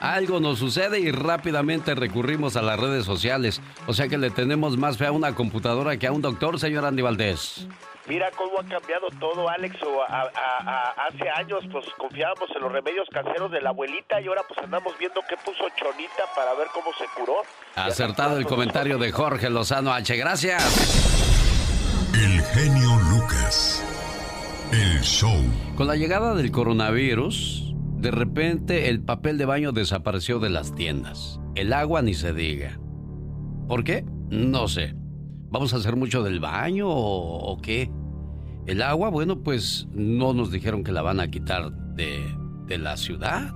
algo nos sucede y rápidamente recurrimos a las redes sociales. O sea que le tenemos más fe a una computadora que a un doctor, señor Andy Valdés. Mira cómo ha cambiado todo, Alex. O hace años, pues confiábamos en los remedios caseros de la abuelita y ahora, pues andamos viendo qué puso Chonita para ver cómo se curó. Acertado el comentario de Jorge Lozano H. Gracias. El genio Lucas. El show. Con la llegada del coronavirus, de repente el papel de baño desapareció de las tiendas. El agua ni se diga. ¿Por qué? No sé. ¿Vamos a hacer mucho del baño o, qué? El agua, bueno, pues no nos dijeron que la van a quitar de, de la ciudad.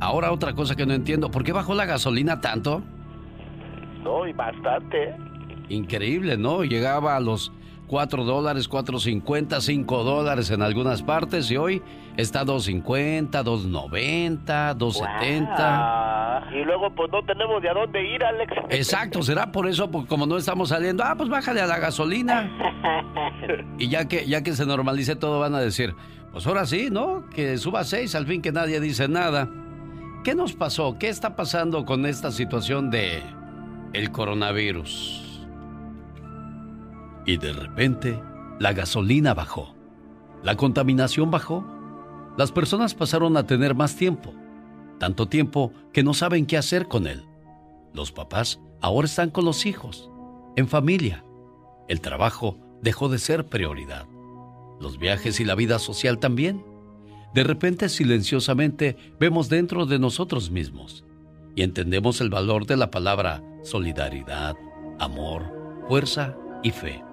Ahora otra cosa que no entiendo, ¿por qué bajó la gasolina tanto? No, y bastante. Increíble, ¿no? Llegaba a los 4 dólares, 4.50, 5 dólares en algunas partes y hoy está 2.50, 2.90, 2.70. Y luego pues no tenemos de a dónde ir, Alex. Exacto, será por eso, porque como no estamos saliendo, ah, pues bájale a la gasolina. y ya que, ya que se normalice todo van a decir, pues ahora sí, ¿no? Que suba 6, al fin que nadie dice nada. ¿Qué nos pasó? ¿Qué está pasando con esta situación de el coronavirus? Y de repente, la gasolina bajó. La contaminación bajó. Las personas pasaron a tener más tiempo. Tanto tiempo que no saben qué hacer con él. Los papás ahora están con los hijos, en familia. El trabajo dejó de ser prioridad. Los viajes y la vida social también. De repente, silenciosamente, vemos dentro de nosotros mismos y entendemos el valor de la palabra solidaridad, amor, fuerza y fe.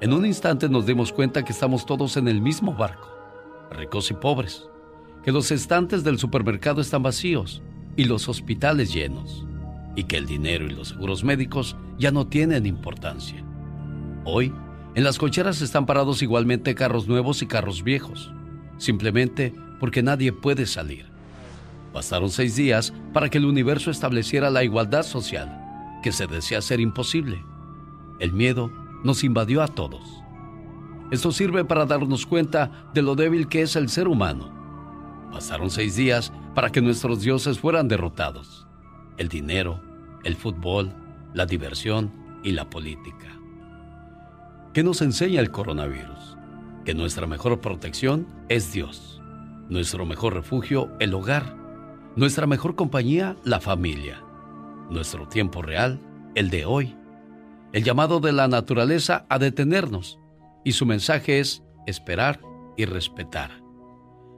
En un instante nos dimos cuenta que estamos todos en el mismo barco, ricos y pobres, que los estantes del supermercado están vacíos y los hospitales llenos, y que el dinero y los seguros médicos ya no tienen importancia. Hoy, en las cocheras están parados igualmente carros nuevos y carros viejos, simplemente porque nadie puede salir. Bastaron seis días para que el universo estableciera la igualdad social, que se desea ser imposible. El miedo nos invadió a todos. Esto sirve para darnos cuenta de lo débil que es el ser humano. Pasaron seis días para que nuestros dioses fueran derrotados. El dinero, el fútbol, la diversión y la política. ¿Qué nos enseña el coronavirus? Que nuestra mejor protección es Dios. Nuestro mejor refugio, el hogar. Nuestra mejor compañía, la familia. Nuestro tiempo real, el de hoy el llamado de la naturaleza a detenernos, y su mensaje es esperar y respetar.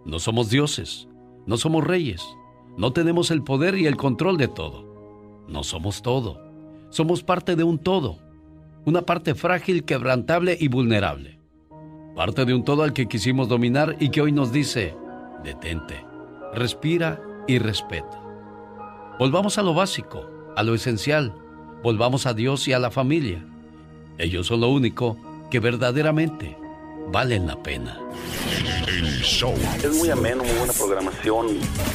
No somos dioses, no somos reyes, no tenemos el poder y el control de todo. No somos todo, somos parte de un todo, una parte frágil, quebrantable y vulnerable. Parte de un todo al que quisimos dominar y que hoy nos dice, detente, respira y respeta. Volvamos a lo básico, a lo esencial, volvamos a Dios y a la familia. Ellos son lo único que verdaderamente valen la pena. El show. Es muy ameno, muy buena programación.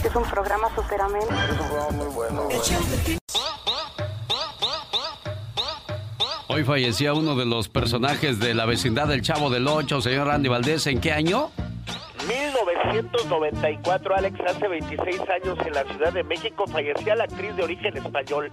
Es un programa súper ameno. Es un programa muy bueno. Hoy fallecía uno de los personajes de la vecindad del Chavo del Ocho, señor Andy Valdés. ¿En qué año? 1994, Alex, hace 26 años en la Ciudad de México, fallecía la actriz de origen español,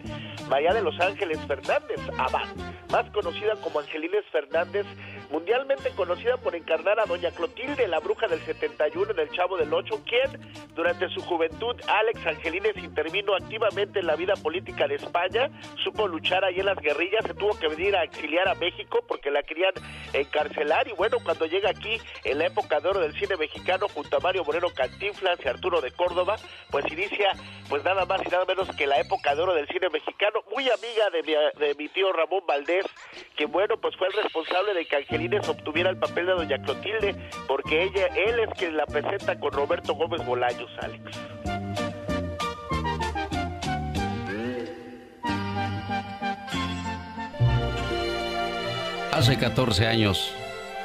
María de los Ángeles Fernández, Abad, más conocida como Angelines Fernández, mundialmente conocida por encarnar a Doña Clotilde, la bruja del 71 en El Chavo del Ocho, quien durante su juventud, Alex Angelines intervino activamente en la vida política de España, supo luchar ahí en las guerrillas, se tuvo que venir a exiliar a México porque la querían encarcelar y bueno, cuando llega aquí en la época de oro del cine mexicano junto a Mario Moreno Cantinflas y Arturo de Córdoba, pues inicia pues nada más y nada menos que la época de oro del cine mexicano, muy amiga de mi, tío Ramón Valdés, que bueno, pues fue el responsable de que Obtuviera el papel de Doña Clotilde, porque ella, él es quien la presenta con Roberto Gómez Bolaños, Alex. Hace 14 años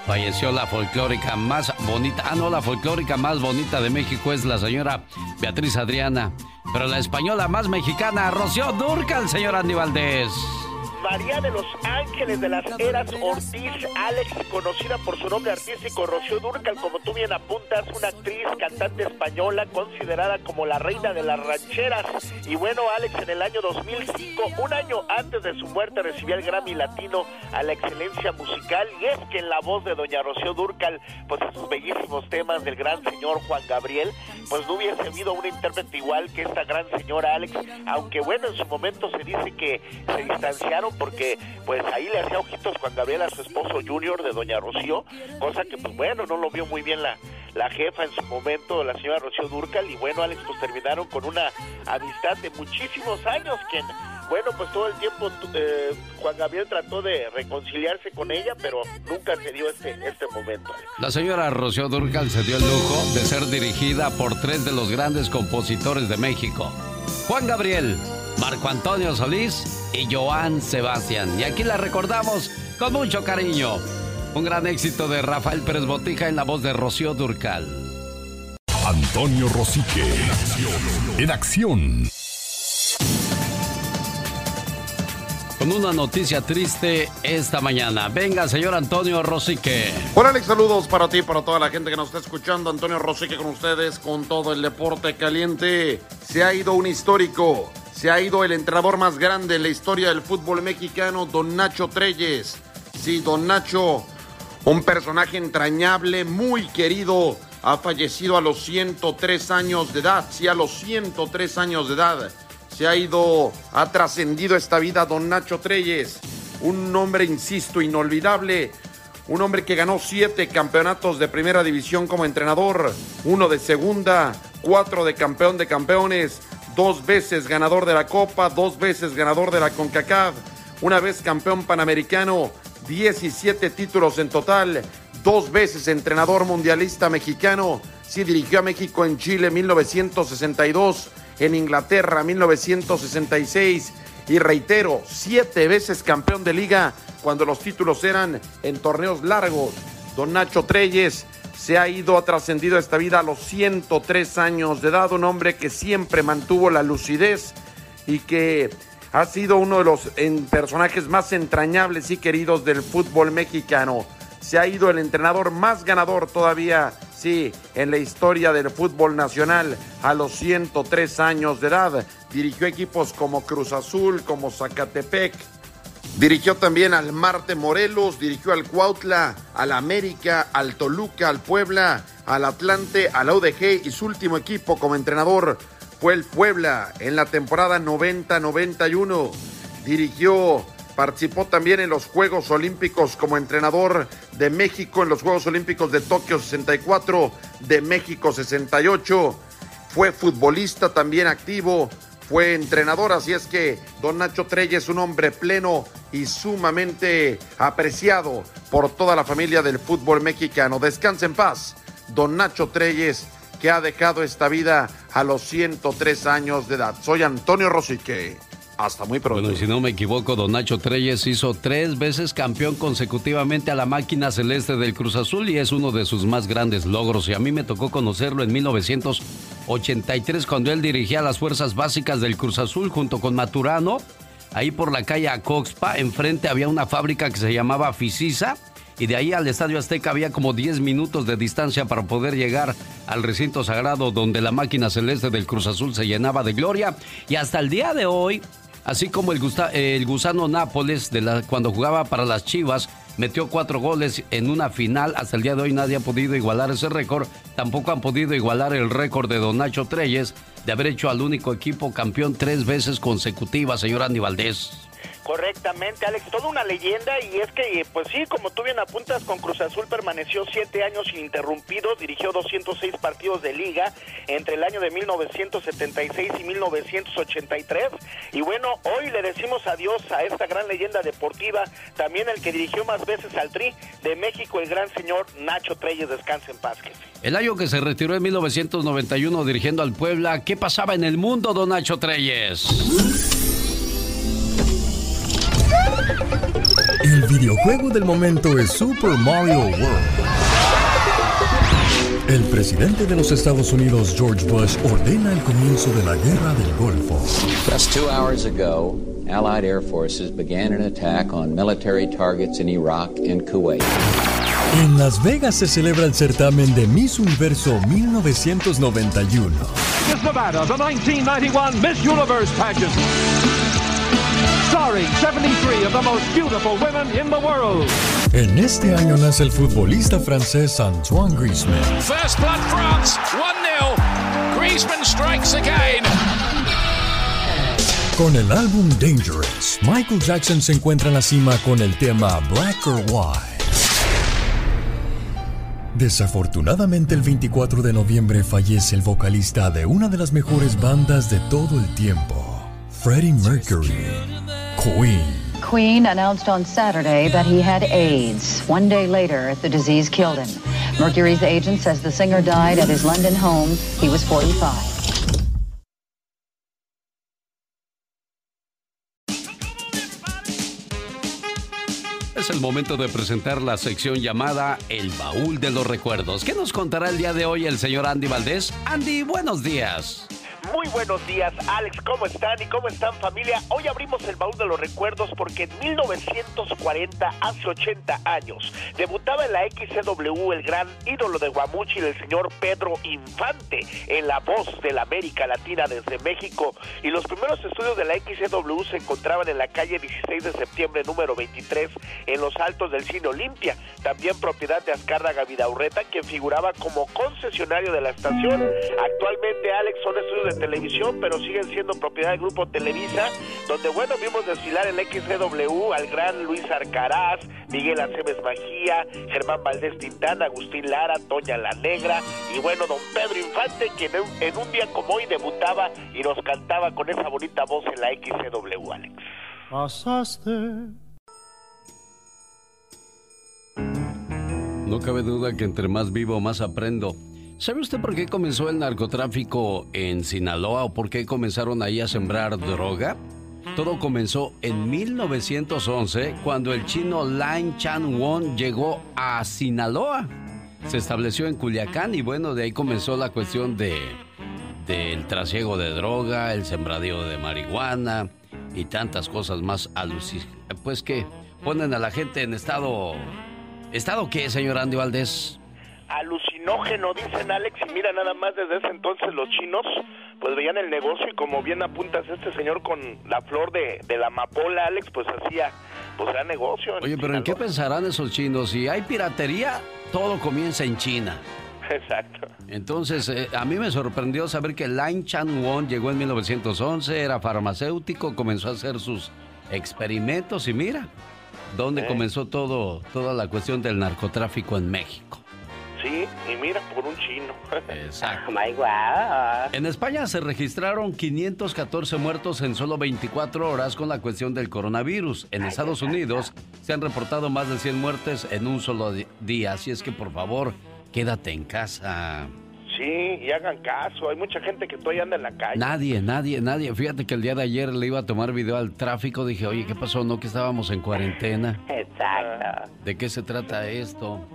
falleció la folclórica más bonita. Ah, no, la folclórica más bonita de México es la señora Beatriz Adriana. Pero la española más mexicana, Rocío Durcal, señor Andy Valdés. María de los Ángeles de las Eras Ortiz, Alex, conocida por su nombre artístico Rocío Durcal, como tú bien apuntas, una actriz, cantante española, considerada como la reina de las rancheras. Y bueno, Alex, en el año 2005, un año antes de su muerte, recibió el Grammy Latino a la excelencia musical. Y es que en la voz de doña Rocío Durcal, pues esos bellísimos temas del gran señor Juan Gabriel, pues no hubiese habido un intérprete igual que esta gran señora Alex, aunque bueno, en su momento se dice que se distanciaron porque pues ahí le hacía ojitos Juan Gabriel a su esposo Junior de doña Rocío, cosa que pues bueno, no lo vio muy bien la, la jefa en su momento, la señora Rocío Durcal, y bueno, Alex, pues terminaron con una amistad de muchísimos años, que bueno, pues todo el tiempo eh, Juan Gabriel trató de reconciliarse con ella, pero nunca se dio este, este momento. La señora Rocío Durcal se dio el lujo de ser dirigida por tres de los grandes compositores de México. Juan Gabriel, Marco Antonio Solís y Joan Sebastián. Y aquí la recordamos con mucho cariño. Un gran éxito de Rafael Pérez Botija en la voz de Rocío Durcal. Antonio Rosique. En acción. Con una noticia triste esta mañana. Venga, señor Antonio Rosique. Hola Alex, saludos para ti, para toda la gente que nos está escuchando. Antonio Rosique con ustedes, con todo el deporte caliente. Se ha ido un histórico. Se ha ido el entrenador más grande en la historia del fútbol mexicano, don Nacho Treyes. Sí, don Nacho un personaje entrañable, muy querido, ha fallecido a los 103 años de edad, sí, a los 103 años de edad. Se ha ido, ha trascendido esta vida don Nacho Treyes, un hombre, insisto, inolvidable, un hombre que ganó siete campeonatos de primera división como entrenador, uno de segunda, cuatro de campeón de campeones, dos veces ganador de la Copa, dos veces ganador de la CONCACAF, una vez campeón panamericano, 17 títulos en total, dos veces entrenador mundialista mexicano, sí dirigió a México en Chile 1962, en Inglaterra 1966 y reitero, siete veces campeón de liga cuando los títulos eran en torneos largos. Don Nacho Treyes se ha ido, ha trascendido esta vida a los 103 años de edad, un hombre que siempre mantuvo la lucidez y que ha sido uno de los personajes más entrañables y queridos del fútbol mexicano. Se ha ido el entrenador más ganador todavía, sí, en la historia del fútbol nacional a los 103 años de edad. Dirigió equipos como Cruz Azul, como Zacatepec. Dirigió también al Marte Morelos, dirigió al Cuautla, al América, al Toluca, al Puebla, al Atlante, al ODG y su último equipo como entrenador fue el Puebla en la temporada 90-91. Dirigió, participó también en los Juegos Olímpicos como entrenador de México en los Juegos Olímpicos de Tokio 64, de México 68. Fue futbolista también activo, fue entrenador, así es que don Nacho Treyes es un hombre pleno y sumamente apreciado por toda la familia del fútbol mexicano. Descanse en paz, don Nacho Treyes que ha dejado esta vida a los 103 años de edad. Soy Antonio Rosique. Hasta muy pronto. Bueno, y si no me equivoco, don Nacho Treyes hizo tres veces campeón consecutivamente a la máquina celeste del Cruz Azul y es uno de sus más grandes logros. Y a mí me tocó conocerlo en 1983 cuando él dirigía las fuerzas básicas del Cruz Azul junto con Maturano. Ahí por la calle Acoxpa, enfrente había una fábrica que se llamaba Fisisa y de ahí al Estadio Azteca había como 10 minutos de distancia para poder llegar al recinto sagrado donde la máquina celeste del Cruz Azul se llenaba de gloria y hasta el día de hoy, así como el, el gusano Nápoles de la, cuando jugaba para las Chivas, metió cuatro goles en una final. Hasta el día de hoy nadie ha podido igualar ese récord. Tampoco han podido igualar el récord de Don Nacho Treyes de haber hecho al único equipo campeón tres veces consecutivas, señor Andy Valdés. Correctamente, Alex, toda una leyenda y es que, pues sí, como tú bien apuntas, con Cruz Azul permaneció siete años ininterrumpidos, dirigió 206 partidos de liga entre el año de 1976 y 1983 y bueno, hoy le decimos adiós a esta gran leyenda deportiva, también el que dirigió más veces al Tri de México, el gran señor Nacho Treyes, descanse en paz. El año que se retiró en 1991 dirigiendo al Puebla, ¿qué pasaba en el mundo, don Nacho Treyes? El videojuego del momento es Super Mario World. El presidente de los Estados Unidos, George Bush, ordena el comienzo de la Guerra del Golfo. Just two hours ago, Allied air forces began an attack on military targets in Iraq and Kuwait. En Las Vegas se celebra el certamen de Miss Universo 1991. Miss Nevada, the 1991 Miss Universe pageant. Starring 73 of the most beautiful women in the world. En este año nace el futbolista francés Antoine Griezmann. First blood France, 1-0. Griezmann strikes again. Con el álbum Dangerous, Michael Jackson se encuentra en la cima con el tema Black or White. Desafortunadamente el 24 de noviembre fallece el vocalista de una de las mejores bandas de todo el tiempo, Freddie Mercury, Queen. Queen announced on Saturday that he had AIDS. One day later, the disease killed him. Mercury's agent says the singer died at his London home. He was 45. Es el momento de presentar la sección llamada El Baúl de los Recuerdos. ¿Qué nos contará el día de hoy el señor Andy Valdés? Andy, buenos días. Muy buenos días, Alex. ¿Cómo están y cómo están, familia? Hoy abrimos el baúl de los recuerdos porque en 1940, hace 80 años, debutaba en la XCW el gran ídolo de Guamuchi, el señor Pedro Infante, en la voz de la América Latina desde México. Y los primeros estudios de la XCW se encontraban en la calle 16 de septiembre, número 23, en los altos del Cine Olimpia, también propiedad de Azcárraga Vidaurreta, quien figuraba como concesionario de la estación. Actualmente, Alex, son estudios de televisión, pero siguen siendo propiedad del grupo Televisa, donde, bueno, vimos desfilar en XCW al gran Luis Arcaraz, Miguel Aceves Magía, Germán Valdés Tintán, Agustín Lara, Toña La Negra y, bueno, don Pedro Infante, quien en un día como hoy debutaba y nos cantaba con esa bonita voz en la XCW, Alex. Pasaste. No cabe duda que entre más vivo, más aprendo. ¿Sabe usted por qué comenzó el narcotráfico en Sinaloa o por qué comenzaron ahí a sembrar droga? Todo comenzó en 1911 cuando el chino Lin Chan Won llegó a Sinaloa. Se estableció en Culiacán y bueno, de ahí comenzó la cuestión de del trasiego de droga, el sembradío de marihuana y tantas cosas más alucinantes. Pues que ponen a la gente en estado... ¿Estado qué, señor Andy Valdés? Alucinógeno, dicen Alex, y mira nada más desde ese entonces los chinos pues veían el negocio y como bien apuntas este señor con la flor de, de la amapola, Alex, pues hacía pues era negocio. Oye, pero ¿en qué pensarán esos chinos? Si hay piratería, todo comienza en China. Exacto. Entonces, eh, a mí me sorprendió saber que Lin Chan Won llegó en 1911, era farmacéutico, comenzó a hacer sus experimentos y mira, ¿dónde Eh. comenzó todo, toda la cuestión del narcotráfico en México? Sí, y mira, por un chino. Exacto. Oh my God. En España se registraron 514 muertos en solo 24 horas con la cuestión del coronavirus. En Estados Unidos se han reportado más de 100 muertes en un solo día. Así es que por favor, quédate en casa. Sí, y hagan caso, hay mucha gente que todavía anda en la calle. Nadie, nadie, nadie. Fíjate que el día de ayer le iba a tomar video al tráfico. Dije, oye, ¿qué pasó? ¿No que estábamos en cuarentena? Exacto. ¿De qué se trata esto?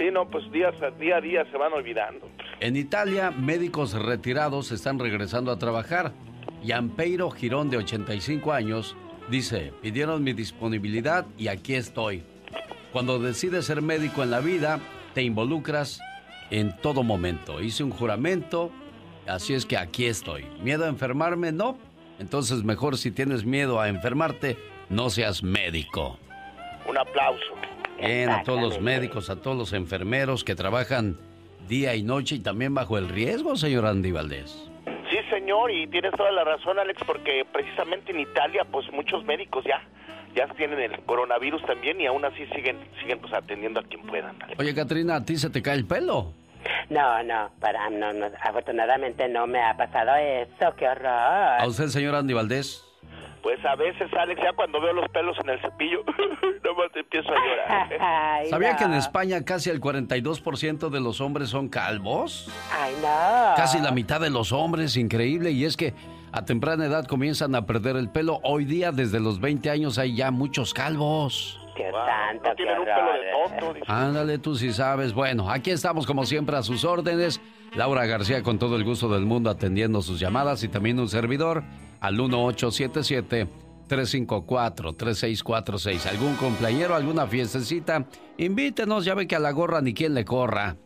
Sí, no, pues días a- día a día se van olvidando. En Italia, médicos retirados están regresando a trabajar. Yampeiro Girón, de 85 años, dice, pidieron mi disponibilidad y aquí estoy. Cuando decides ser médico en la vida, te involucras en todo momento. Hice un juramento, así es que aquí estoy. ¿Miedo a enfermarme? No. Entonces mejor si tienes miedo a enfermarte, no seas médico. Un aplauso. Bien, a todos los médicos, a todos los enfermeros que trabajan día y noche y también bajo el riesgo, señor Andy Valdés. Sí, señor, y tienes toda la razón, Alex, porque precisamente en Italia, pues muchos médicos ya ya tienen el coronavirus también y aún así siguen siguen pues atendiendo a quien puedan. Alex. Oye, Katrina, ¿a ti se te cae el pelo? No, no, para, no, no, afortunadamente no me ha pasado eso, qué ¿A horror. usted, señor Andy Valdés? Pues a veces, Alex, ya cuando veo los pelos en el cepillo, nomás empiezo a llorar. ¿eh? Ay, ¿Sabía no. que en España casi el 42% de los hombres son calvos? Ay, no. Casi la mitad de los hombres, increíble. Y es que a temprana edad comienzan a perder el pelo. Hoy día, desde los 20 años, hay ya muchos calvos. Dios santo, no tienen un pelo de tonto. Dice. Ándale, tú sí sabes. Bueno, aquí estamos como siempre a sus órdenes. Laura García con todo el gusto del mundo atendiendo sus llamadas y también un servidor al 1877 354-3646. ¿Algún cumpleañero, alguna fiestecita? Invítenos, ya ve que a la gorra ni quien le corra.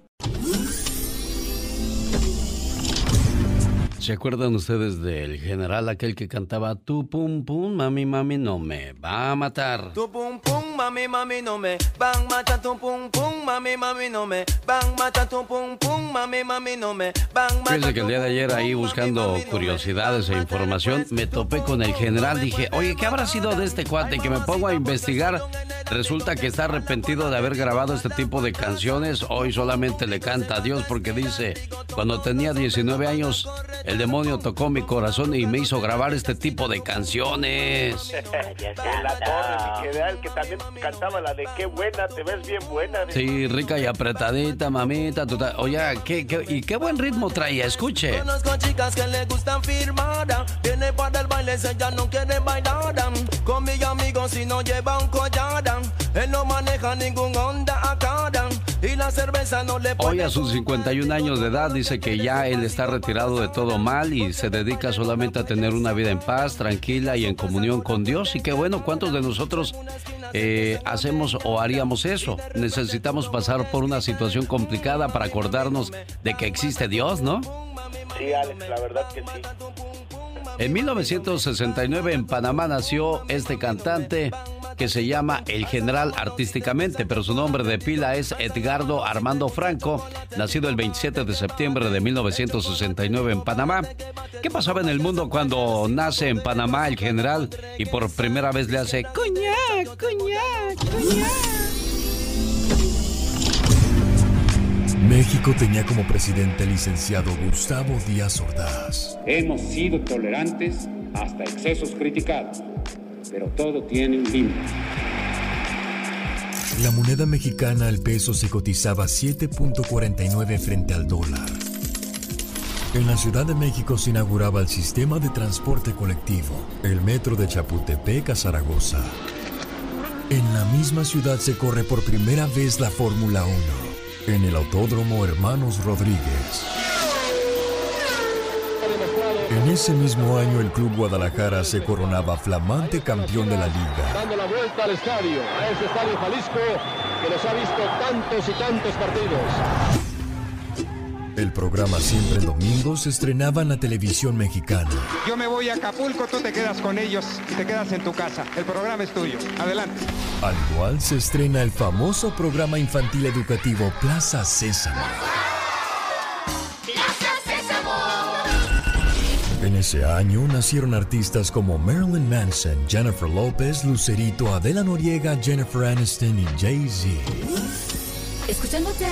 ¿Se acuerdan ustedes del general aquel que cantaba Tu pum pum, mami mami no me va a matar? Tu pum pum, mami mami no me van matar tu pum pum, mami mami no me van matar tu pum pum, mami mami no me van matar. Fíjense que el día de ayer ahí buscando curiosidades e información me topé con el general, dije, "Oye, ¿qué habrá sido de este cuate?" que me pongo a investigar. Resulta que está arrepentido de haber grabado este tipo de canciones. Hoy solamente le canta a Dios porque dice, "Cuando tenía 19 años, el demonio tocó mi corazón y me hizo grabar este tipo de canciones. el que también cantaba la de qué buena, te ves bien buena. Sí, rica y apretadita, mamita. Oye, ¿qué, qué, y qué buen ritmo traía, escuche. Conozco chicas que le gustan firmada, viene para el baile, ella no quiere bailar. Con mi amigo si no lleva un collar, él no maneja ningún onda acá. Y la cerveza no le Hoy a sus 51 años de edad dice que ya él está retirado de todo mal y se dedica solamente a tener una vida en paz, tranquila y en comunión con Dios. Y qué bueno, ¿cuántos de nosotros eh, hacemos o haríamos eso? Necesitamos pasar por una situación complicada para acordarnos de que existe Dios, ¿no? Sí, Alex, la verdad que sí. En 1969 en Panamá nació este cantante que se llama El General artísticamente, pero su nombre de pila es Edgardo Armando Franco, nacido el 27 de septiembre de 1969 en Panamá. ¿Qué pasaba en el mundo cuando nace en Panamá el general y por primera vez le hace coñac, coñac, coñac? México tenía como presidente el licenciado Gustavo Díaz Ordaz. Hemos sido tolerantes hasta excesos criticados pero todo tiene un límite. La moneda mexicana al peso se cotizaba 7.49 frente al dólar. En la Ciudad de México se inauguraba el sistema de transporte colectivo, el metro de Chapultepec a Zaragoza. En la misma ciudad se corre por primera vez la Fórmula 1, en el Autódromo Hermanos Rodríguez. En ese mismo año el Club Guadalajara se coronaba flamante campeón de la liga. Dando la vuelta al estadio, a ese estadio Jalisco que nos ha visto tantos y tantos partidos. El programa Siempre el Domingo se estrenaba en la televisión mexicana. Yo me voy a Acapulco, tú te quedas con ellos y te quedas en tu casa. El programa es tuyo. Adelante. Al igual se estrena el famoso programa infantil educativo Plaza Sésamo. Ese año nacieron artistas como Marilyn Manson, Jennifer Lopez, Lucerito, Adela Noriega, Jennifer Aniston y Jay-Z. Escuchándote.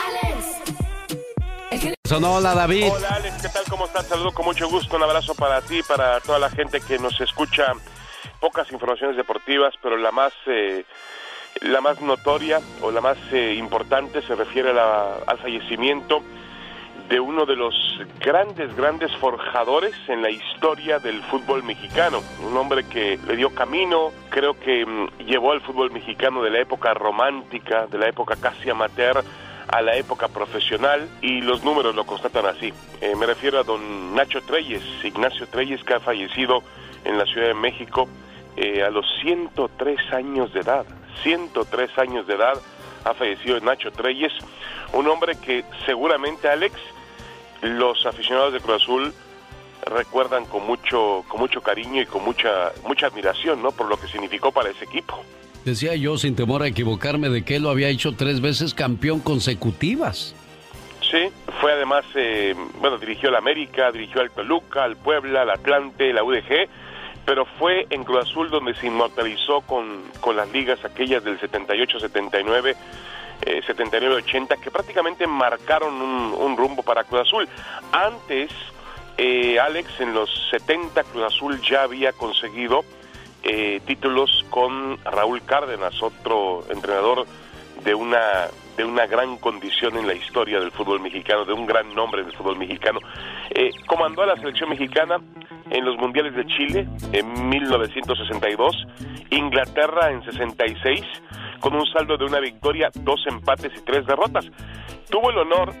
Alex. Hola David. Hola Alex, ¿qué tal? ¿Cómo estás? Saludo con mucho gusto. Un abrazo para ti, para toda la gente que nos escucha. Pocas informaciones deportivas, pero la más... Eh, la más notoria o la más eh, importante se refiere a la, al fallecimiento de uno de los grandes, grandes forjadores en la historia del fútbol mexicano. Un hombre que le dio camino, creo que mm, llevó al fútbol mexicano de la época romántica, de la época casi amateur, a la época profesional y los números lo constatan así. Eh, me refiero a don Nacho Treyes, Ignacio Treyes, que ha fallecido en la Ciudad de México eh, a los 103 años de edad. 103 años de edad ha fallecido Nacho Treyes, un hombre que seguramente Alex los aficionados de Cruz Azul recuerdan con mucho con mucho cariño y con mucha mucha admiración, ¿no? Por lo que significó para ese equipo. Decía yo sin temor a equivocarme de que él lo había hecho tres veces campeón consecutivas. Sí, fue además, eh, bueno, dirigió al América, dirigió al Toluca, al Puebla, al Atlante, la UDG, pero fue en Cruz Azul donde se inmortalizó con, con las ligas aquellas del 78-79 eh, 79-80 que prácticamente marcaron un, rumbo para Cruz Azul. Antes, eh, Alex, en los 70 Cruz Azul ya había conseguido eh, títulos con Raúl Cárdenas, otro entrenador de una de una gran condición en la historia del fútbol mexicano, de un gran nombre del fútbol mexicano. Eh, comandó a la selección mexicana en los Mundiales de Chile en 1962, Inglaterra en 66, con un saldo de una victoria, dos empates y tres derrotas. Tuvo el honor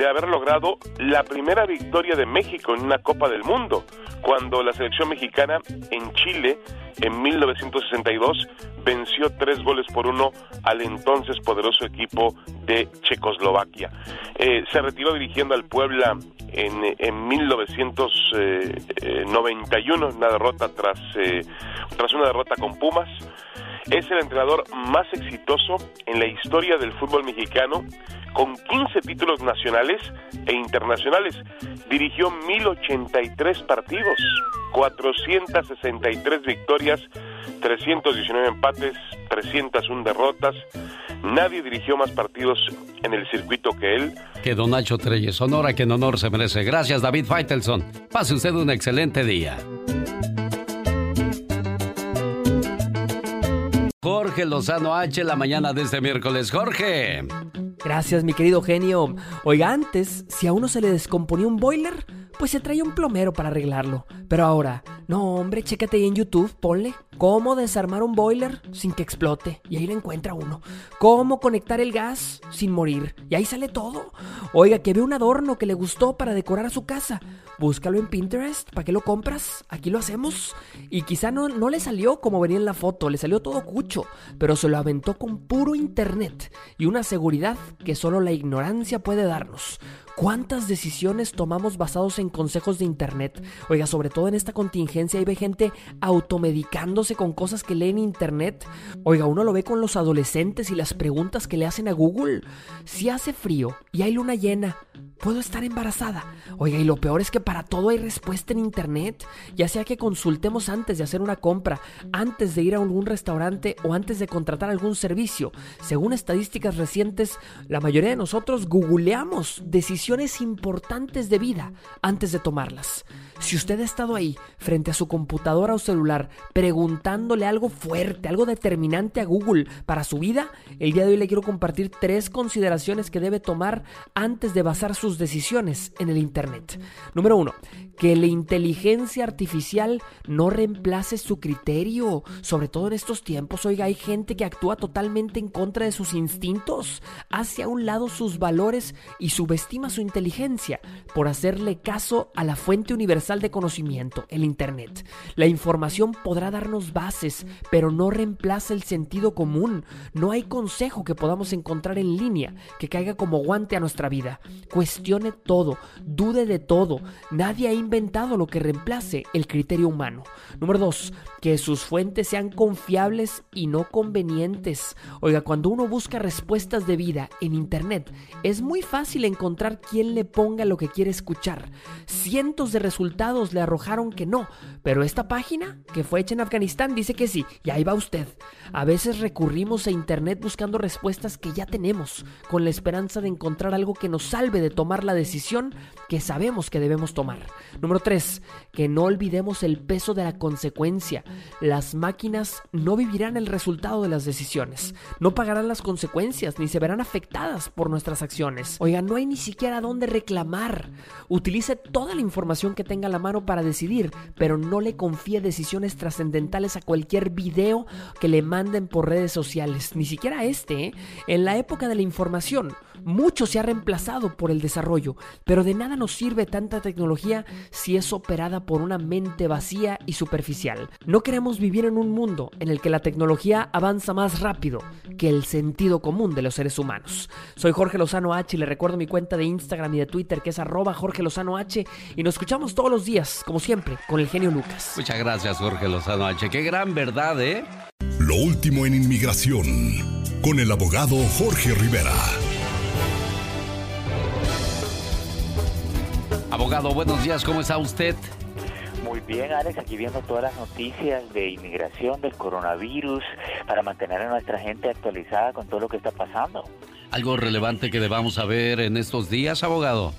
de haber logrado la primera victoria de México en una Copa del Mundo, cuando la selección mexicana en Chile en 1962 venció tres goles por uno al entonces poderoso equipo de Checoslovaquia. Eh, se retiró dirigiendo al Puebla en, en 1991, una derrota tras, eh, tras una derrota con Pumas. Es el entrenador más exitoso en la historia del fútbol mexicano, con 15 títulos nacionales e internacionales. Dirigió 1083 partidos, 463 victorias, 319 empates, 301 derrotas. Nadie dirigió más partidos en el circuito que él. Que don Nacho Treyes, honor a quien honor se merece. Gracias, David Feitelson. Pase usted un excelente día. Jorge Lozano H, la mañana de este miércoles. Jorge. Gracias, mi querido genio. Oiga, antes, si a uno se le descomponía un boiler, pues se traía un plomero para arreglarlo. Pero ahora, no, hombre, chécate ahí en YouTube, ponle cómo desarmar un boiler sin que explote. Y ahí le encuentra uno. Cómo conectar el gas sin morir. Y ahí sale todo. Oiga, que ve un adorno que le gustó para decorar su casa. Búscalo en Pinterest. ¿Para qué lo compras? Aquí lo hacemos. Y quizá no, no le salió como venía en la foto. Le salió todo cucho. Pero se lo aventó con puro internet. Y una seguridad que solo la ignorancia puede darnos. ¿Cuántas decisiones tomamos basados en consejos de internet? Oiga, sobre todo en esta contingencia, hay gente automedicándose con cosas que lee en internet. Oiga, uno lo ve con los adolescentes y las preguntas que le hacen a Google. Si hace frío y hay luna llena, ¿puedo estar embarazada? Oiga, y lo peor es que para todo hay respuesta en internet. Ya sea que consultemos antes de hacer una compra, antes de ir a algún restaurante o antes de contratar algún servicio. Según estadísticas recientes, la mayoría de nosotros googleamos decisiones importantes de vida antes de tomarlas. Si usted ha estado ahí, frente a su computadora o celular, preguntándole algo fuerte, algo determinante a Google para su vida, el día de hoy le quiero compartir tres consideraciones que debe tomar antes de basar sus decisiones en el Internet. Número uno, que la inteligencia artificial no reemplace su criterio, sobre todo en estos tiempos. Oiga, hay gente que actúa totalmente en contra de sus instintos, hace a un lado sus valores y subestima su inteligencia por hacerle caso a la fuente universal de conocimiento, el Internet. La información podrá darnos bases, pero no reemplaza el sentido común. No hay consejo que podamos encontrar en línea que caiga como guante a nuestra vida. Cuestione todo, dude de todo. Nadie ha inventado lo que reemplace el criterio humano. Número dos, que sus fuentes sean confiables y no convenientes. Oiga, cuando uno busca respuestas de vida en Internet, es muy fácil encontrar quien le ponga lo que quiere escuchar. Cientos de resultados le arrojaron que no, pero esta página, que fue hecha en Afganistán, dice que sí, y ahí va usted. A veces recurrimos a Internet buscando respuestas que ya tenemos, con la esperanza de encontrar algo que nos salve de tomar la decisión que sabemos que debemos tomar. Número 3. Que no olvidemos el peso de la consecuencia. Las máquinas no vivirán el resultado de las decisiones, no pagarán las consecuencias ni se verán afectadas por nuestras acciones. Oiga, no hay ni siquiera dónde reclamar. Utilice toda la información que tenga la mano para decidir, pero no le confíe decisiones trascendentales a cualquier video que le manden por redes sociales, ni siquiera este. ¿eh? En la época de la información, mucho se ha reemplazado por el desarrollo, pero de nada nos sirve tanta tecnología si es operada por una mente vacía y superficial. No queremos vivir en un mundo en el que la tecnología avanza más rápido que el sentido común de los seres humanos. Soy Jorge Lozano H y le recuerdo mi cuenta de Instagram y de Twitter que es arroba Jorge Lozano H y nos escuchamos todos los días, como siempre, con el genio Lucas. Muchas gracias Jorge Lozano H. Qué gran verdad, ¿eh? Lo último en inmigración con el abogado Jorge Rivera. Abogado, buenos días, ¿cómo está usted? Muy bien, Alex, aquí viendo todas las noticias de inmigración, del coronavirus, para mantener a nuestra gente actualizada con todo lo que está pasando. ¿Algo relevante que debamos saber en estos días, abogado?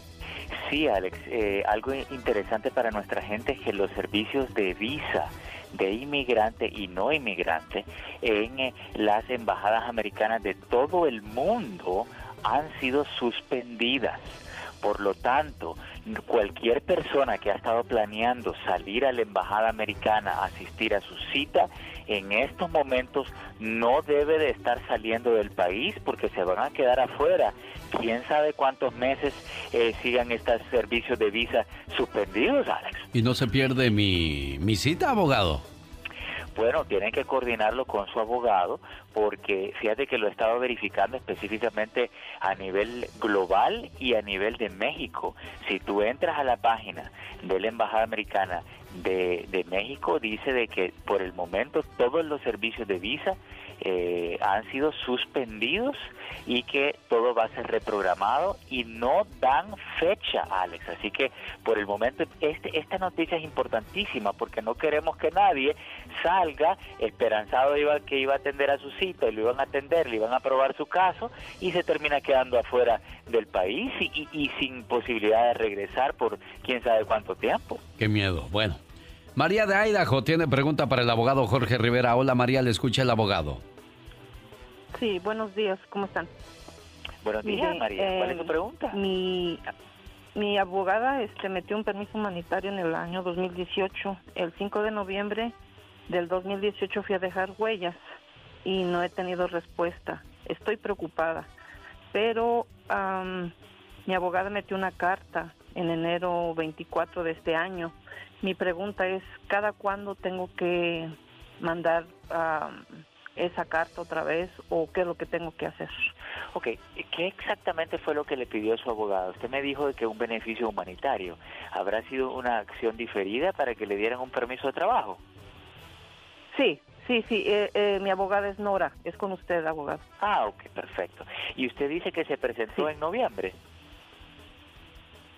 Sí, Alex, eh, algo interesante para nuestra gente es que los servicios de visa de inmigrante y no inmigrante en eh, las embajadas americanas de todo el mundo han sido suspendidas Por lo tanto, cualquier persona que ha estado planeando salir a la embajada americana a asistir a su cita, en estos momentos no debe de estar saliendo del país porque se van a quedar afuera. Quién sabe cuántos meses eh, sigan estos servicios de visa suspendidos, Alex. ¿Y no se pierde mi, mi cita, abogado? Bueno, tienen que coordinarlo con su abogado porque fíjate que lo he estado verificando específicamente a nivel global y a nivel de México. Si tú entras a la página de la Embajada Americana de, de México, dice de que por el momento todos los servicios de visa eh, han sido suspendidos y que todo va a ser reprogramado y no dan fecha, Alex. Así que por el momento este, esta noticia es importantísima porque no queremos que nadie salga esperanzado iba, que iba a atender a su cita y lo iban a atender, le iban a aprobar su caso y se termina quedando afuera del país y, y sin posibilidad de regresar por quién sabe cuánto tiempo. Qué miedo. Bueno. María de Idaho tiene pregunta para el abogado Jorge Rivera. Hola María, le escucha el abogado. Sí, buenos días, ¿cómo están? Buenos días, María. ¿Cuál es tu eh, pregunta? Mi, mi abogada este, metió un permiso humanitario en el año 2018. El 5 de noviembre del 2018 fui a dejar huellas y no he tenido respuesta. Estoy preocupada, pero mi abogada metió una carta en enero 24 de este año. Mi pregunta es, ¿cada cuándo tengo que mandar esa carta otra vez o qué es lo que tengo que hacer? Ok, ¿qué exactamente fue lo que le pidió su abogado? Usted me dijo de que un beneficio humanitario. ¿Habrá sido una acción diferida para que le dieran un permiso de trabajo? Sí, sí, sí. Eh, eh, mi abogada es Nora. Es con usted, abogado. Ah, ok, perfecto. ¿Y usted dice que se presentó en noviembre?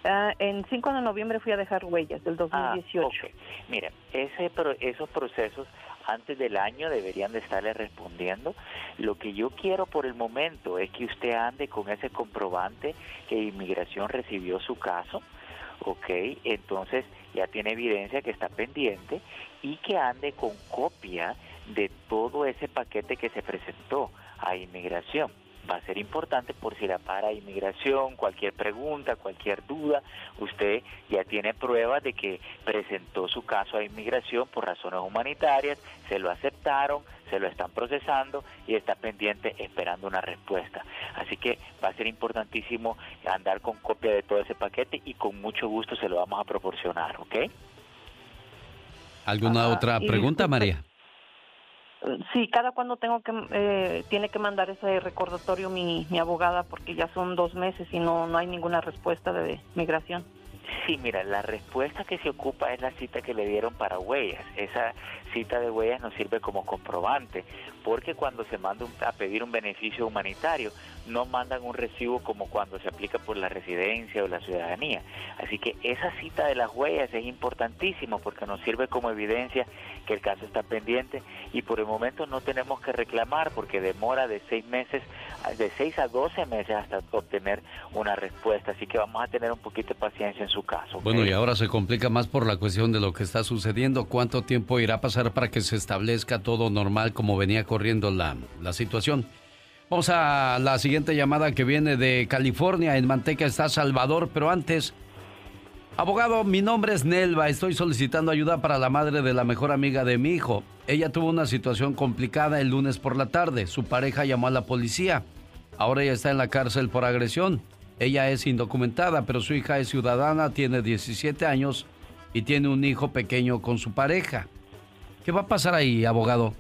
Ah, en 5 de noviembre fui a dejar huellas del 2018. Ah, Mire, ese, esos procesos antes del año deberían de estarle respondiendo. Lo que yo quiero por el momento es que usted ande con ese comprobante que inmigración recibió su caso, ¿ok? Entonces ya tiene evidencia que está pendiente y que ande con copia de todo ese paquete que se presentó a inmigración va a ser importante por si la para inmigración, cualquier pregunta, cualquier duda, usted ya tiene pruebas de que presentó su caso a inmigración por razones humanitarias, se lo aceptaron, se lo están procesando y está pendiente esperando una respuesta. Así que va a ser importantísimo andar con copia de todo ese paquete y con mucho gusto se lo vamos a proporcionar, ¿ok? ¿Alguna otra pregunta, María? Sí, cada cuando tengo que eh, tiene que mandar ese recordatorio mi, mi abogada porque ya son dos meses y no no hay ninguna respuesta de migración. Sí, mira, la respuesta que se ocupa es la cita que le dieron para huellas. Esa cita de huellas nos sirve como comprobante, porque cuando se manda a pedir un beneficio humanitario, no mandan un recibo como cuando se aplica por la residencia o la ciudadanía. Así que esa cita de las huellas es importantísimo porque nos sirve como evidencia que el caso está pendiente y por el momento no tenemos que reclamar porque demora de seis meses, de seis a doce meses hasta obtener una respuesta. Así que vamos a tener un poquito de paciencia en su caso. Bueno, y ahora se complica más por la cuestión de lo que está sucediendo. ¿Cuánto tiempo irá a pasar para que se establezca todo normal como venía corriendo la, la situación? Vamos a la siguiente llamada que viene de California. En Manteca está Salvador, pero antes... Abogado, mi nombre es Nelva. Estoy solicitando ayuda para la madre de la mejor amiga de mi hijo. Ella tuvo una situación complicada el lunes por la tarde. Su pareja llamó a la policía. Ahora ella está en la cárcel por agresión. Ella es indocumentada, pero su hija es ciudadana, tiene 17 años y tiene un hijo pequeño con su pareja. ¿Qué va a pasar ahí, abogado?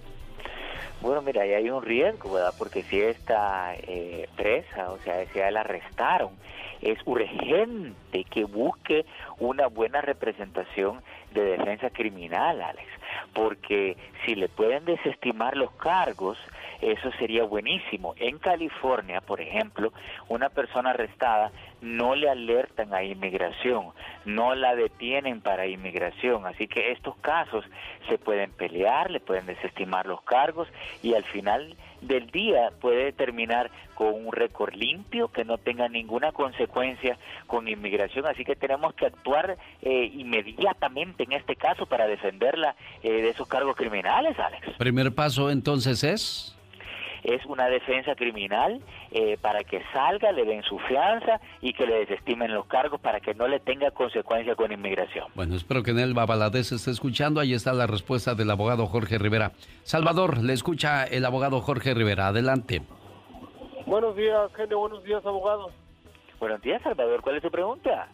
Bueno, mira, ahí hay un riesgo, ¿verdad? Porque si está eh, presa, o sea, si ya la arrestaron, es urgente que busque una buena representación de defensa criminal, Alex, porque si le pueden desestimar los cargos, eso sería buenísimo. En California, por ejemplo, una persona arrestada no le alertan a inmigración, no la detienen para inmigración, así que estos casos se pueden pelear, le pueden desestimar los cargos y al final del día puede terminar con un récord limpio que no tenga ninguna consecuencia con inmigración. Así que tenemos que actuar eh, inmediatamente en este caso para defenderla eh, de esos cargos criminales, Alex. Primer paso entonces es... es una defensa criminal eh, para que salga, le den su fianza y que le desestimen los cargos para que no le tenga consecuencia con inmigración. Bueno, espero que en el Babaladés esté escuchando. Ahí está la respuesta del abogado Jorge Rivera. Salvador, le escucha el abogado Jorge Rivera. Adelante. Buenos días, genio. Buenos días, abogado. Buenos días, Salvador. ¿Cuál es su pregunta?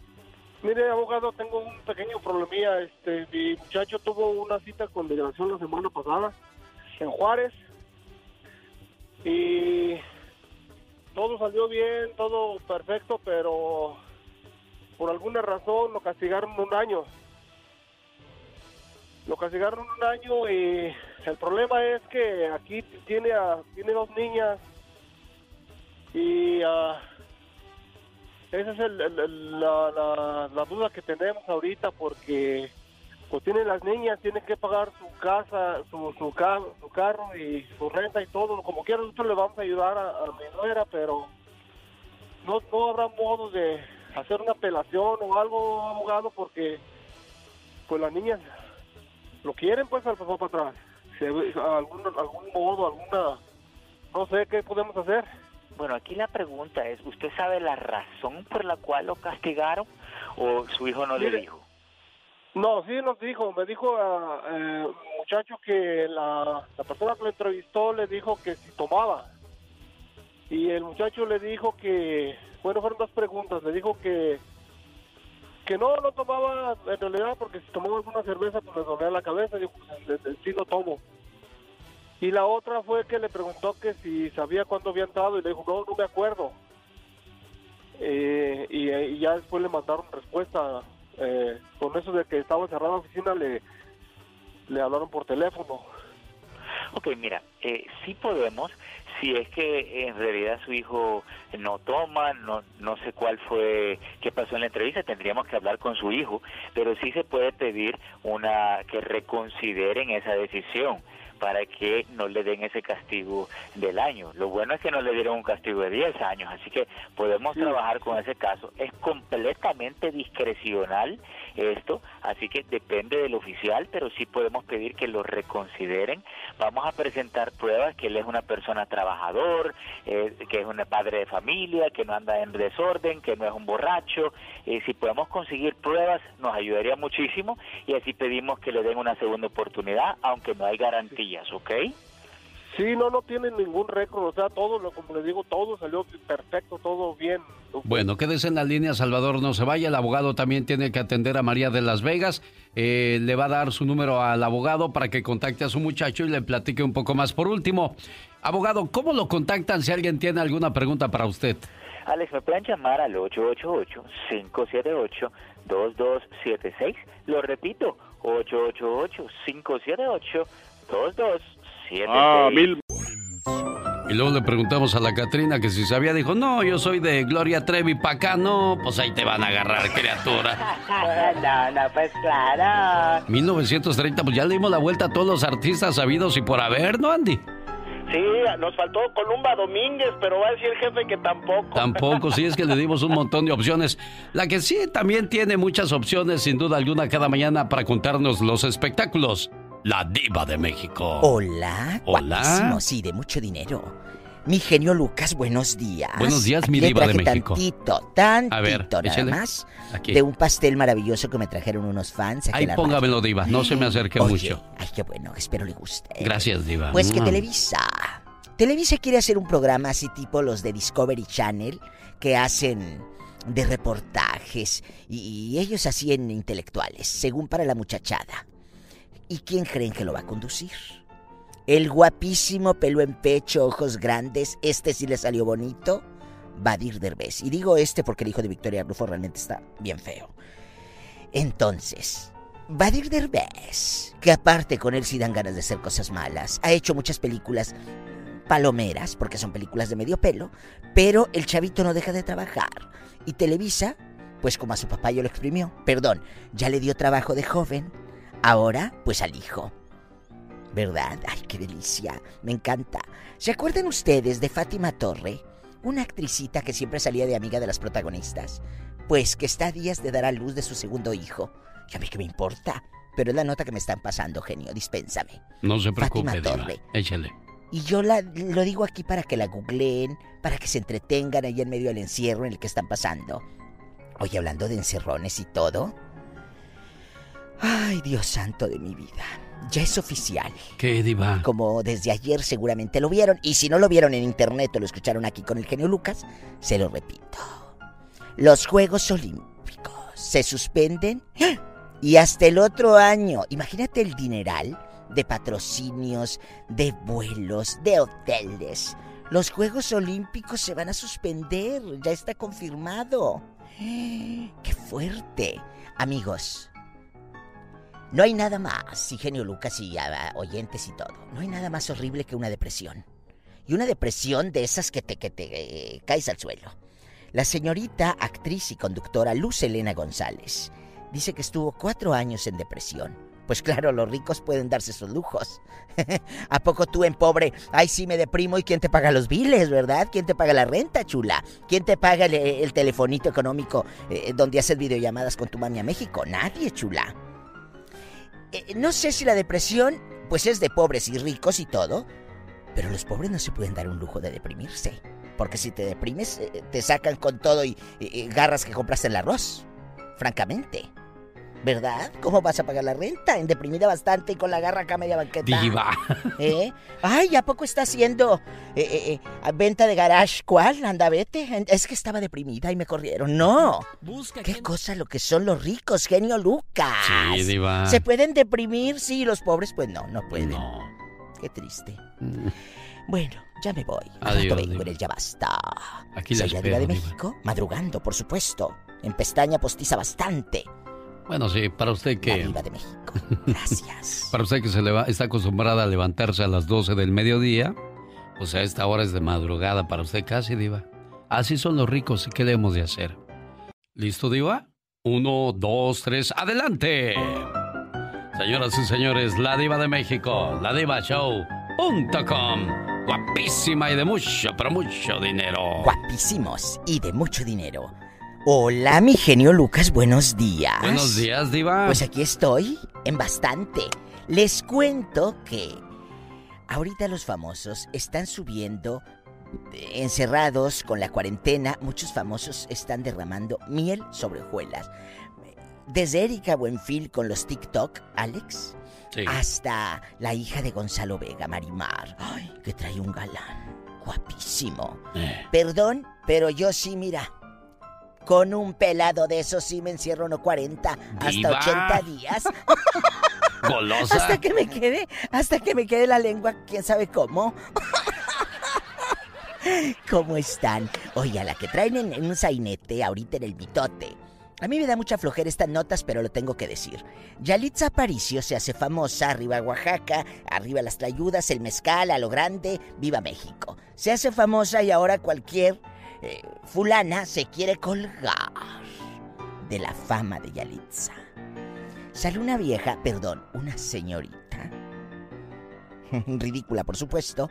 Mire, abogado, tengo un pequeño problemilla. Este, mi muchacho tuvo una cita con migración la semana pasada en Juárez y todo salió bien, todo perfecto, pero por alguna razón lo castigaron un año. Lo castigaron un año y el problema es que aquí tiene a, tiene dos niñas y ah, esa es la, la, duda que tenemos ahorita porque pues tienen las niñas, tienen que pagar su casa, su, su, su carro y su renta y todo, como quiera nosotros le vamos a ayudar a, a mi nuera, pero no, no habrá modo de hacer una apelación o algo, abogado, porque pues las niñas lo quieren pues al papá para atrás. Si algún, algún modo, alguna, no sé qué podemos hacer. Bueno, aquí la pregunta es, ¿usted sabe la razón por la cual lo castigaron o su hijo no le dijo? No, sí nos dijo, me dijo a eh, muchacho que la, persona que lo entrevistó le dijo que si tomaba. Y el muchacho le dijo que, bueno, fueron dos preguntas, le dijo que que no, no tomaba en realidad porque si tomaba alguna cerveza pues le dolía la cabeza, dijo, pues, sí lo tomo. Y la otra fue que le preguntó que si sabía cuándo había entrado y le dijo, no, no me acuerdo. Eh, y, ya después le mandaron respuesta. Eh, con eso de que estaba cerrada la oficina, le, le hablaron por teléfono. Ok, mira, eh, sí podemos, si es que en realidad su hijo no toma, no, no sé cuál fue, qué pasó en la entrevista, tendríamos que hablar con su hijo, pero sí se puede pedir una que reconsideren esa decisión para que no le den ese castigo del año. Lo bueno es que no le dieron un castigo de 10 años, así que podemos trabajar con ese caso. Es completamente discrecional esto, así que depende del oficial, pero sí podemos pedir que lo reconsideren. Vamos a presentar pruebas que él es una persona trabajador, eh, que es un padre de familia, que no anda en desorden, que no es un borracho. Eh, si podemos conseguir pruebas, nos ayudaría muchísimo y así pedimos que le den una segunda oportunidad, aunque no hay garantías, ¿ok? Sí, no, no tiene ningún récord, o sea, todo, como les digo, todo salió perfecto, todo bien. Bueno, quédese en la línea, Salvador, no se vaya, el abogado también tiene que atender a María de Las Vegas, eh, le va a dar su número al abogado para que contacte a su muchacho y le platique un poco más. Por último, abogado, ¿cómo lo contactan si alguien tiene alguna pregunta para usted? Alex, me pueden llamar al 888-578-2276, lo repito, 888-578-2276. Ah, mil. Y luego le preguntamos a la Catrina que si sabía, dijo, no, yo soy de Gloria Trevi, pa' acá no, pues ahí te van a agarrar, criatura. no, no, pues claro. 1930, pues ya le dimos la vuelta a todos los artistas sabidos y por haber, ¿no, Andy? Sí, nos faltó Columba Domínguez, pero va a decir el jefe que tampoco. Tampoco, sí, es que le dimos un montón de opciones. La que sí también tiene muchas opciones, sin duda alguna, cada mañana para contarnos los espectáculos la diva de México. Hola. Hola. Sí, de mucho dinero. Mi genio Lucas, buenos días. Buenos días, mi diva de México. Tantito, tantito, A ver, nada más. De un pastel maravilloso que me trajeron unos fans. Ay, póngamelo, diva. No se me acerque mucho. Ay, qué bueno. Espero le guste. Gracias, diva. Pues que Televisa. Televisa quiere hacer un programa así tipo los de Discovery Channel que hacen de reportajes y ellos así en intelectuales, según para la muchachada. ¿Y quién creen que lo va a conducir? El guapísimo pelo en pecho, ojos grandes, este sí le salió bonito, Badir Derbez. Y digo este porque el hijo de Victoria Rufo realmente está bien feo. Entonces, Badir Derbez, que aparte con él sí dan ganas de hacer cosas malas, ha hecho muchas películas palomeras, porque son películas de medio pelo, pero el chavito no deja de trabajar. Y Televisa, pues como a su papá yo lo exprimió, perdón, ya le dio trabajo de joven, Ahora, pues al hijo. ¿Verdad? Ay, qué delicia. Me encanta. ¿Se acuerdan ustedes de Fátima Torre? Una actricita que siempre salía de amiga de las protagonistas. Pues que está a días de dar a luz de su segundo hijo. Y a mí qué me importa. Pero es la nota que me están pasando, genio. Dispénsame. No se preocupe, Fátima Torre. Échale. Y yo la, lo digo aquí para que la googleen, para que se entretengan ahí en medio del encierro en el que están pasando. Oye, hablando de encerrones y todo. Ay, Dios santo de mi vida. Ya es oficial. ¿Qué, Diva? Como desde ayer seguramente lo vieron. Y si no lo vieron en internet o lo escucharon aquí con el genio Lucas, se lo repito. Los Juegos Olímpicos se suspenden y hasta el otro año. Imagínate el dineral de patrocinios, de vuelos, de hoteles. Los Juegos Olímpicos se van a suspender, ya está confirmado. ¡Qué fuerte! Amigos, no hay nada más, y genio Lucas y ah, oyentes y todo, no hay nada más horrible que una depresión. Y una depresión de esas que te, que te eh, caes al suelo. La señorita, actriz y conductora Luz Elena González dice que estuvo cuatro años en depresión. Pues claro, los ricos pueden darse sus lujos. ¿A poco tú en pobre? Ay, sí me deprimo y ¿quién te paga los biles, verdad? ¿Quién te paga la renta, chula? ¿Quién te paga el, el telefonito económico eh, donde haces videollamadas con tu mami a México? Nadie, chula. Eh, no sé si la depresión, pues es de pobres y ricos y todo, pero los pobres no se pueden dar un lujo de deprimirse. Porque si te deprimes, eh, te sacan con todo y, garras que compraste el arroz. Francamente. ¿Verdad? ¿Cómo vas a pagar la renta? En deprimida bastante y con la garra acá media banqueta. Diva. ¿Eh? Ay, ¿a poco está haciendo eh, eh, eh, venta de garage? ¿Cuál? Anda, vete. Es que estaba deprimida y me corrieron. No. Busca ¿Qué cosa lo que son los ricos, genio Lucas? Sí, Diva. ¿Se pueden deprimir? Sí, los pobres, pues no, no pueden. No. Qué triste. Bueno, ya me voy. Adiós, vengo en el ya basta. Aquí la Soy espero, de Diva. México, madrugando, por supuesto. En pestaña postiza bastante. Bueno, sí, para usted La que... Diva de México. Gracias. Para usted que se leva- está acostumbrada a levantarse a las 12 del mediodía, pues a esta hora es de madrugada para usted casi, Diva. Así son los ricos y qué debemos de hacer. ¿Listo, Diva? Uno, dos, tres, ¡adelante! Señoras y señores, la Diva de México, la Diva Show.com. Guapísima y de mucho, pero mucho dinero. Guapísimos y de mucho dinero. Hola, mi genio Lucas, buenos días. Buenos días, Diva. Pues aquí estoy, en bastante. Les cuento que ahorita los famosos están subiendo, encerrados con la cuarentena, muchos famosos están derramando miel sobre hojuelas. Desde Erika Buenfil con los TikTok, Alex, Sí. hasta la hija de Gonzalo Vega, Marimar, ay, que trae un galán, guapísimo. Eh. Perdón, pero yo sí, mira. Con un pelado de esos sí me encierro no 40, hasta Diva. 80 días. Golosa. Hasta que me quede, hasta que me quede la lengua, quién sabe cómo. ¿Cómo están? Oye, a la que traen en, en un sainete ahorita en el mitote. A mí me da mucha flojera estas notas, pero lo tengo que decir. Yalitza Aparicio se hace famosa, arriba Oaxaca, arriba las tlayudas, el mezcal, a lo grande, viva México. Se hace famosa y ahora cualquier eh, fulana se quiere colgar de la fama de Yalitza. Sale una vieja, perdón, una señorita, ridícula por supuesto,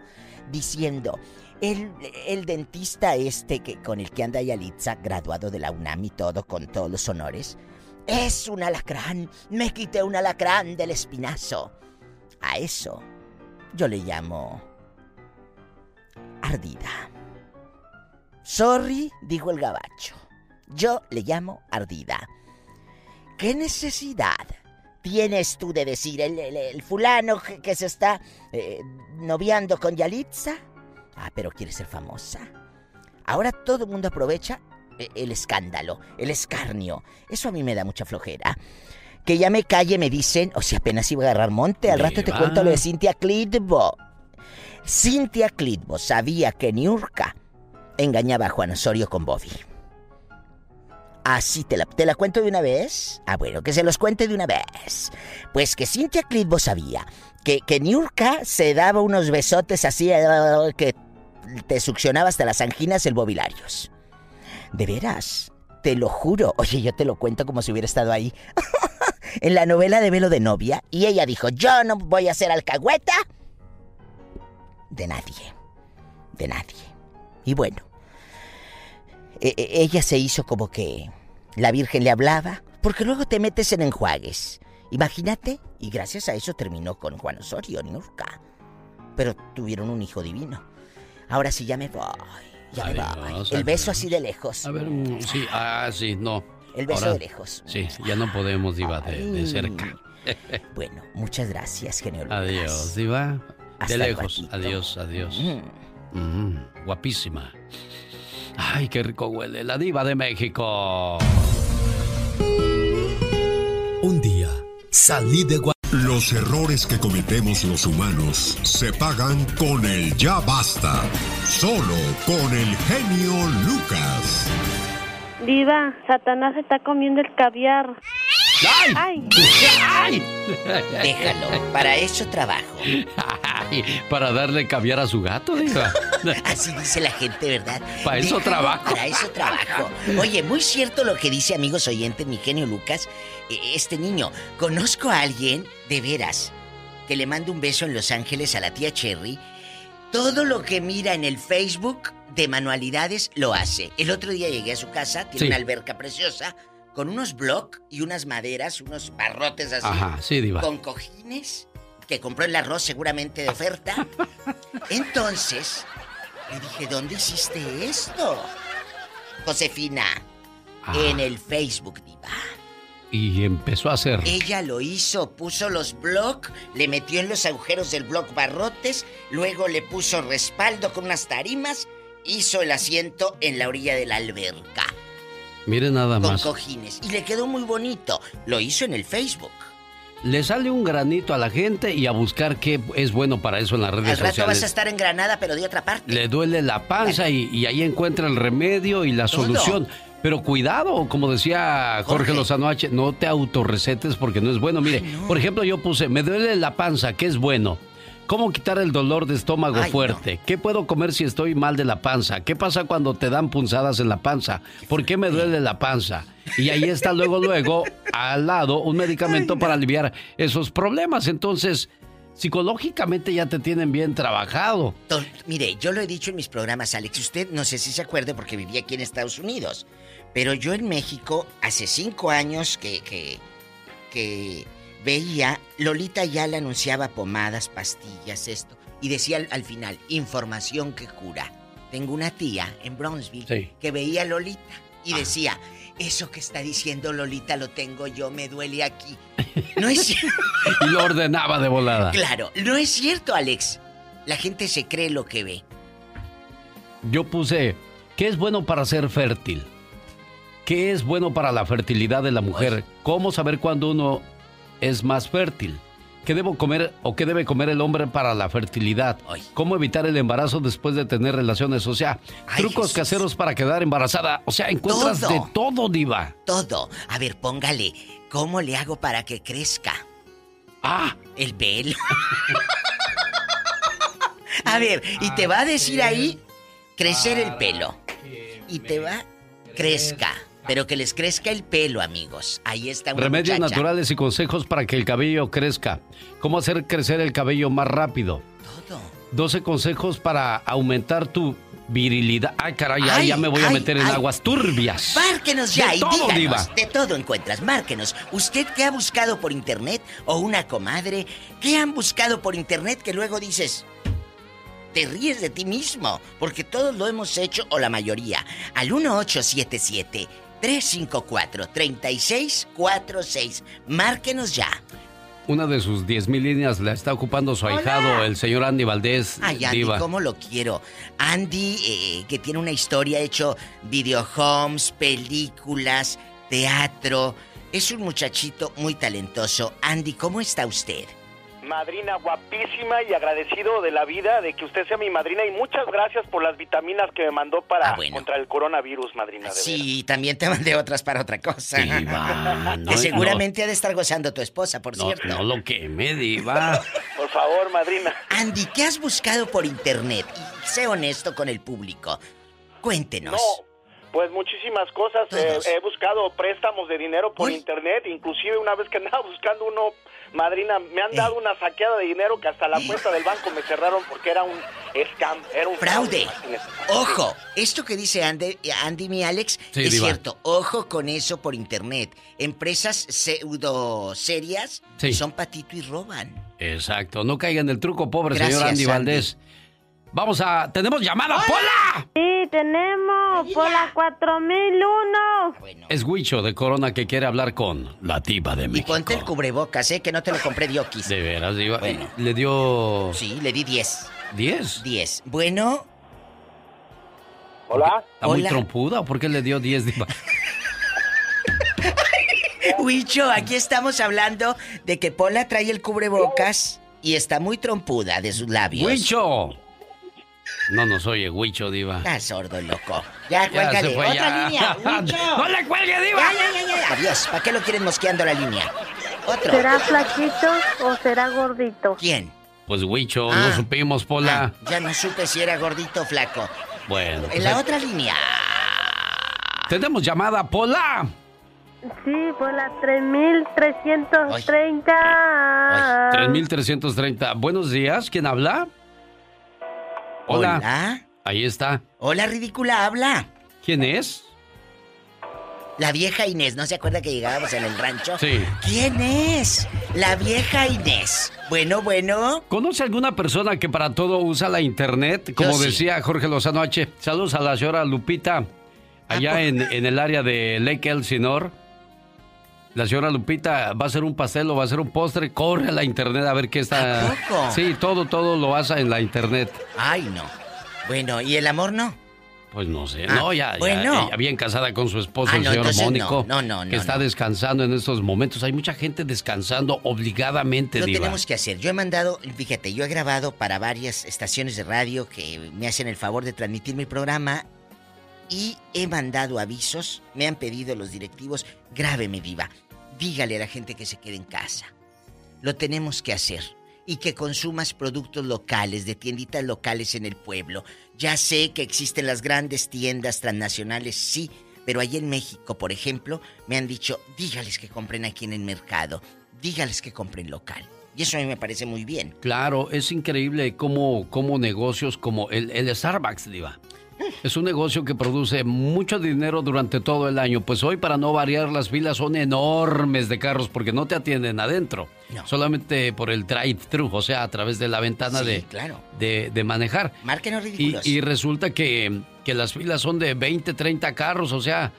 diciendo, el, el dentista este que, con el que anda Yalitza, graduado de la UNAM y todo, con todos los honores, es un alacrán, me quité un alacrán del espinazo. A eso yo le llamo ardida. Sorry, dijo el gabacho. Yo le llamo ardida. ¿Qué necesidad tienes tú de decir el, el- el fulano que, que se está eh, noviando con Yalitza? Ah, pero quiere ser famosa. Ahora todo el mundo aprovecha eh, el escándalo, el escarnio. Eso a mí me da mucha flojera. Que ya me calle, me dicen, o si apenas iba a agarrar monte, al rato te cuento lo de Cintia Clitbo. Cintia Clitbo sabía que Niurka engañaba a Juan Osorio con Bobby. Así te la, te la cuento de una vez. Ah, bueno, que se los cuente de una vez. Pues que Cintia Clitbo sabía que, que Niurka se daba unos besotes así eh, que te succionaba hasta las anginas el bobilarios. De veras, te lo juro. Oye, yo te lo cuento como si hubiera estado ahí. en la novela de Velo de Novia. Y ella dijo, yo no voy a ser alcahueta. De nadie. De nadie. Y bueno, e- e- ella se hizo como que la Virgen le hablaba, porque luego te metes en enjuagues. Imagínate, y gracias a eso terminó con Juan Osorio, Niurka. pero tuvieron un hijo divino. Ahora sí ya me voy. Ya me voy. El beso así de lejos. A ver, mm, sí, ah, sí, no. El beso de lejos. Sí, ya no podemos, Diva, de, de cerca. Bueno, muchas gracias, genio Lucas. Adiós, Diva. Hasta de lejos. Adiós, adiós. Mm. Mm, guapísima. Ay, qué rico huele. La Diva de México. Un día salí de Gua- Los errores que cometemos los humanos se pagan con el ya basta. Solo con el genio Lucas. Diva, Satanás está comiendo el caviar. ¡Ay! ¡Ay! Déjalo, para eso trabajo. Ay, para darle caviar a su gato, Diva. Así dice la gente, ¿verdad? Para eso Déjalo, trabajo. Para eso trabajo. Oye, muy cierto lo que dice amigos oyentes, mi genio Lucas. Eh, Este niño, conozco a alguien, de veras, que le manda un beso en Los Ángeles a la tía Cherry. Todo lo que mira en el Facebook de manualidades lo hace. El otro día llegué a su casa, tiene Sí. una alberca preciosa, con unos blocks y unas maderas, unos barrotes así. Ajá, sí, diva. Con cojines que compró el arroz seguramente de oferta. Entonces, le dije, ¿dónde hiciste esto? Josefina, Ah. en el Facebook, diva. Y empezó a hacer. Ella lo hizo, puso los blocs, le metió en los agujeros del bloc barrotes, luego le puso respaldo con unas tarimas, hizo el asiento en la orilla de la alberca, Mire nada con más. cojines. Y le quedó muy bonito. Lo hizo en el Facebook. Le sale un granito a la gente y a buscar qué es bueno para eso en las redes Al rato vas a sociales. estar en Granada, pero de otra parte. Le duele la panza y, y ahí encuentra el remedio y la Todo. solución. Pero cuidado, como decía Jorge, Jorge. Lozano H, no te autorrecetes porque no es bueno. Mire, por ejemplo, yo puse, me duele la panza, ¿qué es bueno? ¿Cómo quitar el dolor de estómago Ay, fuerte? ¿Qué puedo comer si estoy mal de la panza? ¿Qué pasa cuando te dan punzadas en la panza? ¿Por qué me duele la panza? Y ahí está luego, luego, al lado, un medicamento para aliviar esos problemas. Entonces, psicológicamente ya te tienen bien trabajado. Mire, yo lo he dicho en mis programas, Alex. Usted no sé si se acuerde porque vivía aquí en Estados Unidos. Pero yo en México, hace cinco años que, que, que veía, Lolita ya le anunciaba pomadas, pastillas, esto. Y decía al, al final, información que cura. Tengo una tía en Brownsville Sí. que veía a Lolita y decía, eso que está diciendo Lolita lo tengo yo, me duele aquí. No es cierto. Y lo ordenaba de volada. Claro, no es cierto, Alex. La gente se cree lo que ve. Yo puse, ¿qué es bueno para ser fértil? ¿Qué es bueno para la fertilidad de la mujer? ¿Cómo saber cuándo uno es más fértil? ¿Qué debo comer o qué debe comer el hombre para la fertilidad? ¿Cómo evitar el embarazo después de tener relaciones? O sea, trucos caseros para quedar embarazada. O sea, encuentras Todo. de todo, diva. Todo. A ver, póngale. ¿Cómo le hago para que crezca? Ah. El pelo. a ver, y te va a decir ahí crecer el pelo. Y te va crezca. Pero que les crezca el pelo, amigos. Ahí está una Remedios muchacha. naturales y consejos para que el cabello crezca. ¿Cómo hacer crecer el cabello más rápido? Todo. 12 consejos para aumentar tu virilidad. Ay, caray, Ay, ya me voy a ay, meter en aguas turbias. Márquenos ya De y todo, díganos. diva. De todo encuentras, márquenos. ¿Usted qué ha buscado por internet? ¿O una comadre? ¿Qué han buscado por internet que luego dices? Te ríes de ti mismo, porque todos lo hemos hecho, o la mayoría. Al 1877 354 3646. Márquenos ya. Una de sus 10 mil líneas la está ocupando su ahijado, el señor Andy Valdés. Ay, Andy, diva. cómo lo quiero. Andy, eh, que tiene una historia, ha hecho videohomes, películas, teatro. Es un muchachito muy talentoso. Andy, ¿cómo está usted? Madrina guapísima y agradecido de la vida de que usted sea mi madrina y muchas gracias por las vitaminas que me mandó para contra el coronavirus, madrina. De Sí, también te mandé otras para otra cosa. Diva, no, que seguramente ha de estar gozando tu esposa, por No, cierto. no lo queme, diva. Por favor, madrina. Andy, ¿qué has buscado por internet? Y sé honesto con el público. Cuéntenos. No, Pues muchísimas cosas. Eh, he buscado préstamos de dinero por internet. Inclusive una vez que andaba buscando uno, madrina, me han dado una saqueada de dinero que hasta la cuenta del banco me cerraron porque era un scam, era un fraude. Ojo, esto que dice Andy, Andy mi Alex es cierto. Ojo con eso por internet. Empresas pseudo serias son patito y roban. Exacto. No caigan en el truco, pobre señor Andy Valdés. Vamos a. ¿Tenemos llamada, Pola? Sí, tenemos. Pola 4001. Bueno. Es Huicho de Corona que quiere hablar con la tipa de México. Y ponte el cubrebocas, ¿eh? Que no te lo compré Diokis. De veras, Diva. Bueno. ¿Le dio. Sí, le di 10. ¿10? 10. Bueno. Hola. ¿Está muy trompuda por qué le dio 10, Diva? Huicho, aquí estamos hablando de que Pola trae el cubrebocas y está muy trompuda de sus labios. ¡Huicho! No nos oye, Huicho, Diva. Está sordo, loco. Ya, cuélgale. Otra línea. ¡No le cuelgue, Diva! Ya, ya, ya, Adiós. ¿Para qué lo quieren mosqueando la línea? Otro. ¿Será flaquito o será gordito? ¿Quién? Pues Huicho, no ah. supimos, Pola. Ah, ya no supe si era gordito o flaco. Bueno. En pues la otra línea. Tenemos llamada, Pola. Sí, Pola 3330. 3330. Buenos días, ¿quién habla? Hola. Ahí está. Hola, ridícula, habla. ¿Quién es? La vieja Inés, ¿no se acuerda que llegábamos en el rancho? Sí. ¿Quién es? La vieja Inés. Bueno, bueno. ¿Conoce alguna persona que para todo usa la internet? Como decía Jorge Lozano H. Saludos a la señora Lupita, allá en, en, el área de Lake Elsinore. La señora Lupita va a hacer un pastel o va a hacer un postre, corre a la internet a ver qué está. Sí, todo, todo lo hace en la internet. Ay, no. Bueno, ¿y el amor no? Pues no sé, ah, no, ya, ya, bien casada con su esposo, ah, el señor Mónico, no, no, que está descansando en estos momentos. Hay mucha gente descansando obligadamente, Lo tenemos que hacer. Yo he mandado, fíjate, yo he grabado para varias estaciones de radio que me hacen el favor de transmitir mi programa y he mandado avisos, me han pedido los directivos, grábeme viva, dígale a la gente que se quede en casa. Lo tenemos que hacer. Y que consumas productos locales, de tienditas locales en el pueblo. Ya sé que existen las grandes tiendas transnacionales, sí, pero ahí en México, por ejemplo, me han dicho, dígales que compren aquí en el mercado, dígales que compren local. Y eso a mí me parece muy bien. Claro, es increíble cómo, cómo negocios como el, el Starbucks, Diva. Es un negocio que produce mucho dinero durante todo el año. Pues hoy, para no variar, las filas son enormes de carros porque no te atienden adentro. Solamente por el drive-thru, o sea, a través de la ventana de, claro. de, manejar. Márquenos ridículos. Y, y resulta que, que las filas son de 20, 30 carros, o sea,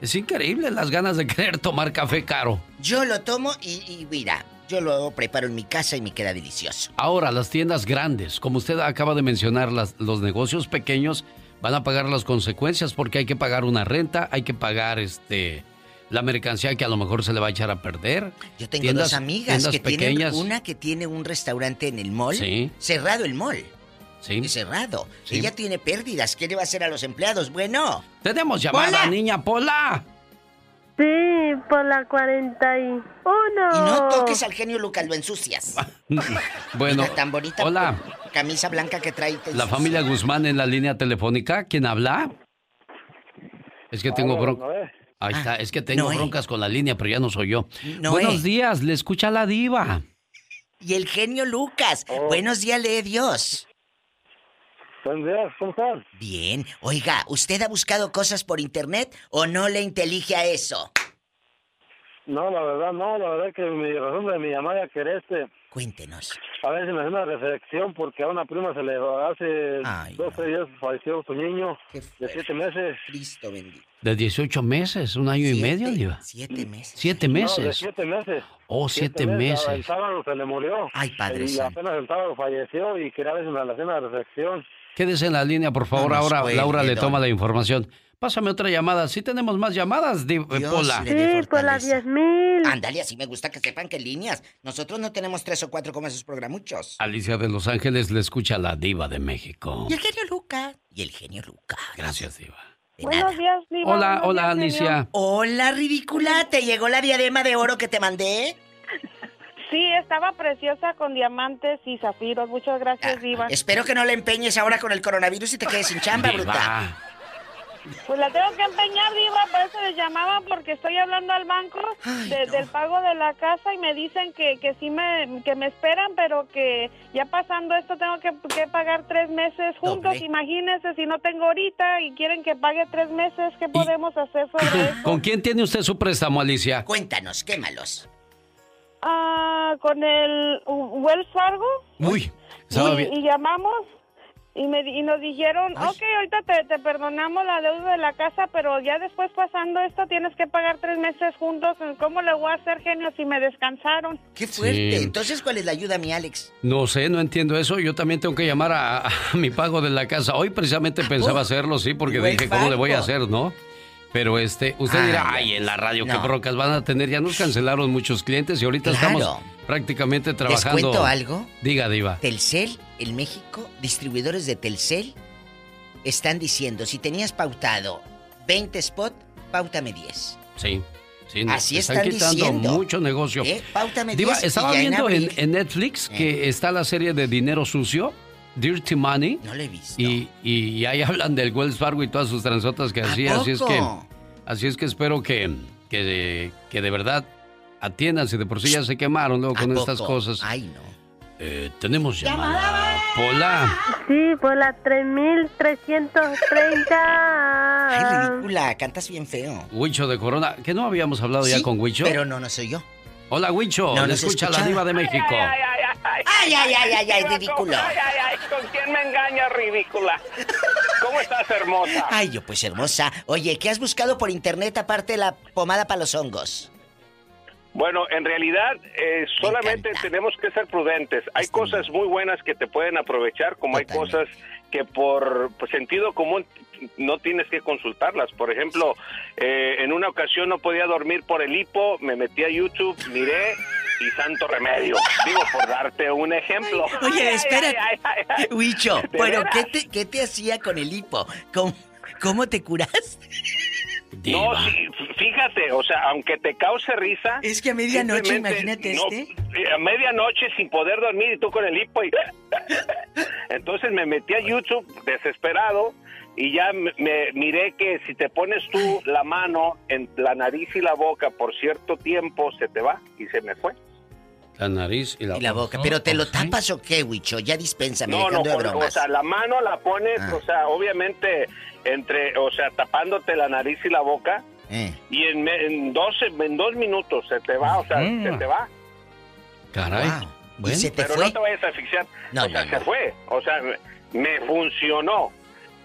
es increíble las ganas de querer tomar café caro. Yo lo tomo y, y mira, yo lo preparo en mi casa y me queda delicioso. Ahora, las tiendas grandes, como usted acaba de mencionar, las, los negocios pequeños van a pagar las consecuencias porque hay que pagar una renta, hay que pagar este la mercancía que a lo mejor se le va a echar a perder. Yo tengo dos amigas que tienen una que tiene un restaurante en el mall, cerrado el mall. Sí. cerrado. Ella tiene pérdidas. ¿Qué le va a hacer a los empleados? Bueno. Tenemos llamada, niña Pola. Sí, por la 41. Y no toques al genio Lucas, lo ensucias. bueno. tan bonita. Hola. Camisa blanca que trae. La familia Guzmán en la línea telefónica. ¿Quién habla? Es que tengo broncas. Ahí está, es que tengo broncas con la línea, pero ya no soy yo. Buenos días, le escucha la diva. Y el genio Lucas. Oh. Buenos días, lee Dios. Buenos días, ¿cómo están? Bien. Oiga, ¿usted ha buscado cosas por internet o no le intelige a eso? No, la verdad no, la verdad que mi razón de mi llamada este. Cuéntenos. A ver si me hace una reflexión porque a una prima se le hace 12 días falleció su niño de 7 meses. Cristo bendito. ¿De 18 meses? ¿Un año y medio, Diva? Siete meses. ¿Siete meses? No, de siete meses. Oh, siete, meses. El sábado se le murió. Ay, padre Y apenas el sábado falleció y quería ver si me hacía una reflexión. Quédese en la línea, por favor. Ahora Laura le toma la información. Pásame otra llamada. Sí tenemos más llamadas, de Pola. Sí, Pola 10 mil. Ándale, así me gusta que sepan que líneas. Nosotros no tenemos tres o cuatro como esos programuchos. Alicia de Los Ángeles le escucha a la diva de México. Y el genio Luca. Y el genio Luca. Gracias, diva. Buenos días, diva. Hola, hola, Alicia. Hola, ridícula. ¿Te llegó la diadema de oro que te mandé? Sí, estaba preciosa con diamantes y zafiros. Muchas gracias, ah, Diva. Espero que no le empeñes ahora con el coronavirus y te quedes sin chamba, bruta. Pues la tengo que empeñar, Diva, por eso les llamaba, porque estoy hablando al banco de- del pago de la casa y me dicen que, que sí me, que me esperan, pero que ya pasando esto tengo que, que pagar tres meses juntos. Doble. Imagínense, si no tengo ahorita y quieren que pague tres meses, ¿qué podemos hacer sobre eso? ¿Con quién tiene usted su préstamo, Alicia? Cuéntanos, quémalos. Ah, con el uh, Wells Fargo. Uy, estaba y, bien. y llamamos y, me, y nos dijeron, ok, ahorita te, te perdonamos la deuda de la casa, pero ya después pasando esto tienes que pagar tres meses juntos. ¿Cómo le voy a hacer, genio, si me descansaron? Qué fuerte. Sí. Entonces, ¿cuál es la ayuda, mi Alex? No sé, no entiendo eso. Yo también tengo que llamar a, a mi pago de la casa. Hoy precisamente pensaba hacerlo, sí, porque dije, ¿cómo le voy a hacer, no? Pero este, usted Ay, dirá, ay, en la radio, qué no. brocas van a tener. Ya nos cancelaron muchos clientes y ahorita Claro. estamos prácticamente ¿Les trabajando. cuento algo? Diga, Diva. Telcel, en México, distribuidores de Telcel están diciendo, si tenías pautado 20 spot, pautame 10. Sí. Sí, Así están están quitando diciendo. mucho negocio. ¿Eh? Pautame Diva, 10 y estaba en viendo en, Netflix que está la serie de Dinero Sucio, Dirty Money. No lo he visto. Y, y ahí hablan del Wells Fargo y todas sus transotas que hacía. Así es que, así es que espero que, que, que de verdad atiendan. Si de por sí ya se quemaron luego ¿A con estas cosas. Ay, no. Eh, tenemos llamada. Pola. Sí, por la 3330. Ay, ridícula, cantas bien feo. Huicho de Corona. Que no habíamos hablado ya con Huicho. Pero no, no soy yo. Hola, Huicho. No Le nos escucha la escucha. diva de México. Ay, ay, ay, Ay, ay, ay, ay, ay, ridículo. Ay, ay, ay, ¿con quién me engaña, ridícula? ¿Cómo estás, hermosa? Ay, yo pues hermosa. Oye, ¿qué has buscado por internet aparte de la pomada para los hongos? Bueno, en realidad eh, solamente tenemos que ser prudentes. Hay cosas muy buenas que te pueden aprovechar, como hay cosas que por pues, sentido común no tienes que consultarlas. Por ejemplo, eh, en una ocasión no podía dormir por el hipo, me metí a YouTube, miré y santo remedio. Digo, por darte un ejemplo. Oye, espera. Huicho, ¿De pero? ¿qué te, ¿qué te hacía con el hipo? ¿Cómo, cómo te curaste? No, sí, fíjate, o sea, aunque te cause risa. Es que a medianoche, imagínate no- este. eh, A medianoche sin poder dormir y tú con el hipo y. Entonces me metí a YouTube desesperado y ya me, me- miré que si te pones tú la mano en la nariz y la boca por cierto tiempo se te va y se me fue. La nariz y la, Y la boca. ¿Pero te lo tapas o qué, Huicho? Ya dispénsame, No, no, de con- o bromas. sea, la mano la pones, Ah. o sea, obviamente entre, o sea, tapándote la nariz y la boca. Eh. Y en, me- en, 12, en dos minutos se te va, o sea, Mm. se te va. Caray. Bueno. se te pero fue? no te vayas a asfixiar. No, o sea, no, se fue. O sea, me funcionó.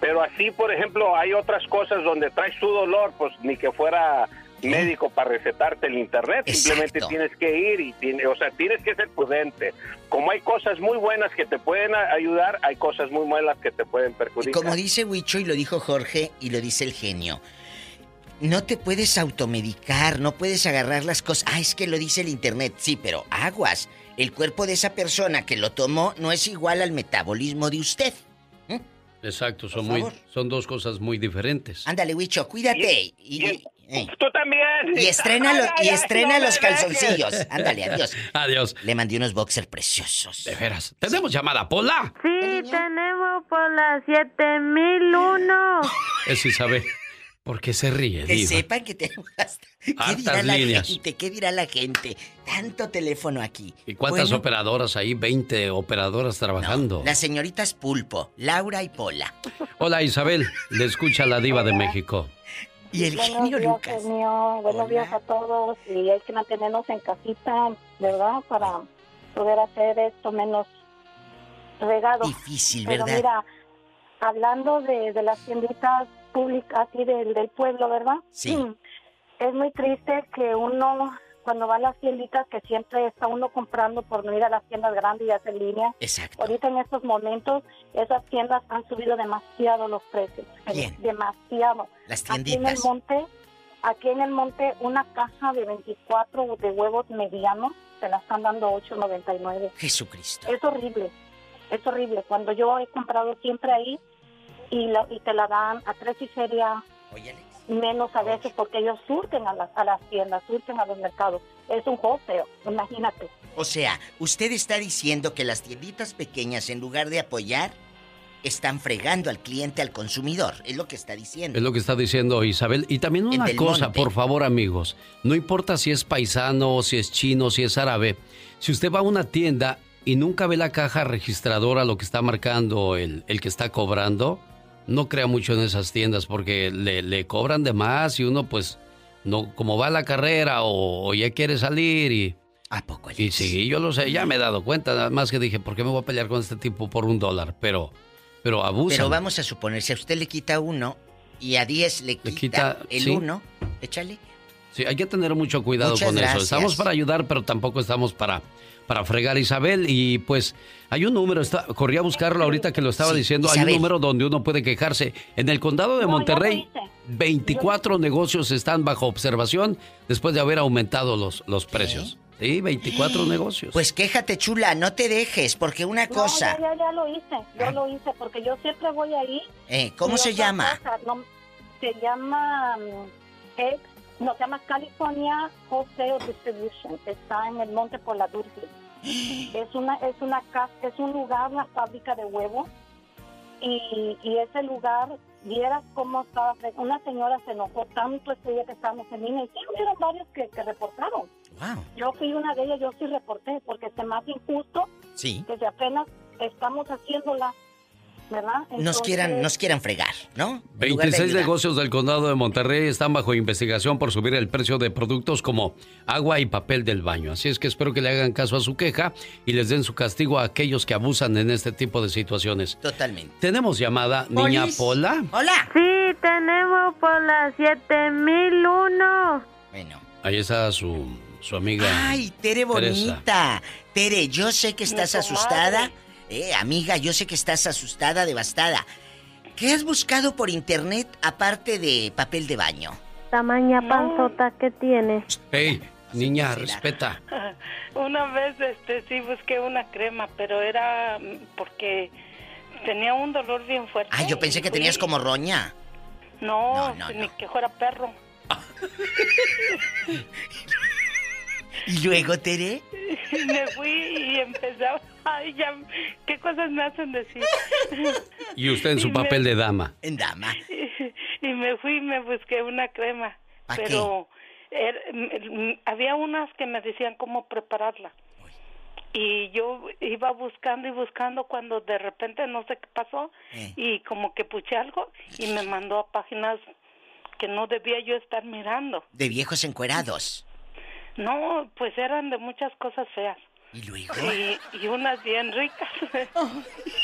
Pero así, por ejemplo, hay otras cosas donde traes tu dolor, pues ni que fuera médico para recetarte el internet. Simplemente tienes que ir y, tiene, o sea, tienes que ser prudente. Como hay cosas muy buenas que te pueden ayudar, hay cosas muy malas que te pueden Y perjudicar. como dice Huicho y lo dijo Jorge y lo dice el genio, no te puedes automedicar, no puedes agarrar las cosas. Ah, es que lo dice el internet. Sí, pero aguas. El cuerpo de esa persona que lo tomó no es igual al metabolismo de usted. Exacto, son, muy, son dos cosas muy diferentes. Ándale, Huicho, cuídate. Y, y- eh. Tú también. Y estrena, lo- Ay, y estrena los calzoncillos. Ándale, adiós. Adiós. Le mandé unos boxers preciosos. De veras. Tenemos llamada, Pola. Sí, tenemos por la 7001. Es Isabel. ¿Por qué se ríe, Que Diva? sepan que tenemos hasta... ¿Qué Hartas dirá la líneas. gente? ¿Qué dirá la gente? Tanto teléfono aquí. ¿Y cuántas Bueno, operadoras ahí? 20 operadoras trabajando. Las señoritas Pulpo, Laura y Pola. Hola, Isabel. Le escucha la diva de México. Y el Buenos genio días, Lucas. genio. Buenos días a todos. Y hay que mantenernos en casita, ¿verdad? Para poder hacer esto menos regado. Difícil, Pero ¿verdad? mira, hablando de, de las tienditas públicas así del, del pueblo, ¿verdad? Sí. Es muy triste que uno, cuando va a las tienditas, que siempre está uno comprando por no ir a las tiendas grandes y hacer línea. Exacto. Ahorita en estos momentos, esas tiendas han subido demasiado los precios. Bien. Demasiado. Las Aquí en el tienditas. monte, aquí en el monte, una caja de 24 de huevos medianos se la están dando 8.99. Jesucristo. Es horrible, es horrible. Cuando yo he comprado siempre ahí y, la- y te la dan a tres y feria menos a veces porque ellos surten a las, a las tiendas, surten a los mercados. Es un joseo, imagínate. O sea, usted está diciendo que las tienditas pequeñas, en lugar de apoyar, están fregando al cliente, al consumidor. Es lo que está diciendo. Es lo que está diciendo Isabel. Y también una cosa, por favor, amigos. No importa si es paisano, si es chino, si es árabe. Si usted va a una tienda y nunca ve la caja registradora, lo que está marcando el, el que está cobrando, no crea mucho en esas tiendas porque le, le cobran de más y uno pues no como va a la carrera o, ya quiere salir y ¿A poco? Y sí, yo lo sé, ya me he dado cuenta, nada más que dije, ¿por qué me voy a pelear con este tipo por un dólar? Pero, pero abusa. Pero vamos a suponer, si a usted le quita uno y a 10 le quita, el uno, échale. Sí, hay que tener mucho cuidado con eso. Estamos para ayudar, pero tampoco estamos para para fregar a Isabel y pues hay un número, está, corrí a buscarlo ahorita que lo estaba diciendo, hay un número donde uno puede quejarse. En el condado de Monterrey, 24 negocios están bajo observación después de haber aumentado los, los precios. Sí, 24 negocios. Pues quéjate, chula, no te dejes, porque una cosa... Ya, ya, lo hice, yo lo hice, porque yo siempre voy ahí. Eh, ¿Cómo se llama? se llama... Ex mm, no, se llama California Wholesale Distribution. Está en el Monte por la. Es una, es una casa, es un lugar, una fábrica de huevos. Y, y ese lugar, vieras cómo estaba. Una señora se enojó tanto ese día que estábamos en línea. Y sí, hubieron varios que, que reportaron. Yo fui una de ellas, yo sí reporté, porque es más injusto sí. que si apenas estamos haciéndola nos quieran, nos quieran fregar, ¿no? 26 negocios del condado de Monterrey están bajo investigación por subir el precio de productos como agua y papel del baño. Así es que espero que le hagan caso a su queja y les den su castigo a aquellos que abusan en este tipo de situaciones. Totalmente. Tenemos llamada, niña Pola. Hola. Sí, tenemos por la 7001. Bueno. Ahí está su, su amiga. Ay, Tere bonita. Tere, yo sé que estás asustada. Eh, amiga, yo sé que estás asustada, devastada. ¿Qué has buscado por internet aparte de papel de baño? Tamaña panzota que tienes. Hey, niña, respeta. Una vez este sí busqué una crema, pero era porque tenía un dolor bien fuerte. Ay, yo pensé que tenías como roña. No, ni que fuera perro. ¿Y luego, Tere? Me fui y empezaba. Ay, ya, ¿qué cosas me hacen decir? Y usted en su papel de dama. En dama. Y, me fui y me busqué una crema. pero er, había unas que me decían cómo prepararla. Y yo iba buscando y buscando cuando de repente no sé qué pasó eh. y como que puché algo y me mandó a páginas que no debía yo estar mirando. De viejos encuerados. No, pues eran de muchas cosas feas. ¿Y luego? Y, unas bien ricas.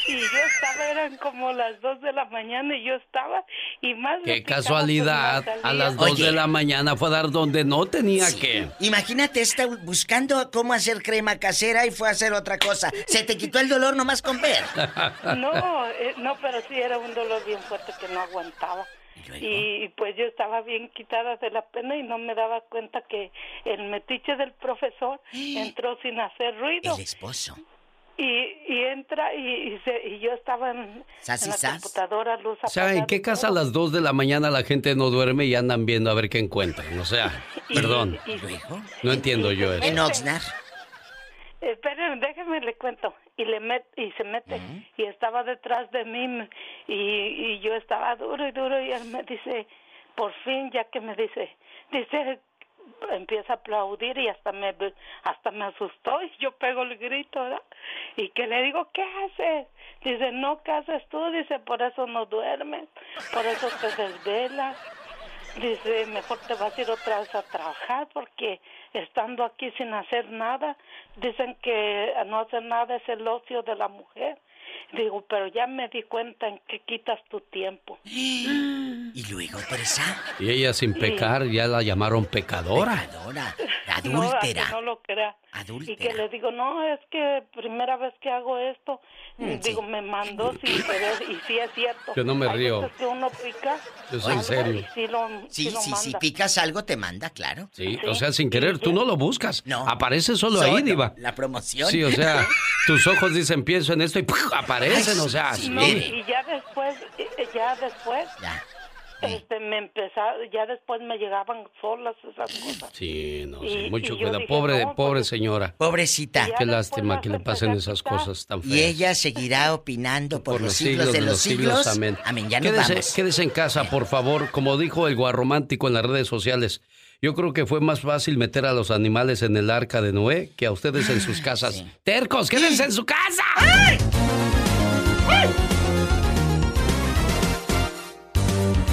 y yo estaba, eran como las dos de la mañana y yo estaba y más... Qué casualidad, a las dos de la mañana fue a dar donde no tenía que. Imagínate, está buscando cómo hacer crema casera y fue a hacer otra cosa. Se te quitó el dolor nomás con ver. no, eh, no, pero sí era un dolor bien fuerte que no aguantaba. Y, pues yo estaba bien quitada de la pena y no me daba cuenta que el metiche del profesor entró sin hacer ruido. El esposo. Y, y entra y, y, yo estaba en, la computadora luz O sea, ¿en qué casa a las 2 de la mañana la gente no duerme y andan viendo a ver qué encuentran? O sea, perdón. No entiendo yo eso. En Oxnard. Esperen, déjenme le cuento. Y le met, y se mete y estaba detrás de mí y, y yo estaba duro y duro y él me dice, por fin ya que me dice, dice empieza a aplaudir y hasta me hasta me asustó y yo pego el grito ¿verdad? y que le digo qué haces dice no qué haces tú dice por eso no duermes por eso te desvelas Dice, mejor te vas a ir otra vez a trabajar porque estando aquí sin hacer nada, dicen que no hacer nada es el ocio de la mujer. Digo, pero ya me di cuenta en que quitas tu tiempo. ¿Y luego, Teresa? Y ella sin pecar, ya la llamaron pecadora. Pecadora, adúltera. No, no lo crea. Adúltera. Y que le digo, no, es que primera vez que hago esto, mm, digo, me mandó sin querer, y sí es cierto. Yo no me río. que uno pica. Yo soy en serio. Sí, lo, sí, sí, si picas algo te manda, claro. Sí, o sea, sin querer, tú no lo buscas. No. Aparece solo, ahí, Diva. La promoción. Sí, o sea, tus ojos dicen pienso en esto y aparecen, o sea, sí. y ya después, ya después. Ya este, me empezaba, ya después me llegaban solas esas cosas. Sí, no, Y- sí, mucho cuidado. dije, Pobre, no, pobre pues, señora. Pobrecita. Qué lástima que le pasen esas cosas tan feas. Y ella seguirá opinando por, por los siglos, de los siglos. amén. Ya nos quédese, vamos. quédese en casa, por favor. Como dijo el guarromántico en las redes sociales, yo creo que fue más fácil meter a los animales en el arca de Noé que a ustedes en sus casas. ¡Tercos, quédense en su casa!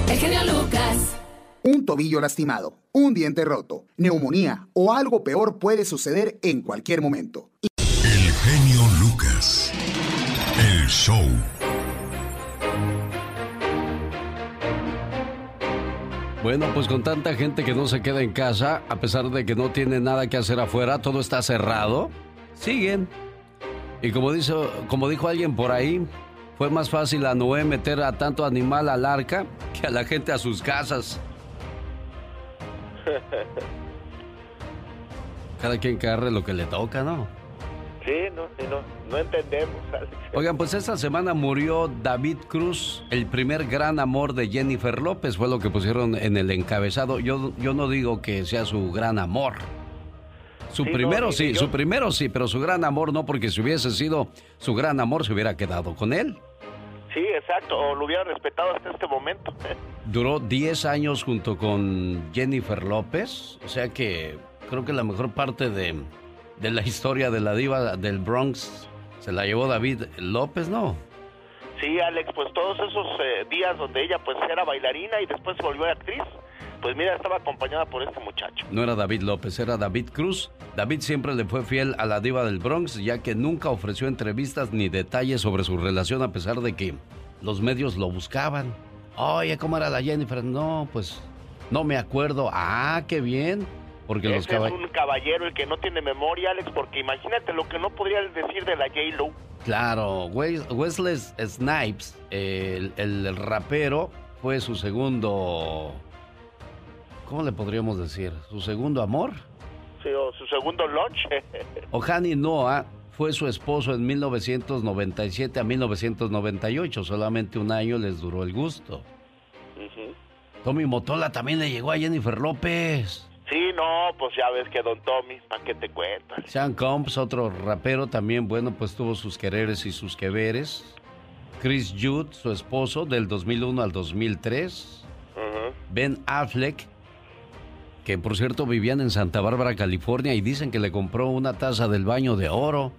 El genio Lucas. Un tobillo lastimado, un diente roto, neumonía o algo peor puede suceder en cualquier momento. El genio Lucas. El show. Bueno, pues con tanta gente que no se queda en casa, a pesar de que no tiene nada que hacer afuera, todo está cerrado, siguen. Y como, dijo, como dijo alguien por ahí, fue más fácil a Noé meter a tanto animal al arca que a la gente a sus casas. Cada quien carre lo que le toca, ¿no? Sí, no, sí, no, no entendemos, Alex. Oigan, pues esta semana murió David Cruz, el primer gran amor de Jennifer López, fue lo que pusieron en el encabezado. Yo, yo no digo que sea su gran amor. Su Sí, primero sí, yo. su primero sí, pero su gran amor no, porque si hubiese sido su gran amor se hubiera quedado con él. Sí, exacto, o lo hubiera respetado hasta este momento. Duró 10 años junto con Jennifer López, o sea que creo que la mejor parte de, de la historia de la diva del Bronx se la llevó David López, ¿no? Sí, Alex, pues todos esos eh, días donde ella pues era bailarina y después se volvió actriz, pues mira, estaba acompañada por este muchacho. No era David López, era David Cruz. David siempre le fue fiel a la diva del Bronx, ya que nunca ofreció entrevistas ni detalles sobre su relación, a pesar de que los medios lo buscaban. Oye, ¿cómo era la Jennifer? No, pues no me acuerdo. Ah, qué bien. Porque los es un caballero el que no tiene memoria, Alex, porque imagínate lo que no podría decir de la J-Lo. Claro, Wes- Wesley Snipes, el, el rapero, fue su segundo... ¿Cómo le podríamos decir? ¿Su segundo amor? Sí, o su segundo lunch. Ohani Noah fue su esposo en 1997 a 1998. Solamente un año les duró el gusto. Tommy Motola también le llegó a Jennifer López. Sí, no, pues ya ves que Don Tommy, ¿para qué te cuentas? Sean Combs, otro rapero también, bueno, pues tuvo sus quereres y sus que veres. Chris Judd, su esposo, del 2001 al 2003. Ujú. Ben Affleck, que por cierto vivían en Santa Bárbara, California, y dicen que le compró una taza del baño de oro.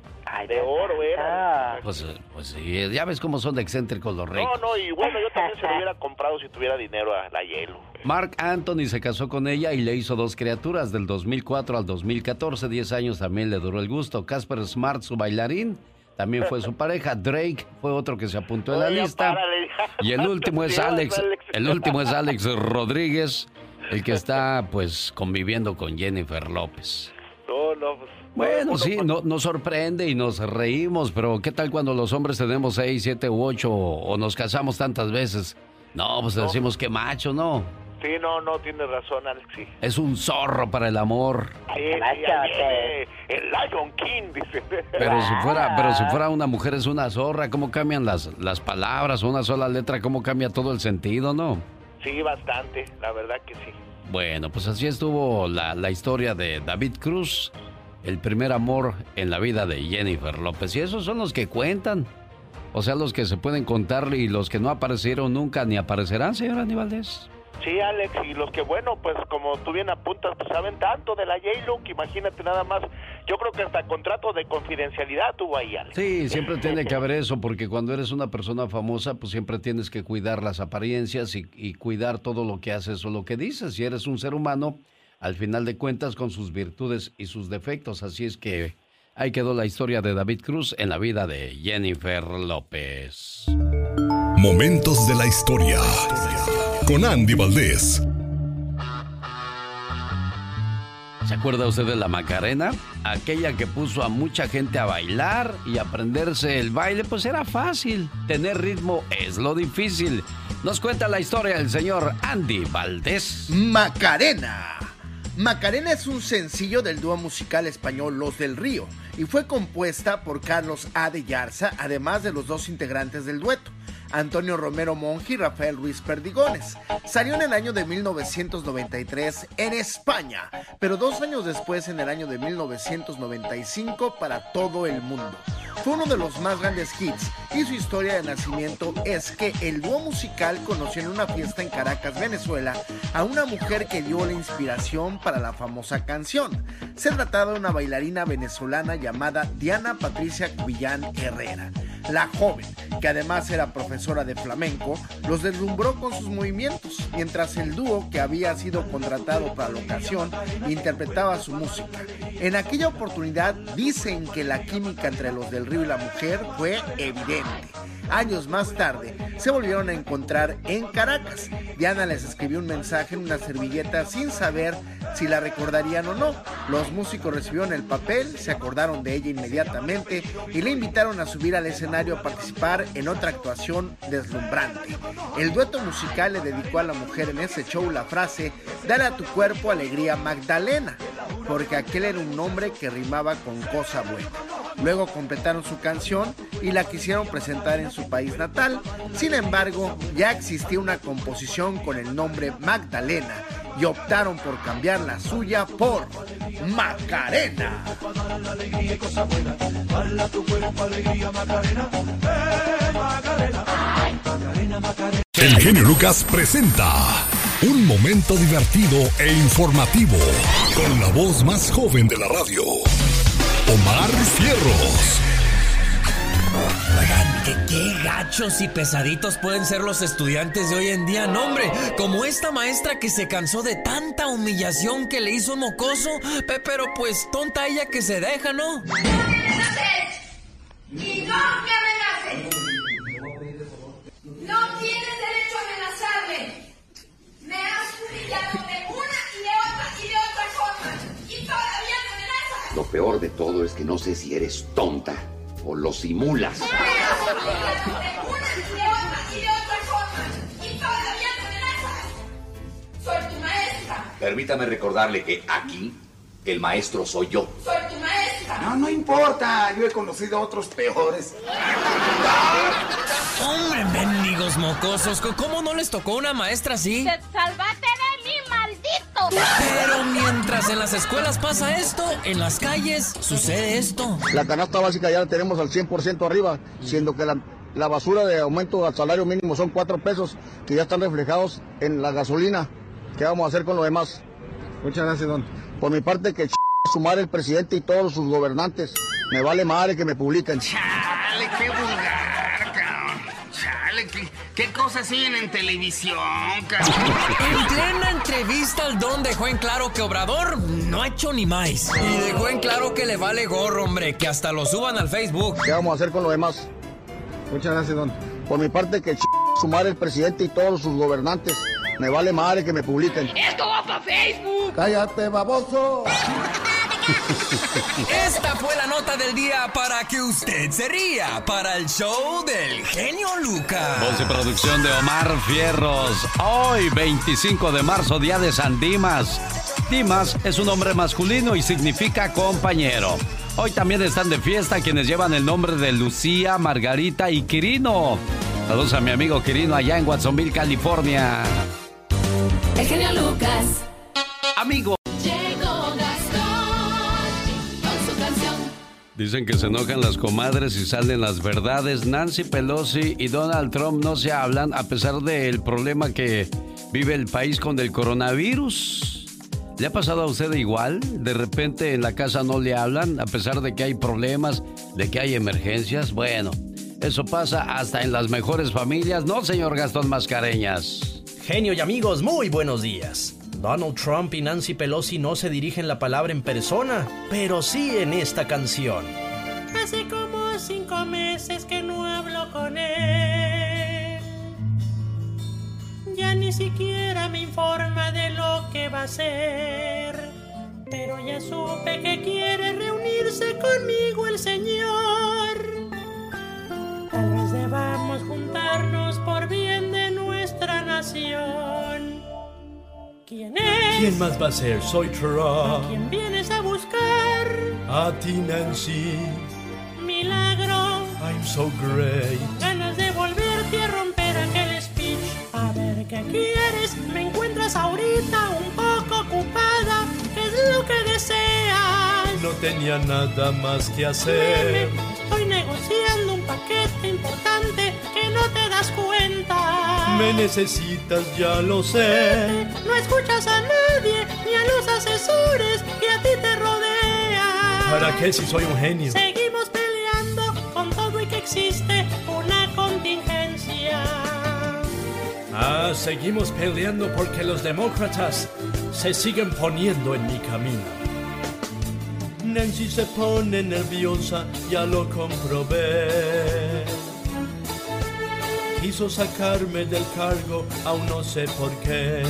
de oro era. Pues, eh, pues sí, ya ves cómo son de excéntricos los No, ricos. no, y bueno, yo también se lo hubiera comprado si tuviera dinero a la hielo. Mark Anthony se casó con ella y le hizo dos criaturas del 2004 al 2014. 10 años también le duró el gusto. Casper Smart, su bailarín, también fue su pareja. Drake fue otro que se apuntó en la Oye, lista. párale. Y el último es. Alex. El último es Alex Rodríguez, el que está pues conviviendo con Jennifer López. No, no, pues. Bueno, sí, no, nos sorprende y nos reímos, pero ¿qué tal cuando los hombres tenemos seis, siete u ocho o nos casamos tantas veces? No, pues decimos que macho, ¿no? Sí, no, no, tienes razón, Alex, sí. Es un zorro para el amor. Sí, sí, viene el Lion King, dice. Pero si fuera, pero si fuera una mujer es una zorra, ¿cómo cambian las, las palabras? Una sola letra, ¿cómo cambia todo el sentido, no? Sí, bastante, la verdad que sí. Bueno, pues así estuvo la, la historia de David Cruz, el primer amor en la vida de Jennifer López. Y esos son los que cuentan. O sea, los que se pueden contar y los que no aparecieron nunca ni aparecerán, señor Aníbaldez. Sí, Alex, y los que, bueno, pues como tú bien apuntas, pues saben tanto de la J-Lo que imagínate nada más. Yo creo que hasta contrato de confidencialidad tuvo ahí, Alex. Sí, siempre tiene que haber eso, porque cuando eres una persona famosa, pues siempre tienes que cuidar las apariencias y, y cuidar todo lo que haces o lo que dices. Si eres un ser humano, al final de cuentas, con sus virtudes y sus defectos. Así es que ahí quedó la historia de David Cruz en la vida de Jennifer López. Momentos de la historia. Con Andy Valdés. ¿Se acuerda usted de la Macarena? Aquella que puso a mucha gente a bailar y aprenderse el baile, pues era fácil. Tener ritmo es lo difícil. Nos cuenta la historia el señor Andy Valdés. Macarena. Macarena es un sencillo del dúo musical español Los del Río y fue compuesta por Carlos A. de Yarza, además de los dos integrantes del dueto. Antonio Romero Monge y Rafael Ruiz Perdigones. Salió en el año de 1993 en España, pero dos años después en el año de 1995 para todo el mundo. Fue uno de los más grandes hits y su historia de nacimiento es que el dúo musical conoció en una fiesta en Caracas, Venezuela, a una mujer que dio la inspiración para la famosa canción. Se trataba de una bailarina venezolana llamada Diana Patricia Villán Herrera. La joven, que además era profesora de flamenco, los deslumbró con sus movimientos, mientras el dúo que había sido contratado para la ocasión interpretaba su música. En aquella oportunidad dicen que la química entre los del río y la mujer fue evidente. Años más tarde se volvieron a encontrar en Caracas. Diana les escribió un mensaje en una servilleta sin saber si la recordarían o no. Los músicos recibieron el papel, se acordaron de ella inmediatamente y le invitaron a subir al escenario a participar en otra actuación deslumbrante. El dueto musical le dedicó a la mujer en ese show la frase, dale a tu cuerpo alegría Magdalena, porque aquel era un nombre que rimaba con cosa buena. Luego completaron su canción y la quisieron presentar en su país natal. Sin embargo, ya existía una composición con el nombre Magdalena y optaron por cambiar la suya por Macarena. El genio Lucas presenta un momento divertido e informativo con la voz más joven de la radio, Omar Fierros. Oigan, ¿qué, qué gachos y pesaditos pueden ser los estudiantes de hoy en día, no hombre, como esta maestra que se cansó de tanta humillación que le hizo un mocoso, pe- pero pues tonta ella que se deja, ¿no? Y no me amenaces. No tienes derecho a amenazarme. Me has humillado de una y de otra y de otra forma. Y todavía me amenazas. Lo peor de todo es que no sé si eres tonta o lo simulas. Permítame recordarle que aquí el maestro soy yo. Soy tu maestra. No, no importa. Yo he conocido a otros peores. Hombre, mendigos mocosos, ¿cómo no les tocó una maestra así? ¡Salvate de Pero mientras en las escuelas pasa esto, en las calles sucede esto. La canasta básica ya la tenemos al 100% arriba, siendo que la, la basura de aumento al salario mínimo son 4 pesos que ya están reflejados en la gasolina. ¿Qué vamos a hacer con lo demás? Muchas gracias, don. Por mi parte, que ch- sumar el presidente y todos sus gobernantes. Me vale madre que me publiquen. Chale, qué vulgar, qué, cosas siguen en televisión, cabrón. En plena entrevista, el don dejó en claro que Obrador no ha hecho ni más. Y dejó en claro que le vale gorro, hombre, que hasta lo suban al Facebook. ¿Qué vamos a hacer con lo demás? Muchas gracias, don. Por mi parte, que ch- sumar el presidente y todos sus gobernantes. Me vale madre que me publiquen. ¡Esto va para Facebook! ¡Cállate, baboso! Esta fue la nota del día para que usted se ría para el show del genio Lucas. Voz y producción de Omar Fierros. Hoy, 25 de marzo, día de San Dimas. Dimas es un nombre masculino y significa compañero. Hoy también están de fiesta quienes llevan el nombre de Lucía, Margarita y Quirino. Saludos a mi amigo Quirino allá en Watsonville, California. El genio Lucas. Amigo. Dicen que se enojan las comadres y salen las verdades. Nancy Pelosi y Donald Trump no se hablan a pesar del problema que vive el país con el coronavirus. ¿Le ha pasado a usted igual? De repente en la casa no le hablan a pesar de que hay problemas, de que hay emergencias. Bueno, eso pasa hasta en las mejores familias, ¿no, señor Gastón Mascareñas? Genio y amigos, muy buenos días. Donald Trump y Nancy Pelosi no se dirigen la palabra en persona, pero sí en esta canción. Hace como cinco meses que no hablo con él. Ya ni siquiera me informa de lo que va a hacer. Pero ya supe que quiere reunirse conmigo el Señor. Tal vez debamos juntarnos por bien de nuestra nación. ¿Quién es? ¿Quién más va a ser? Soy ¿A Trump. quién vienes a buscar? A ti, Nancy. Milagro. I'm so great. Ganas de volverte a romper ¿qué quieres? Me encuentras ahorita un poco ocupada. ¿Qué es lo que deseas? No tenía nada más que hacer. estoy negociando un paquete importante que no te das cuenta. Me necesitas, ya lo sé. No escuchas a nadie ni a los asesores que a ti te rodean. ¿Para qué si soy un genio? Seguimos peleando con todo y que existe una contingencia. Ah, seguimos peleando porque los demócratas se siguen poniendo en mi camino. Nancy se pone nerviosa, ya lo comprobé. Quiso sacarme del cargo, aún no sé por qué.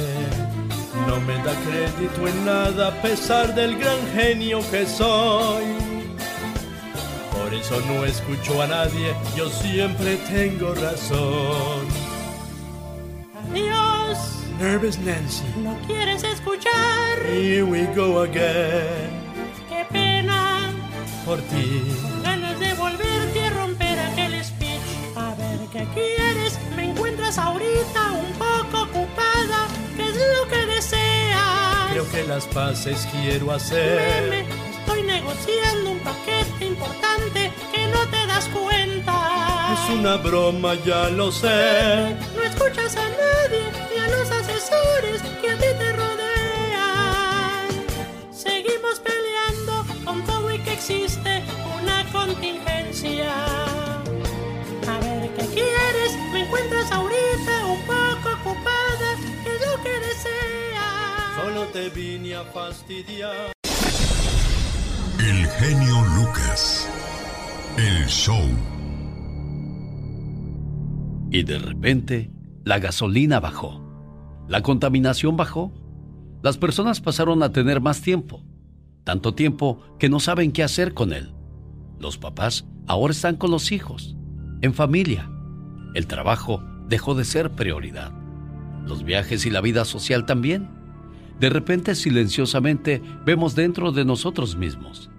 No me da crédito en nada a pesar del gran genio que soy. Por eso no escucho a nadie, yo siempre tengo razón. Dios. Nervous Nancy. No quieres escuchar. Here we go again. Qué pena. Por ti. Ahorita un poco ocupada. ¿Qué es lo que deseas? Creo que las paces quiero hacer. Meme, estoy negociando un paquete importante que no te das cuenta. Es una broma, ya lo sé. No escuchas a nadie ni a los asesores que a ti te rodean. Seguimos peleando con todo y que existe una contingencia. Te vine a fastidiar. El genio Lucas. El show. Y de repente, la gasolina bajó. La contaminación bajó. Las personas pasaron a tener más tiempo. Tanto tiempo que no saben qué hacer con él. Los papás ahora están con los hijos, en familia. El trabajo dejó de ser prioridad. Los viajes y la vida social también. De repente, silenciosamente, vemos dentro de nosotros mismos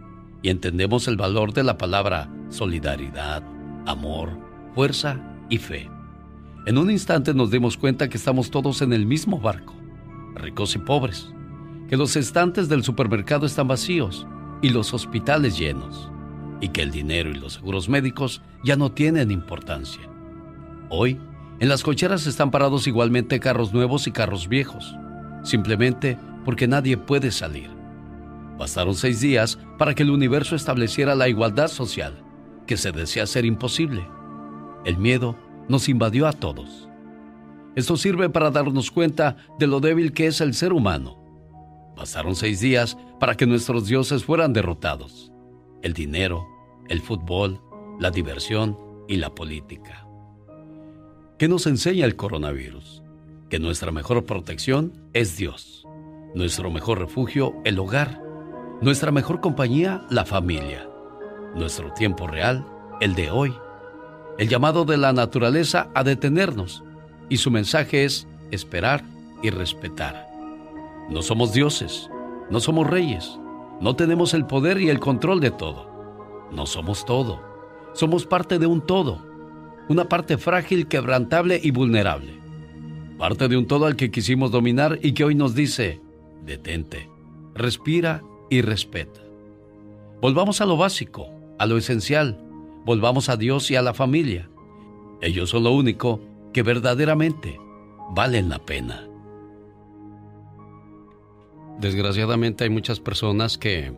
y entendemos el valor de la palabra solidaridad, amor, fuerza y fe. En un instante nos dimos cuenta que estamos todos en el mismo barco, ricos y pobres, que los estantes del supermercado están vacíos y los hospitales llenos, y que el dinero y los seguros médicos ya no tienen importancia. Hoy, en las cocheras están parados igualmente carros nuevos y carros viejos, simplemente porque nadie puede salir. Bastaron seis días para que el universo estableciera la igualdad social, que se desea ser imposible. El miedo nos invadió a todos. Esto sirve para darnos cuenta de lo débil que es el ser humano. Bastaron seis días para que nuestros dioses fueran derrotados. El dinero, el fútbol, la diversión y la política. ¿Qué nos enseña el coronavirus? Que nuestra mejor protección es Dios. Nuestro mejor refugio, el hogar. Nuestra mejor compañía, la familia. Nuestro tiempo real, el de hoy. El llamado de la naturaleza a detenernos. Y su mensaje es esperar y respetar. No somos dioses, no somos reyes, no tenemos el poder y el control de todo. No somos todo, somos parte de un todo, una parte frágil, quebrantable y vulnerable. Parte de un todo al que quisimos dominar y que hoy nos dice, detente, respira y respeta. Volvamos a lo básico, a lo esencial, volvamos a Dios y a la familia. Ellos son lo único que verdaderamente valen la pena. Desgraciadamente hay muchas personas que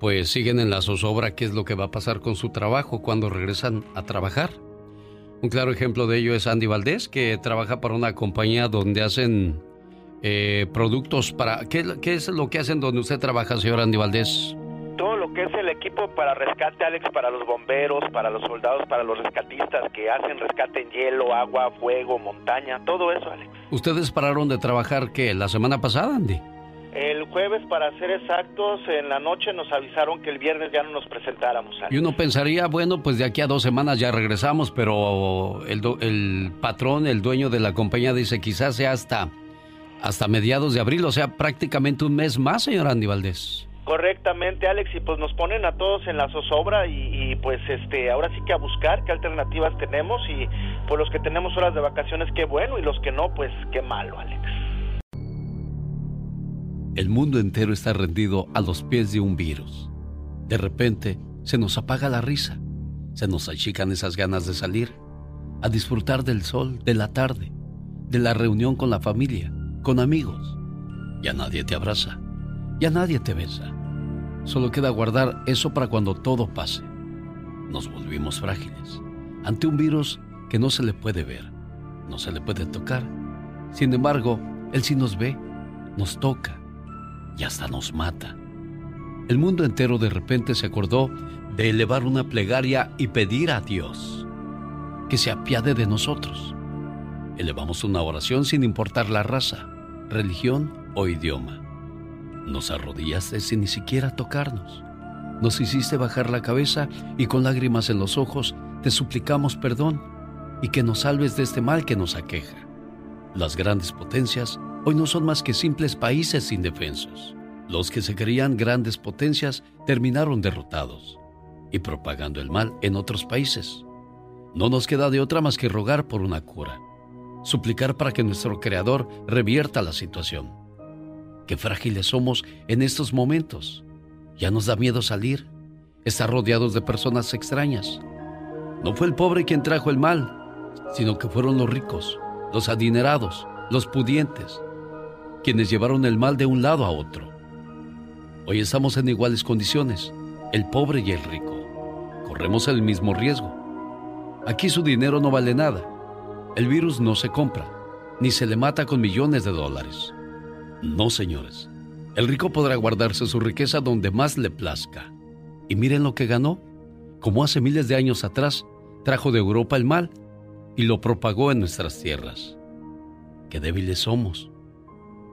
pues siguen en la zozobra qué es lo que va a pasar con su trabajo cuando regresan a trabajar. Un claro ejemplo de ello es Andy Valdés, que trabaja para una compañía donde hacen eh, productos para... ¿qué, ¿Qué es lo que hacen donde usted trabaja, señor Andy Valdés? todo lo que es el equipo para rescate, Alex, para los bomberos, para los soldados, para los rescatistas que hacen rescate en hielo, agua, fuego, montaña, todo eso, Alex. ¿Ustedes pararon de trabajar qué? ¿La semana pasada, Andy? El jueves, para ser exactos, en la noche nos avisaron que el viernes ya no nos presentáramos. Alex. Y uno pensaría, bueno, pues de aquí a dos semanas ya regresamos, pero el, do- el patrón, el dueño de la compañía dice quizás sea hasta, hasta mediados de abril, o sea, prácticamente un mes más, señor Andy Valdés. Correctamente, Alex, y pues nos ponen a todos en la zozobra y, y, pues este, ahora sí que a buscar qué alternativas tenemos y pues los que tenemos horas de vacaciones qué bueno y los que no pues qué malo, Alex. El mundo entero está rendido a los pies de un virus. De repente se nos apaga la risa, se nos achican esas ganas de salir, a disfrutar del sol, de la tarde, de la reunión con la familia, con amigos. Ya nadie te abraza, ya nadie te besa. Solo queda guardar eso para cuando todo pase. Nos volvimos frágiles ante un virus que no se le puede ver, no se le puede tocar. Sin embargo, Él sí nos ve, nos toca y hasta nos mata. El mundo entero de repente se acordó de elevar una plegaria y pedir a Dios que se apiade de nosotros. Elevamos una oración sin importar la raza, religión o idioma. Nos arrodillaste sin ni siquiera tocarnos. Nos hiciste bajar la cabeza y con lágrimas en los ojos te suplicamos perdón y que nos salves de este mal que nos aqueja. Las grandes potencias hoy no son más que simples países indefensos. Los que se creían grandes potencias terminaron derrotados y propagando el mal en otros países. No nos queda de otra más que rogar por una cura, suplicar para que nuestro Creador revierta la situación. Qué frágiles somos en estos momentos. Ya nos da miedo salir, estar rodeados de personas extrañas. No fue el pobre quien trajo el mal, sino que fueron los ricos, los adinerados, los pudientes, quienes llevaron el mal de un lado a otro. Hoy estamos en iguales condiciones, el pobre y el rico. Corremos el mismo riesgo. Aquí su dinero no vale nada. El virus no se compra, ni se le mata con millones de dólares. No, señores. El rico podrá guardarse su riqueza donde más le plazca. Y miren lo que ganó. Como hace miles de años atrás, trajo de Europa el mal y lo propagó en nuestras tierras. Qué débiles somos.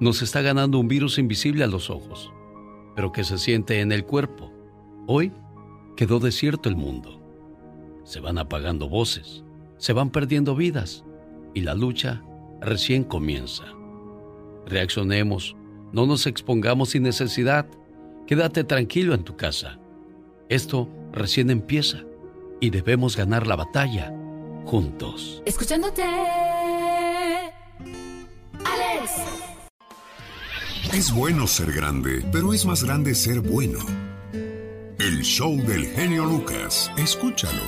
Nos está ganando un virus invisible a los ojos pero que se siente en el cuerpo. Hoy quedó desierto el mundo. Se van apagando voces, se van perdiendo vidas y la lucha recién comienza. Reaccionemos, no nos expongamos sin necesidad. Quédate tranquilo en tu casa. Esto recién empieza y debemos ganar la batalla juntos. Escuchándote. Alex. Es bueno ser grande, pero es más grande ser bueno. El show del genio Lucas. Escúchalo.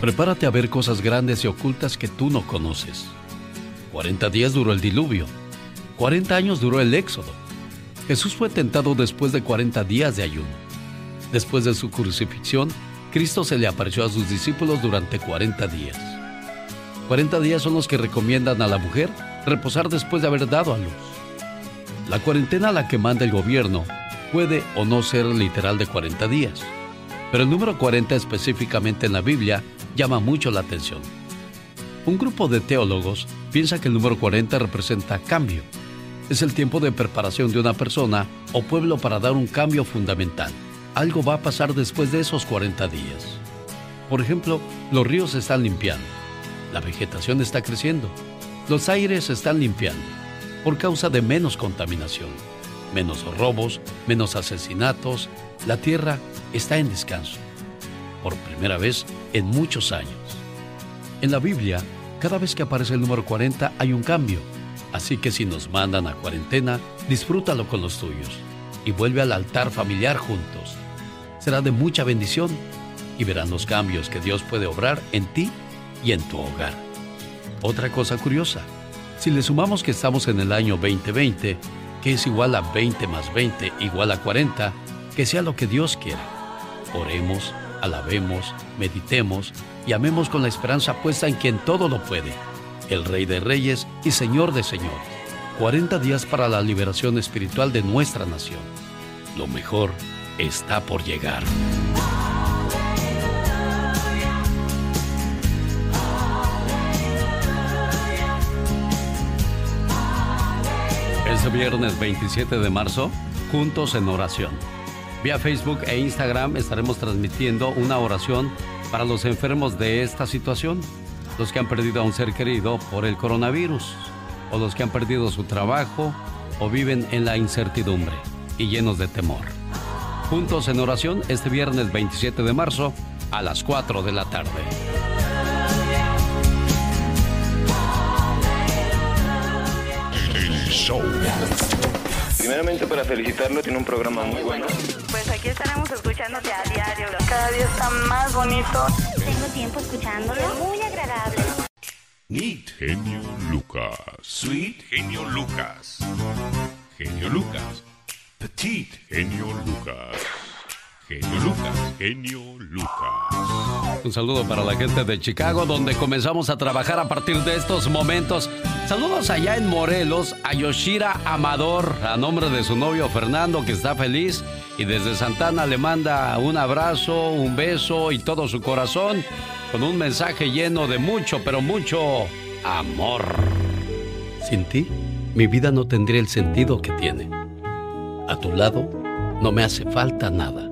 Prepárate a ver cosas grandes y ocultas que tú no conoces. 40 días duró el diluvio. 40 años duró el éxodo. Jesús fue tentado después de 40 días de ayuno. Después de su crucifixión, Cristo se le apareció a sus discípulos durante 40 días. 40 días son los que recomiendan a la mujer reposar después de haber dado a luz. La cuarentena a la que manda el gobierno puede o no ser literal de 40 días, pero el número 40 específicamente en la Biblia llama mucho la atención. Un grupo de teólogos piensa que el número 40 representa cambio. Es el tiempo de preparación de una persona o pueblo para dar un cambio fundamental. Algo va a pasar después de esos 40 días. Por ejemplo, los ríos están limpiando, la vegetación está creciendo, los aires están limpiando por causa de menos contaminación, menos robos, menos asesinatos. La tierra está en descanso, por primera vez en muchos años. En la Biblia, cada vez que aparece el número 40 hay un cambio, así que si nos mandan a cuarentena, disfrútalo con los tuyos y vuelve al altar familiar juntos. Será de mucha bendición y verán los cambios que Dios puede obrar en ti y en tu hogar. Otra cosa curiosa, si le sumamos que estamos en el año 2020, que es igual a 20 más 20 igual a 40, que sea lo que Dios quiera. Oremos, alabemos, meditemos y amemos con la esperanza puesta en quien todo lo puede, el Rey de Reyes y Señor de Señores. 40 días para la liberación espiritual de nuestra nación. Lo mejor está por llegar. Este viernes 27 de marzo, juntos en oración. Vía Facebook e Instagram estaremos transmitiendo una oración para los enfermos de esta situación, los que han perdido a un ser querido por el coronavirus, o los que han perdido su trabajo o viven en la incertidumbre. y llenos de temor. Juntos en oración este viernes 27 de marzo a las 4 de la tarde. Show. Primeramente para felicitarlo, tiene un programa muy bueno. Pues aquí estaremos escuchándote a diario. Cada día está más bonito. Tengo tiempo escuchándolo. Muy agradable. Neat. Genio Lucas. Sweet. Genio Lucas. Genio Lucas. Petit. Genio Lucas. Genio Lucas. Genio Lucas. Un saludo para la gente de Chicago, donde comenzamos a trabajar a partir de estos momentos. Saludos allá en Morelos a Yoshira Amador, a nombre de su novio Fernando, que está feliz. Y desde Santana le manda un abrazo, un beso y todo su corazón, con un mensaje lleno de mucho, pero mucho amor. Sin ti, mi vida no tendría el sentido que tiene. A tu lado, no me hace falta nada.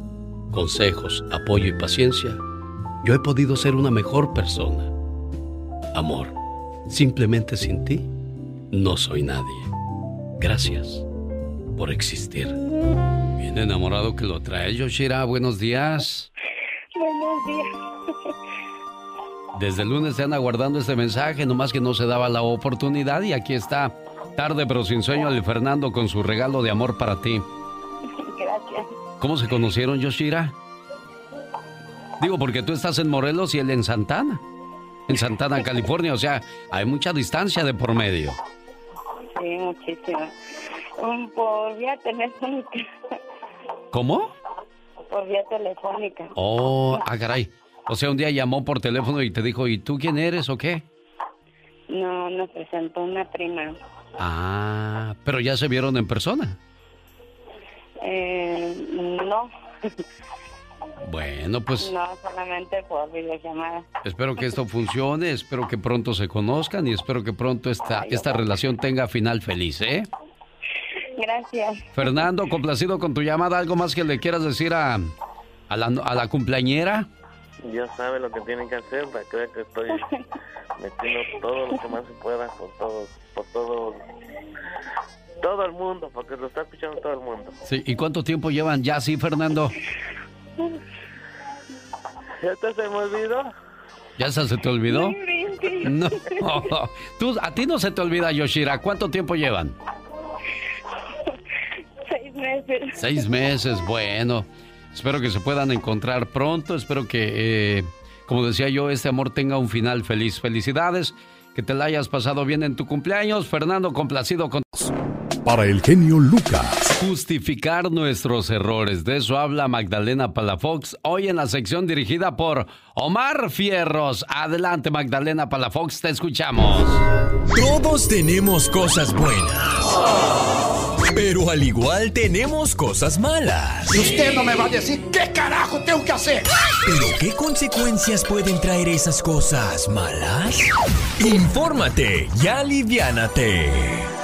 consejos, apoyo y paciencia, yo he podido ser una mejor persona. Amor, simplemente sin ti, no soy nadie. Gracias por existir. Bien enamorado que lo trae, Yoshira. Buenos días. Buenos días. Desde el lunes se anda guardando este mensaje, nomás que no se daba la oportunidad y aquí está. Tarde pero sin sueño el Fernando con su regalo de amor para ti. Gracias. ¿Cómo se conocieron, Yoshira? Digo, porque tú estás en Morelos y él en Santana. En Santana, California. O sea, hay mucha distancia de por medio. Sí, muchísimo. Um, por vía telefónica. ¿Cómo? Por vía telefónica. Oh, ah, caray. O sea, un día llamó por teléfono y te dijo, ¿y tú quién eres o qué? No, nos presentó una prima. Ah, pero ya se vieron en persona. Eh, no. Bueno, pues No, solamente por videollamada. espero que esto funcione, espero que pronto se conozcan y espero que pronto esta, esta relación tenga final feliz, ¿eh? Gracias. Fernando, complacido con tu llamada, ¿algo más que le quieras decir a, a, la, a la cumpleañera? Ya sabe lo que tienen que hacer para que que estoy metiendo todo lo que más se pueda por todo, por todo, todo el mundo, porque lo está escuchando todo el mundo. Sí, ¿y cuánto tiempo llevan ya así, Fernando? ¿Ya te se me olvidó? ¿Ya se se te olvidó? No, Tú, a ti no se te olvida, Yoshira. ¿Cuánto tiempo llevan? Seis meses. Seis meses, bueno. Espero que se puedan encontrar pronto. Espero que, eh, como decía yo, este amor tenga un final feliz. Felicidades. Que te la hayas pasado bien en tu cumpleaños. Fernando, complacido con... Para el genio Lucas. Justificar nuestros errores. De eso habla Magdalena Palafox hoy en la sección dirigida por Omar Fierros. Adelante, Magdalena Palafox, te escuchamos. Todos tenemos cosas buenas. Pero al igual tenemos cosas malas. Y usted no me va a decir qué carajo tengo que hacer. ¿Pero qué consecuencias pueden traer esas cosas malas? Infórmate y aliviánate.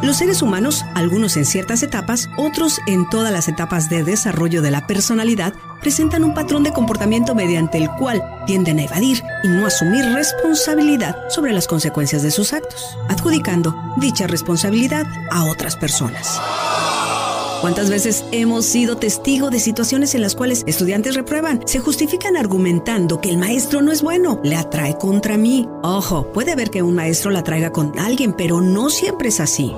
Los seres humanos, algunos en ciertas etapas, otros en todas las etapas de desarrollo de la personalidad, presentan un patrón de comportamiento mediante el cual tienden a evadir y no asumir responsabilidad sobre las consecuencias de sus actos, adjudicando dicha responsabilidad a otras personas. ¿Cuántas veces hemos sido testigo de situaciones en las cuales estudiantes reprueban, se justifican argumentando que el maestro no es bueno, le atrae contra mí? Ojo, puede haber que un maestro la traiga con alguien, pero no siempre es así.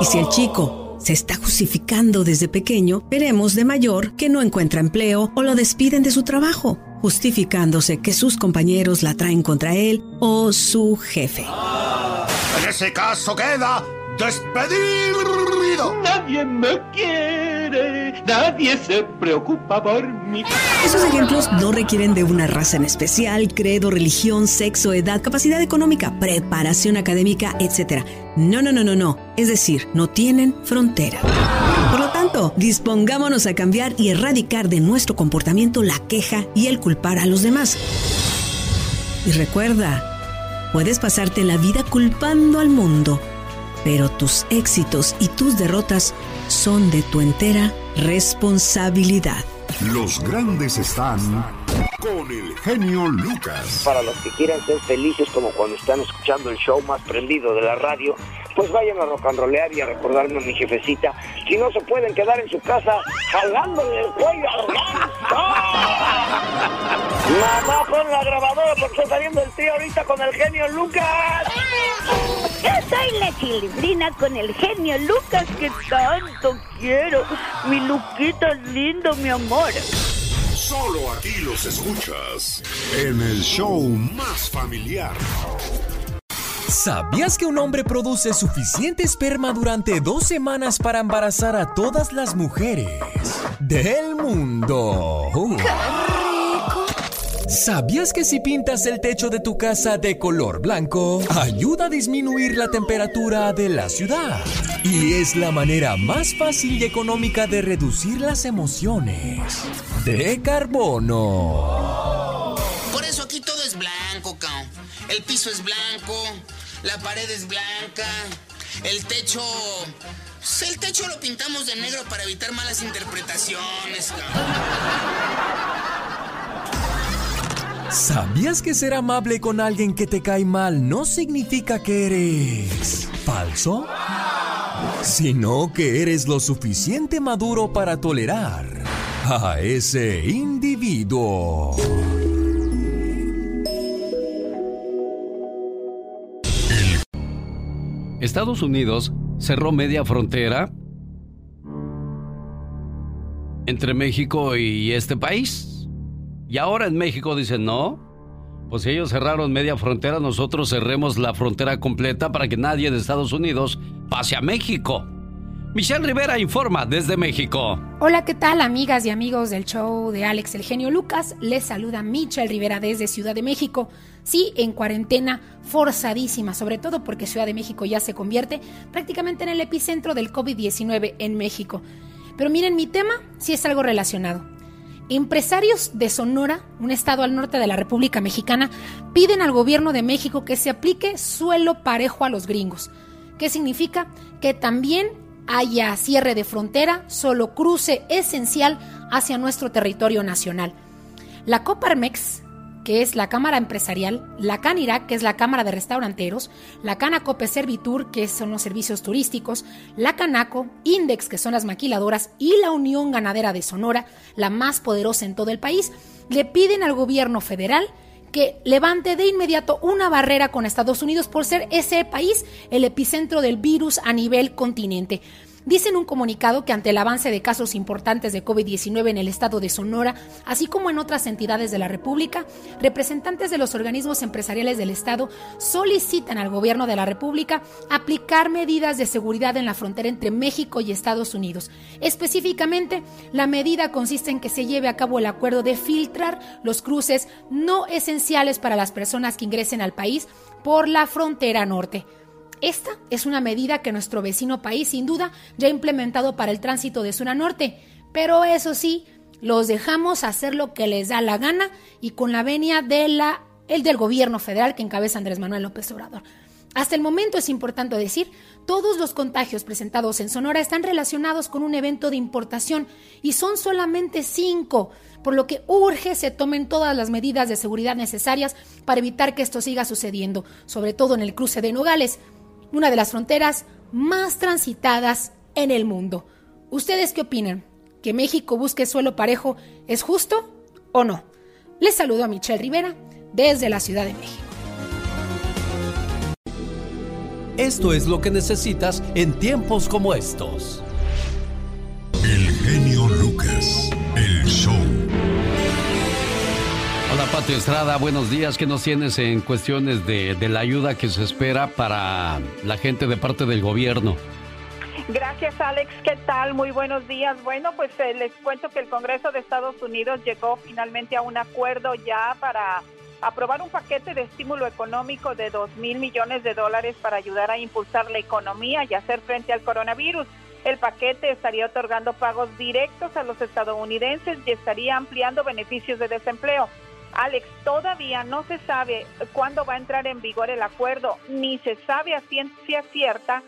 Y si el chico se está justificando desde pequeño, veremos de mayor que no encuentra empleo o lo despiden de su trabajo, justificándose que sus compañeros la traen contra él o su jefe. En ese caso queda ¡Despedido! Nadie me quiere, nadie se preocupa por mí. Esos ejemplos no requieren de una raza en especial, credo, religión, sexo, edad, capacidad económica, preparación académica, etc. No, no, no, no, no. Es decir, no tienen frontera. Por lo tanto, dispongámonos a cambiar y erradicar de nuestro comportamiento la queja y el culpar a los demás. Y recuerda, puedes pasarte la vida culpando al mundo, pero tus éxitos y tus derrotas son de tu entera responsabilidad. Los grandes están con el genio Lucas. Para los que quieran ser felices como cuando están escuchando el show más prendido de la radio, pues vayan a rock and rollear y a recordarme a mi jefecita. Si no se pueden quedar en su casa jalándole el cuello al ganso. Mamá, pon la grabadora porque está saliendo el tío ahorita con el genio Lucas. Yo soy la chilindrina con el genio Lucas que tanto quiero. Mi Luquita es lindo, mi amor. Solo aquí los escuchas en el show más familiar. ¿Sabías que un hombre produce suficiente esperma durante dos semanas para embarazar a todas las mujeres del mundo? ¿Sabías que si pintas el techo de tu casa de color blanco, ayuda a disminuir la temperatura de la ciudad? Y es la manera más fácil y económica de reducir las emociones de carbono. Por eso aquí todo es blanco, cao. El piso es blanco, la pared es blanca, el techo. pues, El techo lo pintamos de negro para evitar malas interpretaciones. ¿Sabías que ser amable con alguien que te cae mal no significa que eres falso? Sino que eres lo suficiente maduro para tolerar a ese individuo. Estados Unidos cerró media frontera entre México y este país. Y ahora en México dicen, no, pues si ellos cerraron media frontera, nosotros cerremos la frontera completa para que nadie de Estados Unidos pase a México. Michelle Rivera informa desde México. Hola, ¿qué tal amigas y amigos del show de Alex el genio Lucas? Les saluda Michelle Rivera desde Ciudad de México. Sí, en cuarentena forzadísima, sobre todo porque Ciudad de México ya se convierte prácticamente en el epicentro del COVID-19 en México. Pero miren, mi tema sí es algo relacionado. Empresarios de Sonora, un estado al norte de la República Mexicana, piden al gobierno de México que se aplique suelo parejo a los gringos. ¿Qué significa? Que también haya cierre de frontera, solo cruce esencial hacia nuestro territorio nacional. La Coparmex, que es la Cámara Empresarial, la Canirac, que es la Cámara de Restauranteros, la Canacope Servitur, que son los servicios turísticos, la Canaco, Index, que son las maquiladoras, y la Unión Ganadera de Sonora, la más poderosa en todo el país, le piden al gobierno federal que levante de inmediato una barrera con Estados Unidos por ser ese país el epicentro del virus a nivel continente. Dice en un comunicado que ante el avance de casos importantes de COVID-19 en el estado de Sonora, así como en otras entidades de la República, representantes de los organismos empresariales del estado solicitan al gobierno de la República aplicar medidas de seguridad en la frontera entre México y Estados Unidos. Específicamente, la medida consiste en que se lleve a cabo el acuerdo de filtrar los cruces no esenciales para las personas que ingresen al país por la frontera norte. Esta es una medida que nuestro vecino país sin duda ya ha implementado para el tránsito de sur a norte, pero eso sí, los dejamos hacer lo que les da la gana y con la venia de la, el del gobierno federal que encabeza Andrés Manuel López Obrador. Hasta el momento es importante decir, todos los contagios presentados en Sonora están relacionados con un evento de importación y son solamente cinco, por lo que urge se tomen todas las medidas de seguridad necesarias para evitar que esto siga sucediendo, sobre todo en el cruce de Nogales, una de las fronteras más transitadas en el mundo. ¿Ustedes qué opinan? ¿Que México busque suelo parejo es justo o no? Les saludo a Michelle Rivera desde la Ciudad de México. Esto es lo que necesitas en tiempos como estos. El genio Lucas, el show. Hola Pati Estrada, buenos días. ¿Qué nos tienes en cuestiones de, de la ayuda que se espera para la gente de parte del gobierno? Gracias, Alex. ¿Qué tal? Muy buenos días. Bueno, pues eh, les cuento que el Congreso de Estados Unidos llegó finalmente a un acuerdo ya para aprobar un paquete de estímulo económico de 2 mil millones de dólares para ayudar a impulsar la economía y hacer frente al coronavirus. El paquete estaría otorgando pagos directos a los estadounidenses y estaría ampliando beneficios de desempleo. Alex, todavía no se sabe cuándo va a entrar en vigor el acuerdo, ni se sabe a ciencia cierta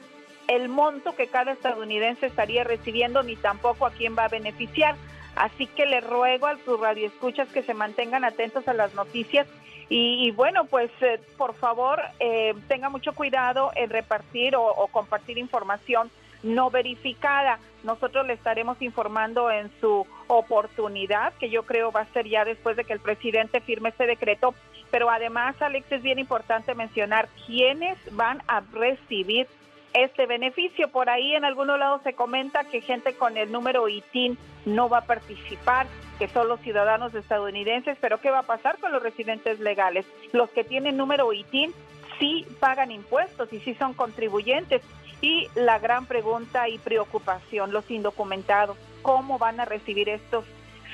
el monto que cada estadounidense estaría recibiendo, ni tampoco a quién va a beneficiar. Así que le ruego a sus radioescuchas que se mantengan atentos a las noticias y, bueno, pues eh, por favor eh, tenga mucho cuidado en repartir o, compartir información no verificada. Nosotros le estaremos informando en su oportunidad, que yo creo va a ser ya después de que el presidente firme este decreto. Pero además, Alex, es bien importante mencionar quiénes van a recibir este beneficio. Por ahí en algunos lados se comenta que gente con el número ITIN no va a participar, que son los ciudadanos estadounidenses, pero ¿qué va a pasar con los residentes legales? Los que tienen número ITIN sí pagan impuestos y sí son contribuyentes. Y la gran pregunta y preocupación, los indocumentados, ¿cómo van a recibir estos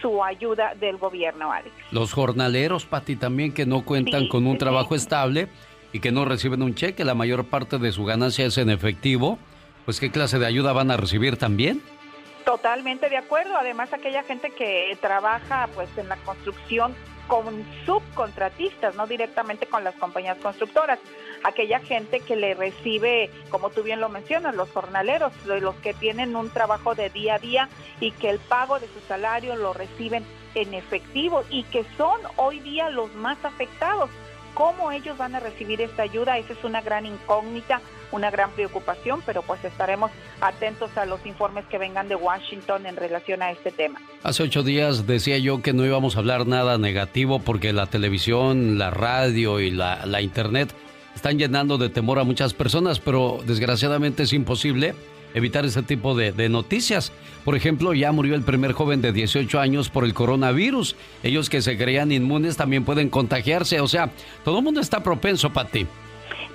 su ayuda del gobierno, Alex? Los jornaleros, Pati, también que no cuentan con un trabajo estable y que no reciben un cheque, la mayor parte de su ganancia es en efectivo, pues ¿qué clase de ayuda van a recibir también? Totalmente de acuerdo. Además, aquella gente que trabaja pues en la construcción con subcontratistas, no directamente con las compañías constructoras. Aquella gente que le recibe, como tú bien lo mencionas, los jornaleros, los que tienen un trabajo de día a día y que el pago de su salario lo reciben en efectivo y que son hoy día los más afectados ¿Cómo ellos van a recibir esta ayuda? Esa es una gran incógnita, una gran preocupación, pero pues estaremos atentos a los informes que vengan de Washington en relación a este tema. Hace ocho días decía yo que no íbamos a hablar nada negativo porque la televisión, la radio y la, la internet están llenando de temor a muchas personas, pero desgraciadamente es imposible evitar ese tipo de, noticias. Por ejemplo, ya murió el primer joven de 18 años por el coronavirus. Ellos que se creían inmunes también pueden contagiarse. O sea, todo el mundo está propenso, ti.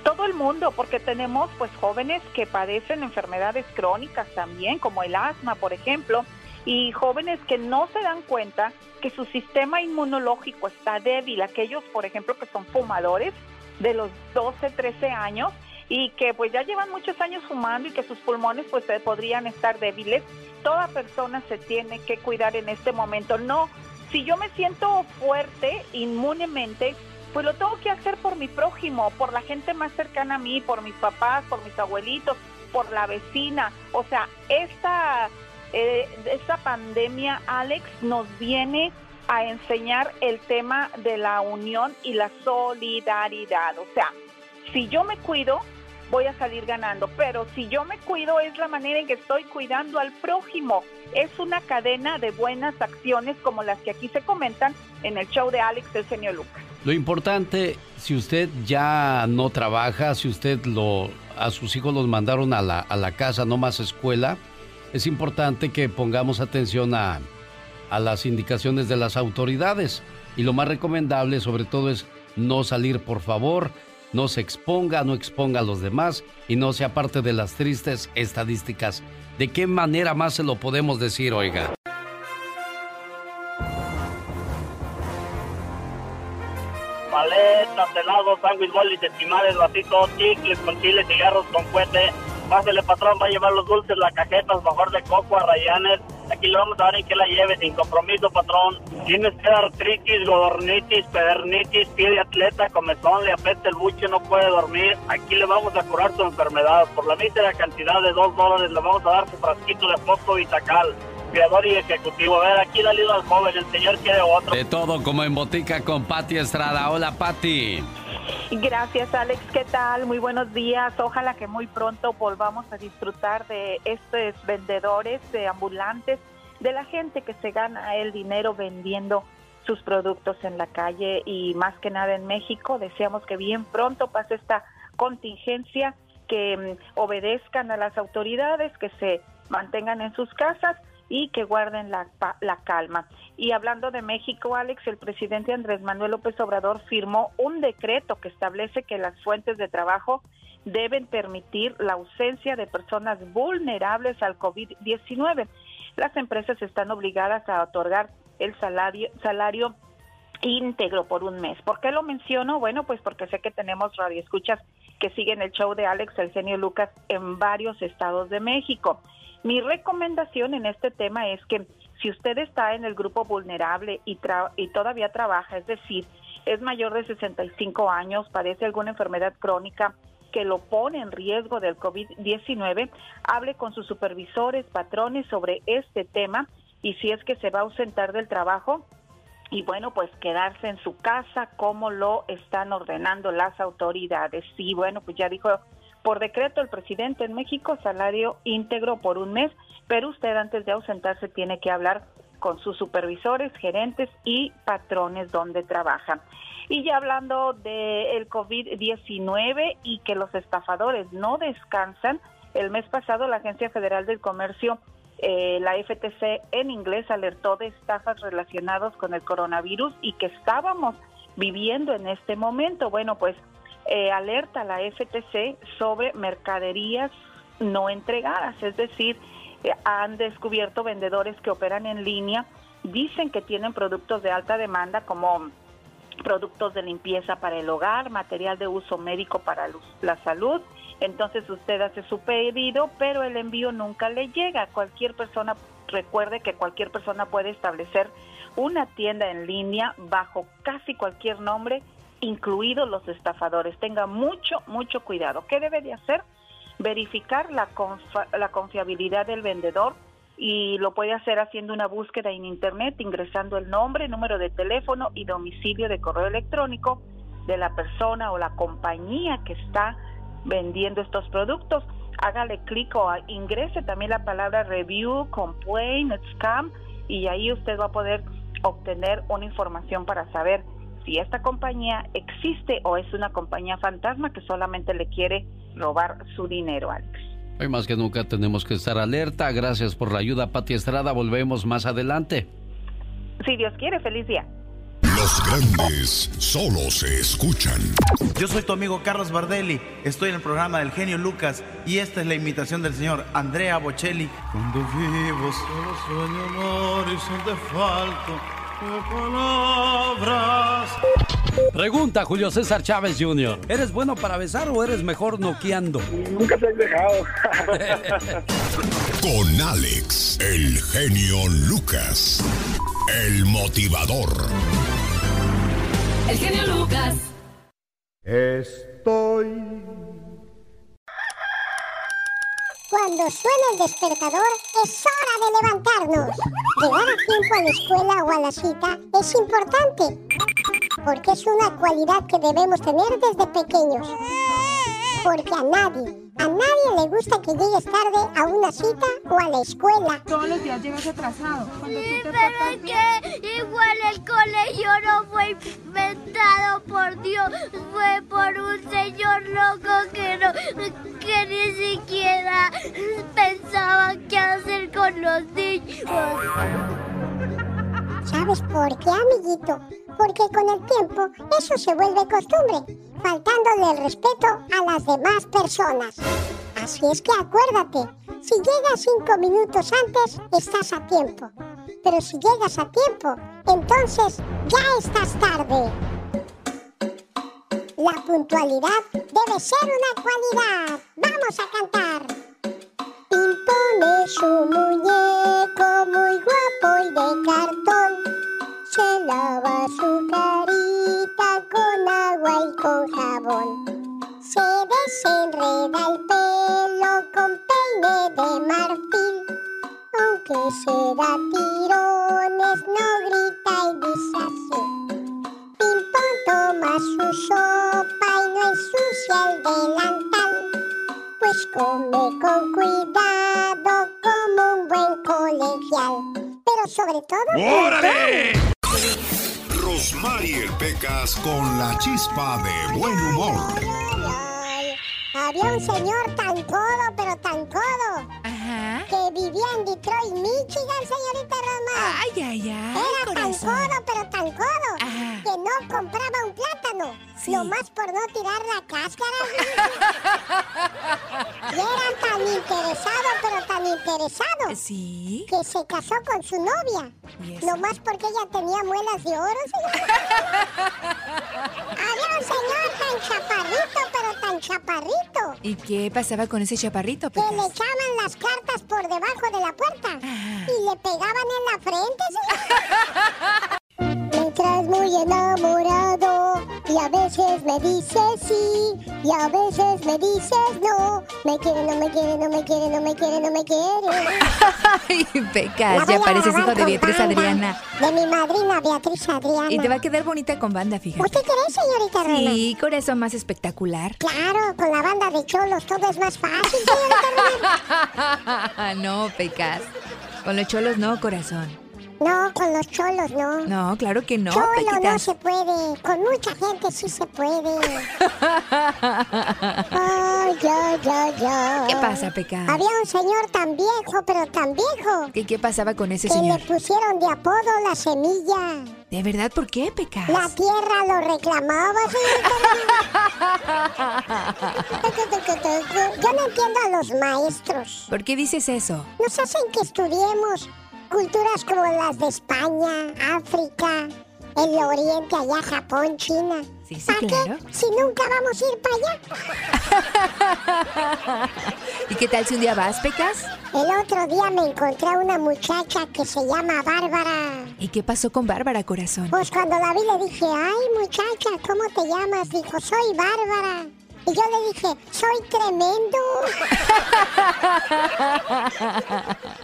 Todo el mundo, porque tenemos pues jóvenes que padecen enfermedades crónicas también, como el asma, por ejemplo, y jóvenes que no se dan cuenta que su sistema inmunológico está débil. Aquellos, por ejemplo, que son fumadores de los 12, 13 años, y que pues ya llevan muchos años fumando y que sus pulmones pues podrían estar débiles, toda persona se tiene que cuidar en este momento. No, si yo me siento fuerte inmunemente, pues lo tengo que hacer por mi prójimo, por la gente más cercana a mí, por mis papás, por mis abuelitos, por la vecina. O sea, esta, eh, esta pandemia, Alex, nos viene a enseñar el tema de la unión y la solidaridad. O sea, si yo me cuido, voy a salir ganando. Pero si yo me cuido es la manera en que estoy cuidando al prójimo. Es una cadena de buenas acciones como las que aquí se comentan en el show de Alex el genio Lucas. Lo importante, si usted ya no trabaja, si usted lo, a sus hijos los mandaron a la, a la casa, no más escuela, es importante que pongamos atención a, a las indicaciones de las autoridades. Y lo más recomendable sobre todo es no salir, por favor, no se exponga, no exponga a los demás y no sea parte de las tristes estadísticas. ¿De qué manera más se lo podemos decir, oiga? Paletas, helados, sándwich, bolis, estimales, vasitos, chicles con chile, cigarros con fuete. Pásele, patrón, va a llevar los dulces, la cajeta, mejor de coco a Rayanes Aquí le vamos a dar en que la lleve sin compromiso, patrón. Tienes que artritis, godornitis, pedernitis, pie de atleta, comezón, le apetece el buche, no puede dormir. Aquí le vamos a curar su enfermedad. Por la mísera cantidad de dos dólares le vamos a dar su frasquito de fosco vitacal creador y ejecutivo. A ver, aquí dale al joven, el señor quiere otro. De todo como en botica con Patti Estrada. Hola, Patti. Gracias, Alex. ¿Qué tal? Muy buenos días. Ojalá que muy pronto volvamos a disfrutar de estos vendedores de ambulantes, de la gente que se gana el dinero vendiendo sus productos en la calle y más que nada en México. Deseamos que bien pronto pase esta contingencia, que mm, obedezcan a las autoridades, que se mantengan en sus casas y que guarden la, la calma. Y hablando de México, Alex, el presidente Andrés Manuel López Obrador firmó un decreto que establece que las fuentes de trabajo deben permitir la ausencia de personas vulnerables al COVID-19. Las empresas están obligadas a otorgar el salario, salario íntegro por un mes. ¿Por qué lo menciono? Bueno, pues porque sé que tenemos radioescuchas que siguen el show de Alex El Genio Lucas en varios estados de México. Mi recomendación en este tema es que si usted está en el grupo vulnerable y, tra- y todavía trabaja, es decir, es mayor de 65 años, padece alguna enfermedad crónica que lo pone en riesgo del COVID-19, hable con sus supervisores, patrones sobre este tema y si es que se va a ausentar del trabajo, y bueno, pues quedarse en su casa como lo están ordenando las autoridades. Y bueno, pues ya dijo por decreto el presidente en México salario íntegro por un mes, pero usted antes de ausentarse tiene que hablar con sus supervisores, gerentes y patrones donde trabaja. Y ya hablando del COVID-19 y que los estafadores no descansan, el mes pasado la Agencia Federal del Comercio eh, la FTC en inglés alertó de estafas relacionadas con el coronavirus y que estábamos viviendo en este momento. Bueno, pues eh, alerta la FTC sobre mercaderías no entregadas, es decir, eh, han descubierto vendedores que operan en línea, dicen que tienen productos de alta demanda como productos de limpieza para el hogar, material de uso médico para la salud. Entonces usted hace su pedido, pero el envío nunca le llega. Cualquier persona, recuerde que cualquier persona puede establecer una tienda en línea bajo casi cualquier nombre, incluidos los estafadores. Tenga mucho, mucho cuidado. ¿Qué debe de hacer? Verificar la, la confiabilidad del vendedor y lo puede hacer haciendo una búsqueda en Internet, ingresando el nombre, número de teléfono y domicilio de correo electrónico de la persona o la compañía que está vendiendo estos productos. Hágale clic o ingrese también la palabra review, complaint, scam y ahí usted va a poder obtener una información para saber si esta compañía existe o es una compañía fantasma que solamente le quiere robar su dinero, Alex. Hoy más que nunca tenemos que estar alerta. Gracias por la ayuda, Pati Estrada. Volvemos más adelante. Si Dios quiere, feliz día. Los grandes solo se escuchan. Yo soy tu amigo Carlos Bardelli, estoy en el programa del genio Lucas y esta es la imitación del señor Andrea Bocelli. Cuando vivo solo sueño amor y son de falto palabras. Pregunta Julio César Chávez Jr. ¿Eres bueno para besar o eres mejor noqueando? Nunca se han dejado. Con Alex, el genio Lucas, el motivador. El genio Lucas. Estoy. Cuando suena el despertador, es hora de levantarnos. Llegar a tiempo a la escuela o a la cita es importante, porque es una cualidad que debemos tener desde pequeños. Porque a nadie, a nadie le gusta que llegues tarde a una cita o a la escuela. Todos los días llegas atrasado. Cuando tú te pero es que igual el colegio no fue inventado por Dios, fue por un señor loco que no, que ni siquiera pensaba qué hacer con los niños. ¿Sabes por qué, amiguito? Porque con el tiempo eso se vuelve costumbre, faltándole el respeto a las demás personas. Así es que acuérdate, si llegas cinco minutos antes, estás a tiempo. Pero si llegas a tiempo, entonces ya estás tarde. La puntualidad debe ser una cualidad. Vamos a cantar. Pimpón es un muñeco muy guapo y de cartón. Lava su carita con agua y con jabón. Se desenreda el pelo con peine de marfil. Aunque se da tirones, no grita y dice así. Pimpón toma su sopa y no ensucia el delantal. Pues come con cuidado como un buen colegial. Pero sobre todo... ¡Órale! Rosmarie Pecas con la chispa de buen humor. Había un señor tan codo, pero tan codo, que vivía en Detroit, Michigan, señorita Roma. Ay, ay, ay. Era corazón. tan codo, pero tan codo, que no compraba un plátano. Nomás por no tirar la cáscara. y era tan interesado, pero tan interesado. Sí. Que se casó con su novia. Nomás porque ella tenía muelas de oro, señor. Había un señor tan chaparrito, pero tan chaparrito. ¿Y qué pasaba con ese chaparrito, Que Pecas? le echaban las cartas por debajo de la puerta y le pegaban en la frente. señor. Muy enamorado y a veces me dices sí y a veces me dices no. Me quiere, no me quiere, no me quiere, no me quiere, no me quiere. Ay, Pecas, ya pareces hijo de con Beatriz. Adriana. De mi madrina Beatriz Adriana. Y te va a quedar bonita con banda, fíjate. ¿Usted cree, señorita Roma? Sí, corazón más espectacular. Claro, con la banda de cholos todo es más fácil, señorita Roma. no, Pecas. Con los cholos no, corazón. No, con los cholos no. No, claro que no, Cholo no se puede. Con mucha gente sí se puede. Ay, ya, ya, ya. ¿Qué pasa, Pecas? Había un señor tan viejo, pero tan viejo, ¿Qué, qué pasaba con ese que señor? le pusieron de apodo la semilla. ¿De verdad por qué, Pecas? La tierra lo reclamaba, señorita. Yo no entiendo a los maestros. ¿Por qué dices eso? Nos hacen que estudiemos culturas como las de España, África, el Oriente, allá Japón, China. Sí, sí, ¿Para claro. qué? Si nunca vamos a ir para allá. ¿Y qué tal si un día vas, Pecas? El otro día me encontré a una muchacha que se llama Bárbara. ¿Y qué pasó con Bárbara, corazón? Pues cuando la vi le dije, ay muchacha, ¿cómo te llamas? Dijo, soy Bárbara. Y yo le dije, soy tremendo.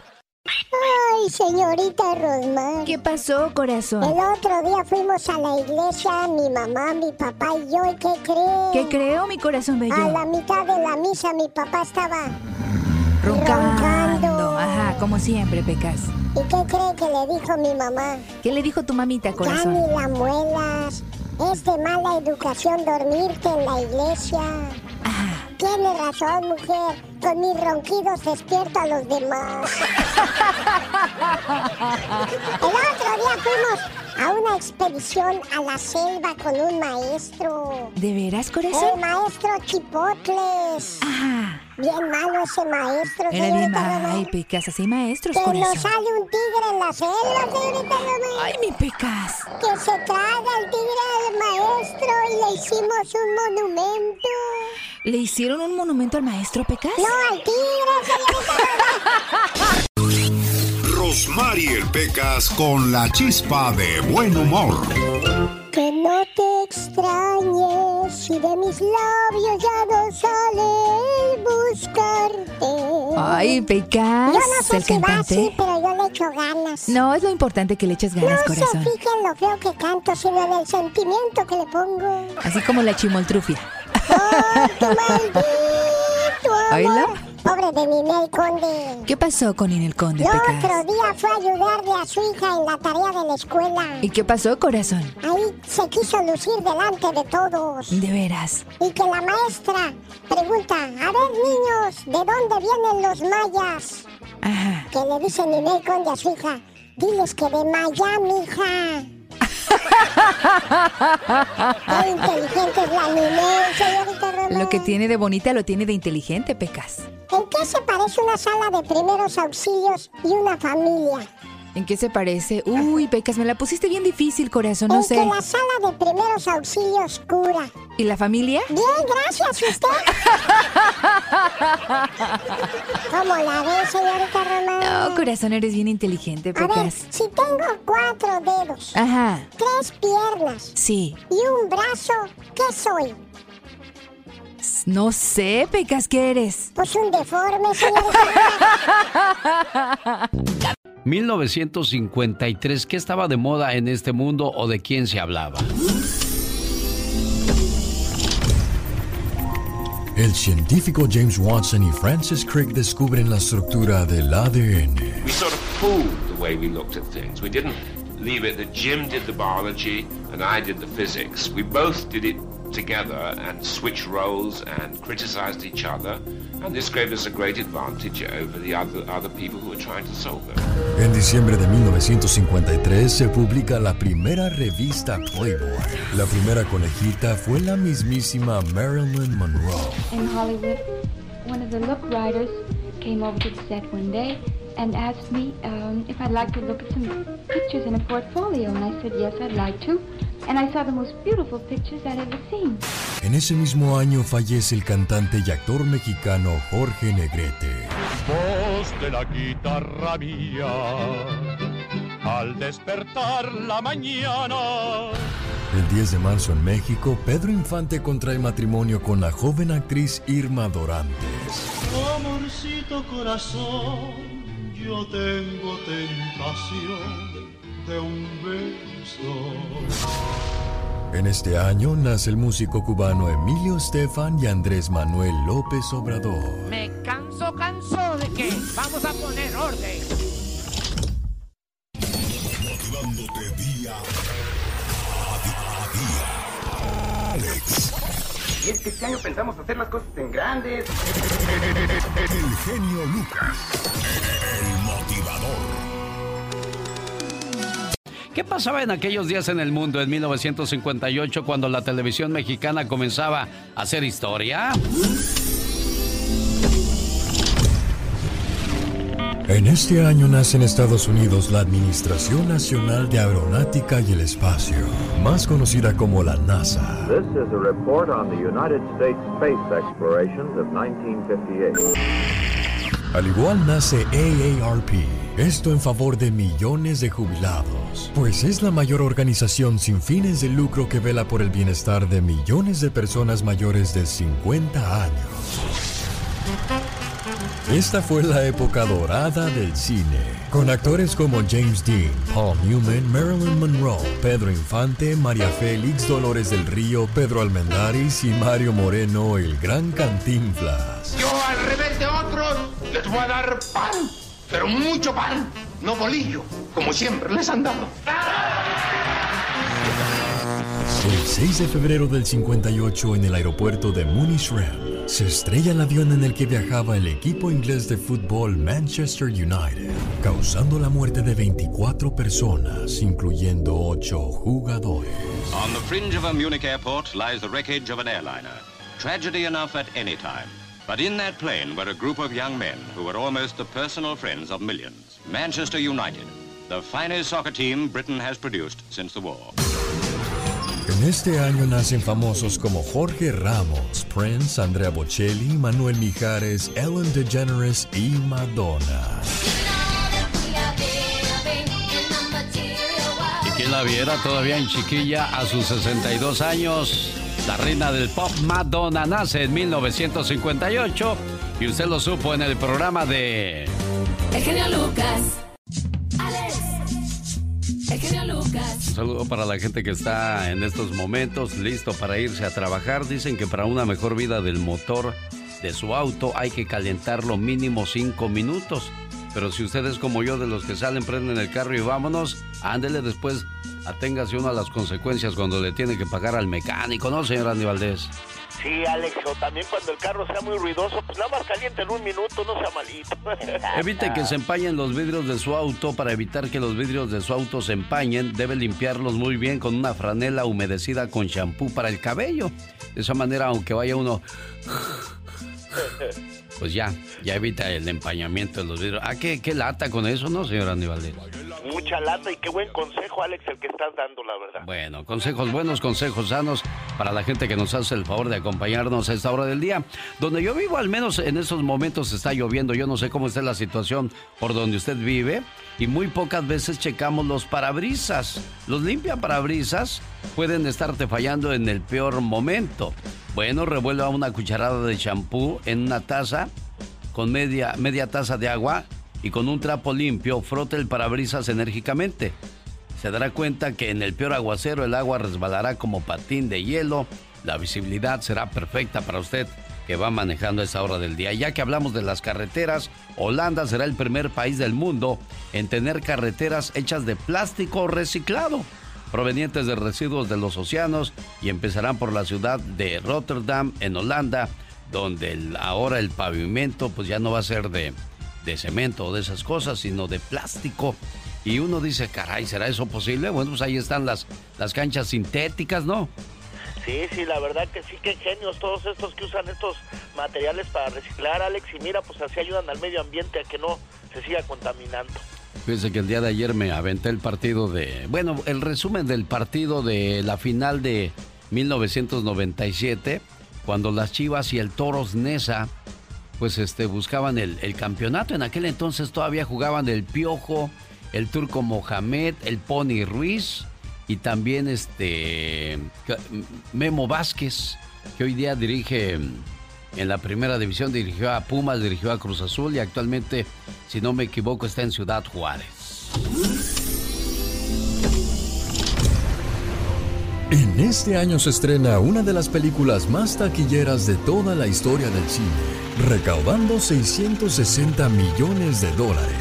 Ay, señorita Rosmar. ¿Qué pasó, corazón? El otro día fuimos a la iglesia, mi mamá, mi papá y yo, ¿y qué cree? ¿Qué creo, mi corazón bello? A la mitad de la misa mi papá estaba... Roncando. Ajá, como siempre, Pecas. ¿Y qué cree que le dijo mi mamá? ¿Qué le dijo tu mamita, Ya corazón? ni la muelas. Es de mala educación dormirte en la iglesia. Tiene razón, mujer. Con mis ronquidos despierto a los demás. El otro día fuimos a una expedición a la selva con un maestro. ¿De veras, El corazón? maestro Chipotles. Bien malo ese maestro, Era bien. Ay, Pecas, así maestros, Que nos corazón. sale un tigre en la selva, señorita. Ay, mi Pecas. Que se traga el tigre al maestro y le hicimos un monumento. ¿Le hicieron un monumento al maestro, Pecas? No al tigre, señorita Rosmarie Pecas con la chispa de buen humor. Que no te extrañes si de mis labios ya no sale el buscarte. Ay, Pecas. Yo no sé el si va cantante. así, pero yo le echo ganas. No, es lo importante que le eches ganas, no corazón. se fijen lo feo que canto, sino en el sentimiento que le pongo. Así como la chimoltrufia. Tu maldito amor. ¿Oílo? Pobre de Ninel Conde. ¿Qué pasó con Inel Conde, El otro día fue a ayudarle a su hija en la tarea de la escuela. ¿Y qué pasó, corazón? Ahí se quiso lucir delante de todos. De veras. Y que la maestra pregunta, a ver niños, ¿de dónde vienen los mayas? Ajá. Que le dice Ninel Conde a su hija, diles que de Miami, hija. Qué inteligente es la Ninel, señorita Román. Lo que tiene de bonita lo tiene de inteligente, Pecas. ¿En qué se parece una sala de primeros auxilios y una familia? ¿En qué se parece? Uy, Pecas, me la pusiste bien difícil, corazón, no en sé. que la sala de primeros auxilios cura. ¿Y la familia? Bien, gracias, ¿y usted. ¿Cómo la ve, señorita Román? No, corazón, eres bien inteligente, A ver, Pecas. si tengo cuatro dedos, Ajá, tres piernas sí. y un brazo, ¿qué soy? No sé, Pecas, ¿qué eres? Pues un deforme, señorita. 1953, ¿qué estaba de moda en este mundo o de quién se hablaba? El científico James Watson y Francis Crick descubren la estructura del ADN. We sort of the way we looked at things. We didn't leave it that Jim did the biology and I did the physics. We both did it together and switched roles and criticized each other, and this gave us a great advantage over the other, other people who were trying to solve them. En diciembre de 1953 se publica la primera revista Playboy. La primera conejita fue la mismísima Marilyn Monroe. In Hollywood, one of the look writers came over to the set one day and asked me um, if I'd like to look at some pictures in a portfolio. And I said, yes, I'd like to. And I saw the most beautiful pictures I'd ever seen. En ese mismo año fallece el cantante y actor mexicano Jorge Negrete. Voz de la guitarra mía, al despertar la mañana. El 10 de marzo en México, Pedro Infante contrae matrimonio con la joven actriz Irma Dorantes. Amorcito corazón, yo tengo tentación de un beso. En este año nace el músico cubano Emilio Estefan y Andrés Manuel López Obrador. Me canso, canso de que vamos a poner orden. Motivándote día a día. Alex, Y es que este año pensamos hacer las cosas en grandes. el genio Lucas, el motivador. ¿Qué pasaba en aquellos días en el mundo en 1958 cuando la televisión mexicana comenzaba a hacer historia? En este año nace en Estados Unidos la Administración Nacional de Aeronáutica y el Espacio, más conocida como la NASA. This is a report on the United States space explorations of 1958. Al igual nace AARP, esto en favor de millones de jubilados, pues es la mayor organización sin fines de lucro que vela por el bienestar de millones de personas mayores de 50 años. Esta fue la época dorada del cine, con actores como James Dean, Paul Newman, Marilyn Monroe, Pedro Infante, María Félix, Dolores del Río, Pedro Almendaris y Mario Moreno, el gran Cantinflas. Yo al revés de otros les voy a dar pan, pero mucho pan, no bolillo, como siempre les han dado. El 6 de febrero del 58 en el aeropuerto de Munich-Rem se estrella el avión en el que viajaba el equipo inglés de fútbol Manchester United, causando la muerte de 24 personas, incluyendo 8 jugadores. On the fringe of a Munich airport lies the wreckage of an airliner. Tragedy enough at any time. But in that plane were a group of young men who were almost the personal friends of millions. Manchester United, the finest soccer team Britain has produced since the war. En este año nacen famosos como Jorge Ramos, Prince, Andrea Bocelli, Manuel Mijares, Ellen DeGeneres y Madonna. Y quien la viera todavía en chiquilla a sus 62 años. La reina del pop Madonna nace en 1958 y usted lo supo en el programa de... El genio Lucas. Un saludo para la gente que está en estos momentos listo para irse a trabajar. Dicen que para una mejor vida del motor de su auto hay que calentarlo mínimo 5 minutos. Pero si usted es como yo, de los que salen, prenden el carro y vámonos, ándele después, aténgase uno a las consecuencias cuando le tiene que pagar al mecánico, ¿no, señor Andy Valdés? Sí, Alex, o también cuando el carro sea muy ruidoso, pues nada más caliente en un minuto, no sea malito. Evite que se empañen los vidrios de su auto. Para evitar que los vidrios de su auto se empañen, debe limpiarlos muy bien con una franela humedecida con champú para el cabello. De esa manera, aunque vaya uno... Pues ya, ya evita el empañamiento de los vidrios. Ah, qué, qué lata con eso, ¿no, señor Valdés? Mucha lata y qué buen consejo, Alex, el que estás dando, la verdad. Bueno, consejos buenos, consejos sanos para la gente que nos hace el favor de acompañarnos a esta hora del día. Donde yo vivo, al menos en estos momentos está lloviendo. Yo no sé cómo está la situación por donde usted vive. Y muy pocas veces checamos los parabrisas. Los limpia parabrisas pueden estarte fallando en el peor momento. Bueno, revuelva una cucharada de champú en una taza con media, media taza de agua y con un trapo limpio frote el parabrisas enérgicamente. Se dará cuenta que en el peor aguacero el agua resbalará como patín de hielo. La visibilidad será perfecta para usted que va manejando a esa hora del día. Ya que hablamos de las carreteras, Holanda será el primer país del mundo en tener carreteras hechas de plástico reciclado. provenientes de residuos de los océanos y empezarán por la ciudad de Rotterdam, en Holanda, donde ahora el pavimento pues ya no va a ser de, de cemento o de esas cosas, sino de plástico. Y uno dice, caray, ¿será eso posible? Bueno, pues ahí están las, las canchas sintéticas, ¿no? Sí, sí, la verdad que sí, qué genios todos estos que usan estos materiales para reciclar, Alex. Y mira, pues así ayudan al medio ambiente a que no se siga contaminando. Fíjense que el día de ayer me aventé el partido de. Bueno, el resumen del partido de la final de 1997, cuando las Chivas y el Toros Nesa, pues este, buscaban el, campeonato. En aquel entonces todavía jugaban el Piojo, el Turco Mohamed, el Pony Ruiz y también este Memo Vázquez, que hoy día dirige en la primera división, dirigió a Pumas, dirigió a Cruz Azul y actualmente, si no me equivoco, está en Ciudad Juárez. En este año se estrena una de las películas más taquilleras de toda la historia del cine, recaudando 660 millones de dólares.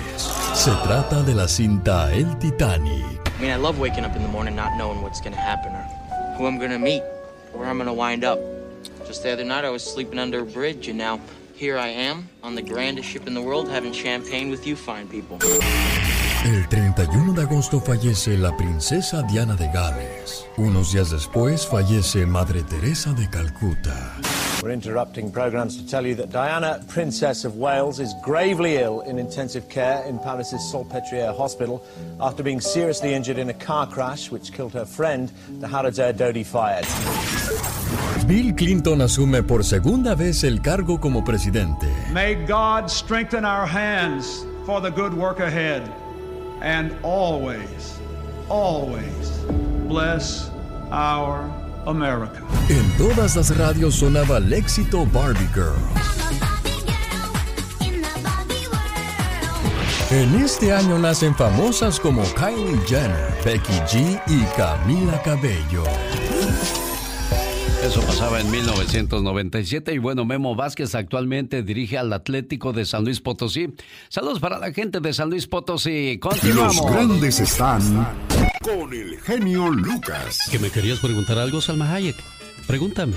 Se trata de la cinta El Titanic. I mean, I love waking up in the morning not knowing what's going to happen or who I'm going to meet, where I'm going to wind up. Just the other night, I was sleeping under a bridge, and now here I am on the grandest ship in the world having champagne with you fine people. El 31 de agosto fallece la princesa Diana de Gales. Unos días después fallece Madre Teresa de Calcuta. We're interrupting programs to tell you that Diana, Princess of Wales, is gravely ill in intensive care in Paris's Salpêtrière Hospital after being seriously injured in a car crash which killed her friend, the Harrods Air Dodi fired. Bill Clinton asume por segunda vez el cargo como presidente. May God strengthen our hands for the good work ahead and always, always bless our America. En todas las radios sonaba el éxito Barbie Girl. En este año nacen famosas como Kylie Jenner, Becky G y Camila Cabello. Eso pasaba en 1997 y bueno, Memo Vázquez actualmente dirige al Atlético de San Luis Potosí. Saludos para la gente de San Luis Potosí. Continuamos. Los grandes están con el genio Lucas. ¿Que me querías preguntar algo, Salma Hayek? Pregúntame.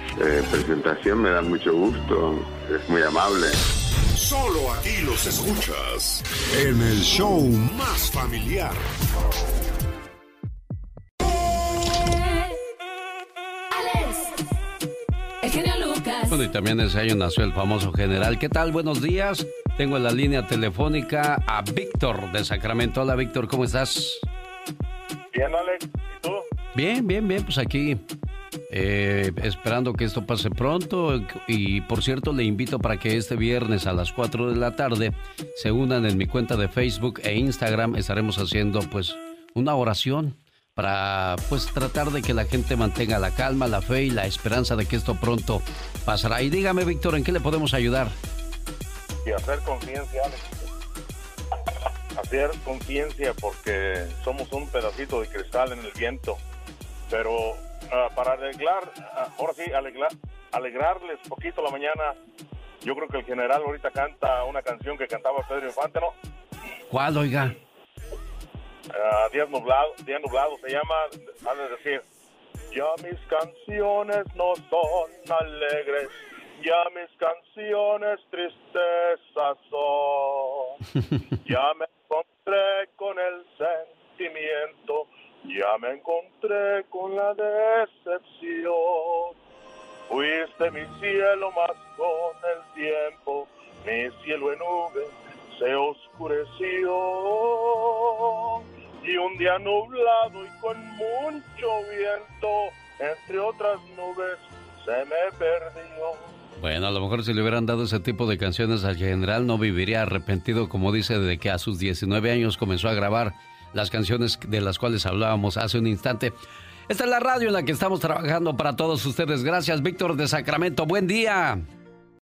eh, presentación. Me da mucho gusto, es muy amable. Solo aquí los escuchas en el show más familiar. El genio Lucas. Bueno, y también ese año nació el famoso general. ¿Qué tal? Buenos días. Tengo en la línea telefónica a Víctor de Sacramento. Hola, Víctor, ¿cómo estás? Bien, Alex. ¿Y tú? Bien, bien, bien. Pues aquí eh, esperando que esto pase pronto. Y por cierto, le invito para que este viernes a las 4 de la tarde se unan en mi cuenta de Facebook e Instagram. Estaremos haciendo pues una oración para pues tratar de que la gente mantenga la calma, la fe y la esperanza de que esto pronto pasará. Y dígame, Víctor, ¿en qué le podemos ayudar? Y hacer conciencia. Hacer conciencia porque somos un pedacito de cristal en el viento. Pero ah, para arreglar, ah, ahora sí, alegrar, alegrarles poquito la mañana, yo creo que el general ahorita canta una canción que cantaba Pedro Infante, ¿no? ¿Cuál, oiga? Días nublados, días nublados se llama, ha de decir, ya mis canciones no son alegres, ya mis canciones tristezas son, ya me encontré con el sentimiento, ya me encontré con la decepción, fuiste mi cielo más con el tiempo, mi cielo en nubes se oscureció y un día nublado y con mucho viento, entre otras nubes, se me perdió. Bueno, a lo mejor si le hubieran dado ese tipo de canciones al general no viviría arrepentido, como dice, de que a sus 19 años comenzó a grabar las canciones de las cuales hablábamos hace un instante. Esta es la radio en la que estamos trabajando para todos ustedes. Gracias, Víctor de Sacramento. Buen día.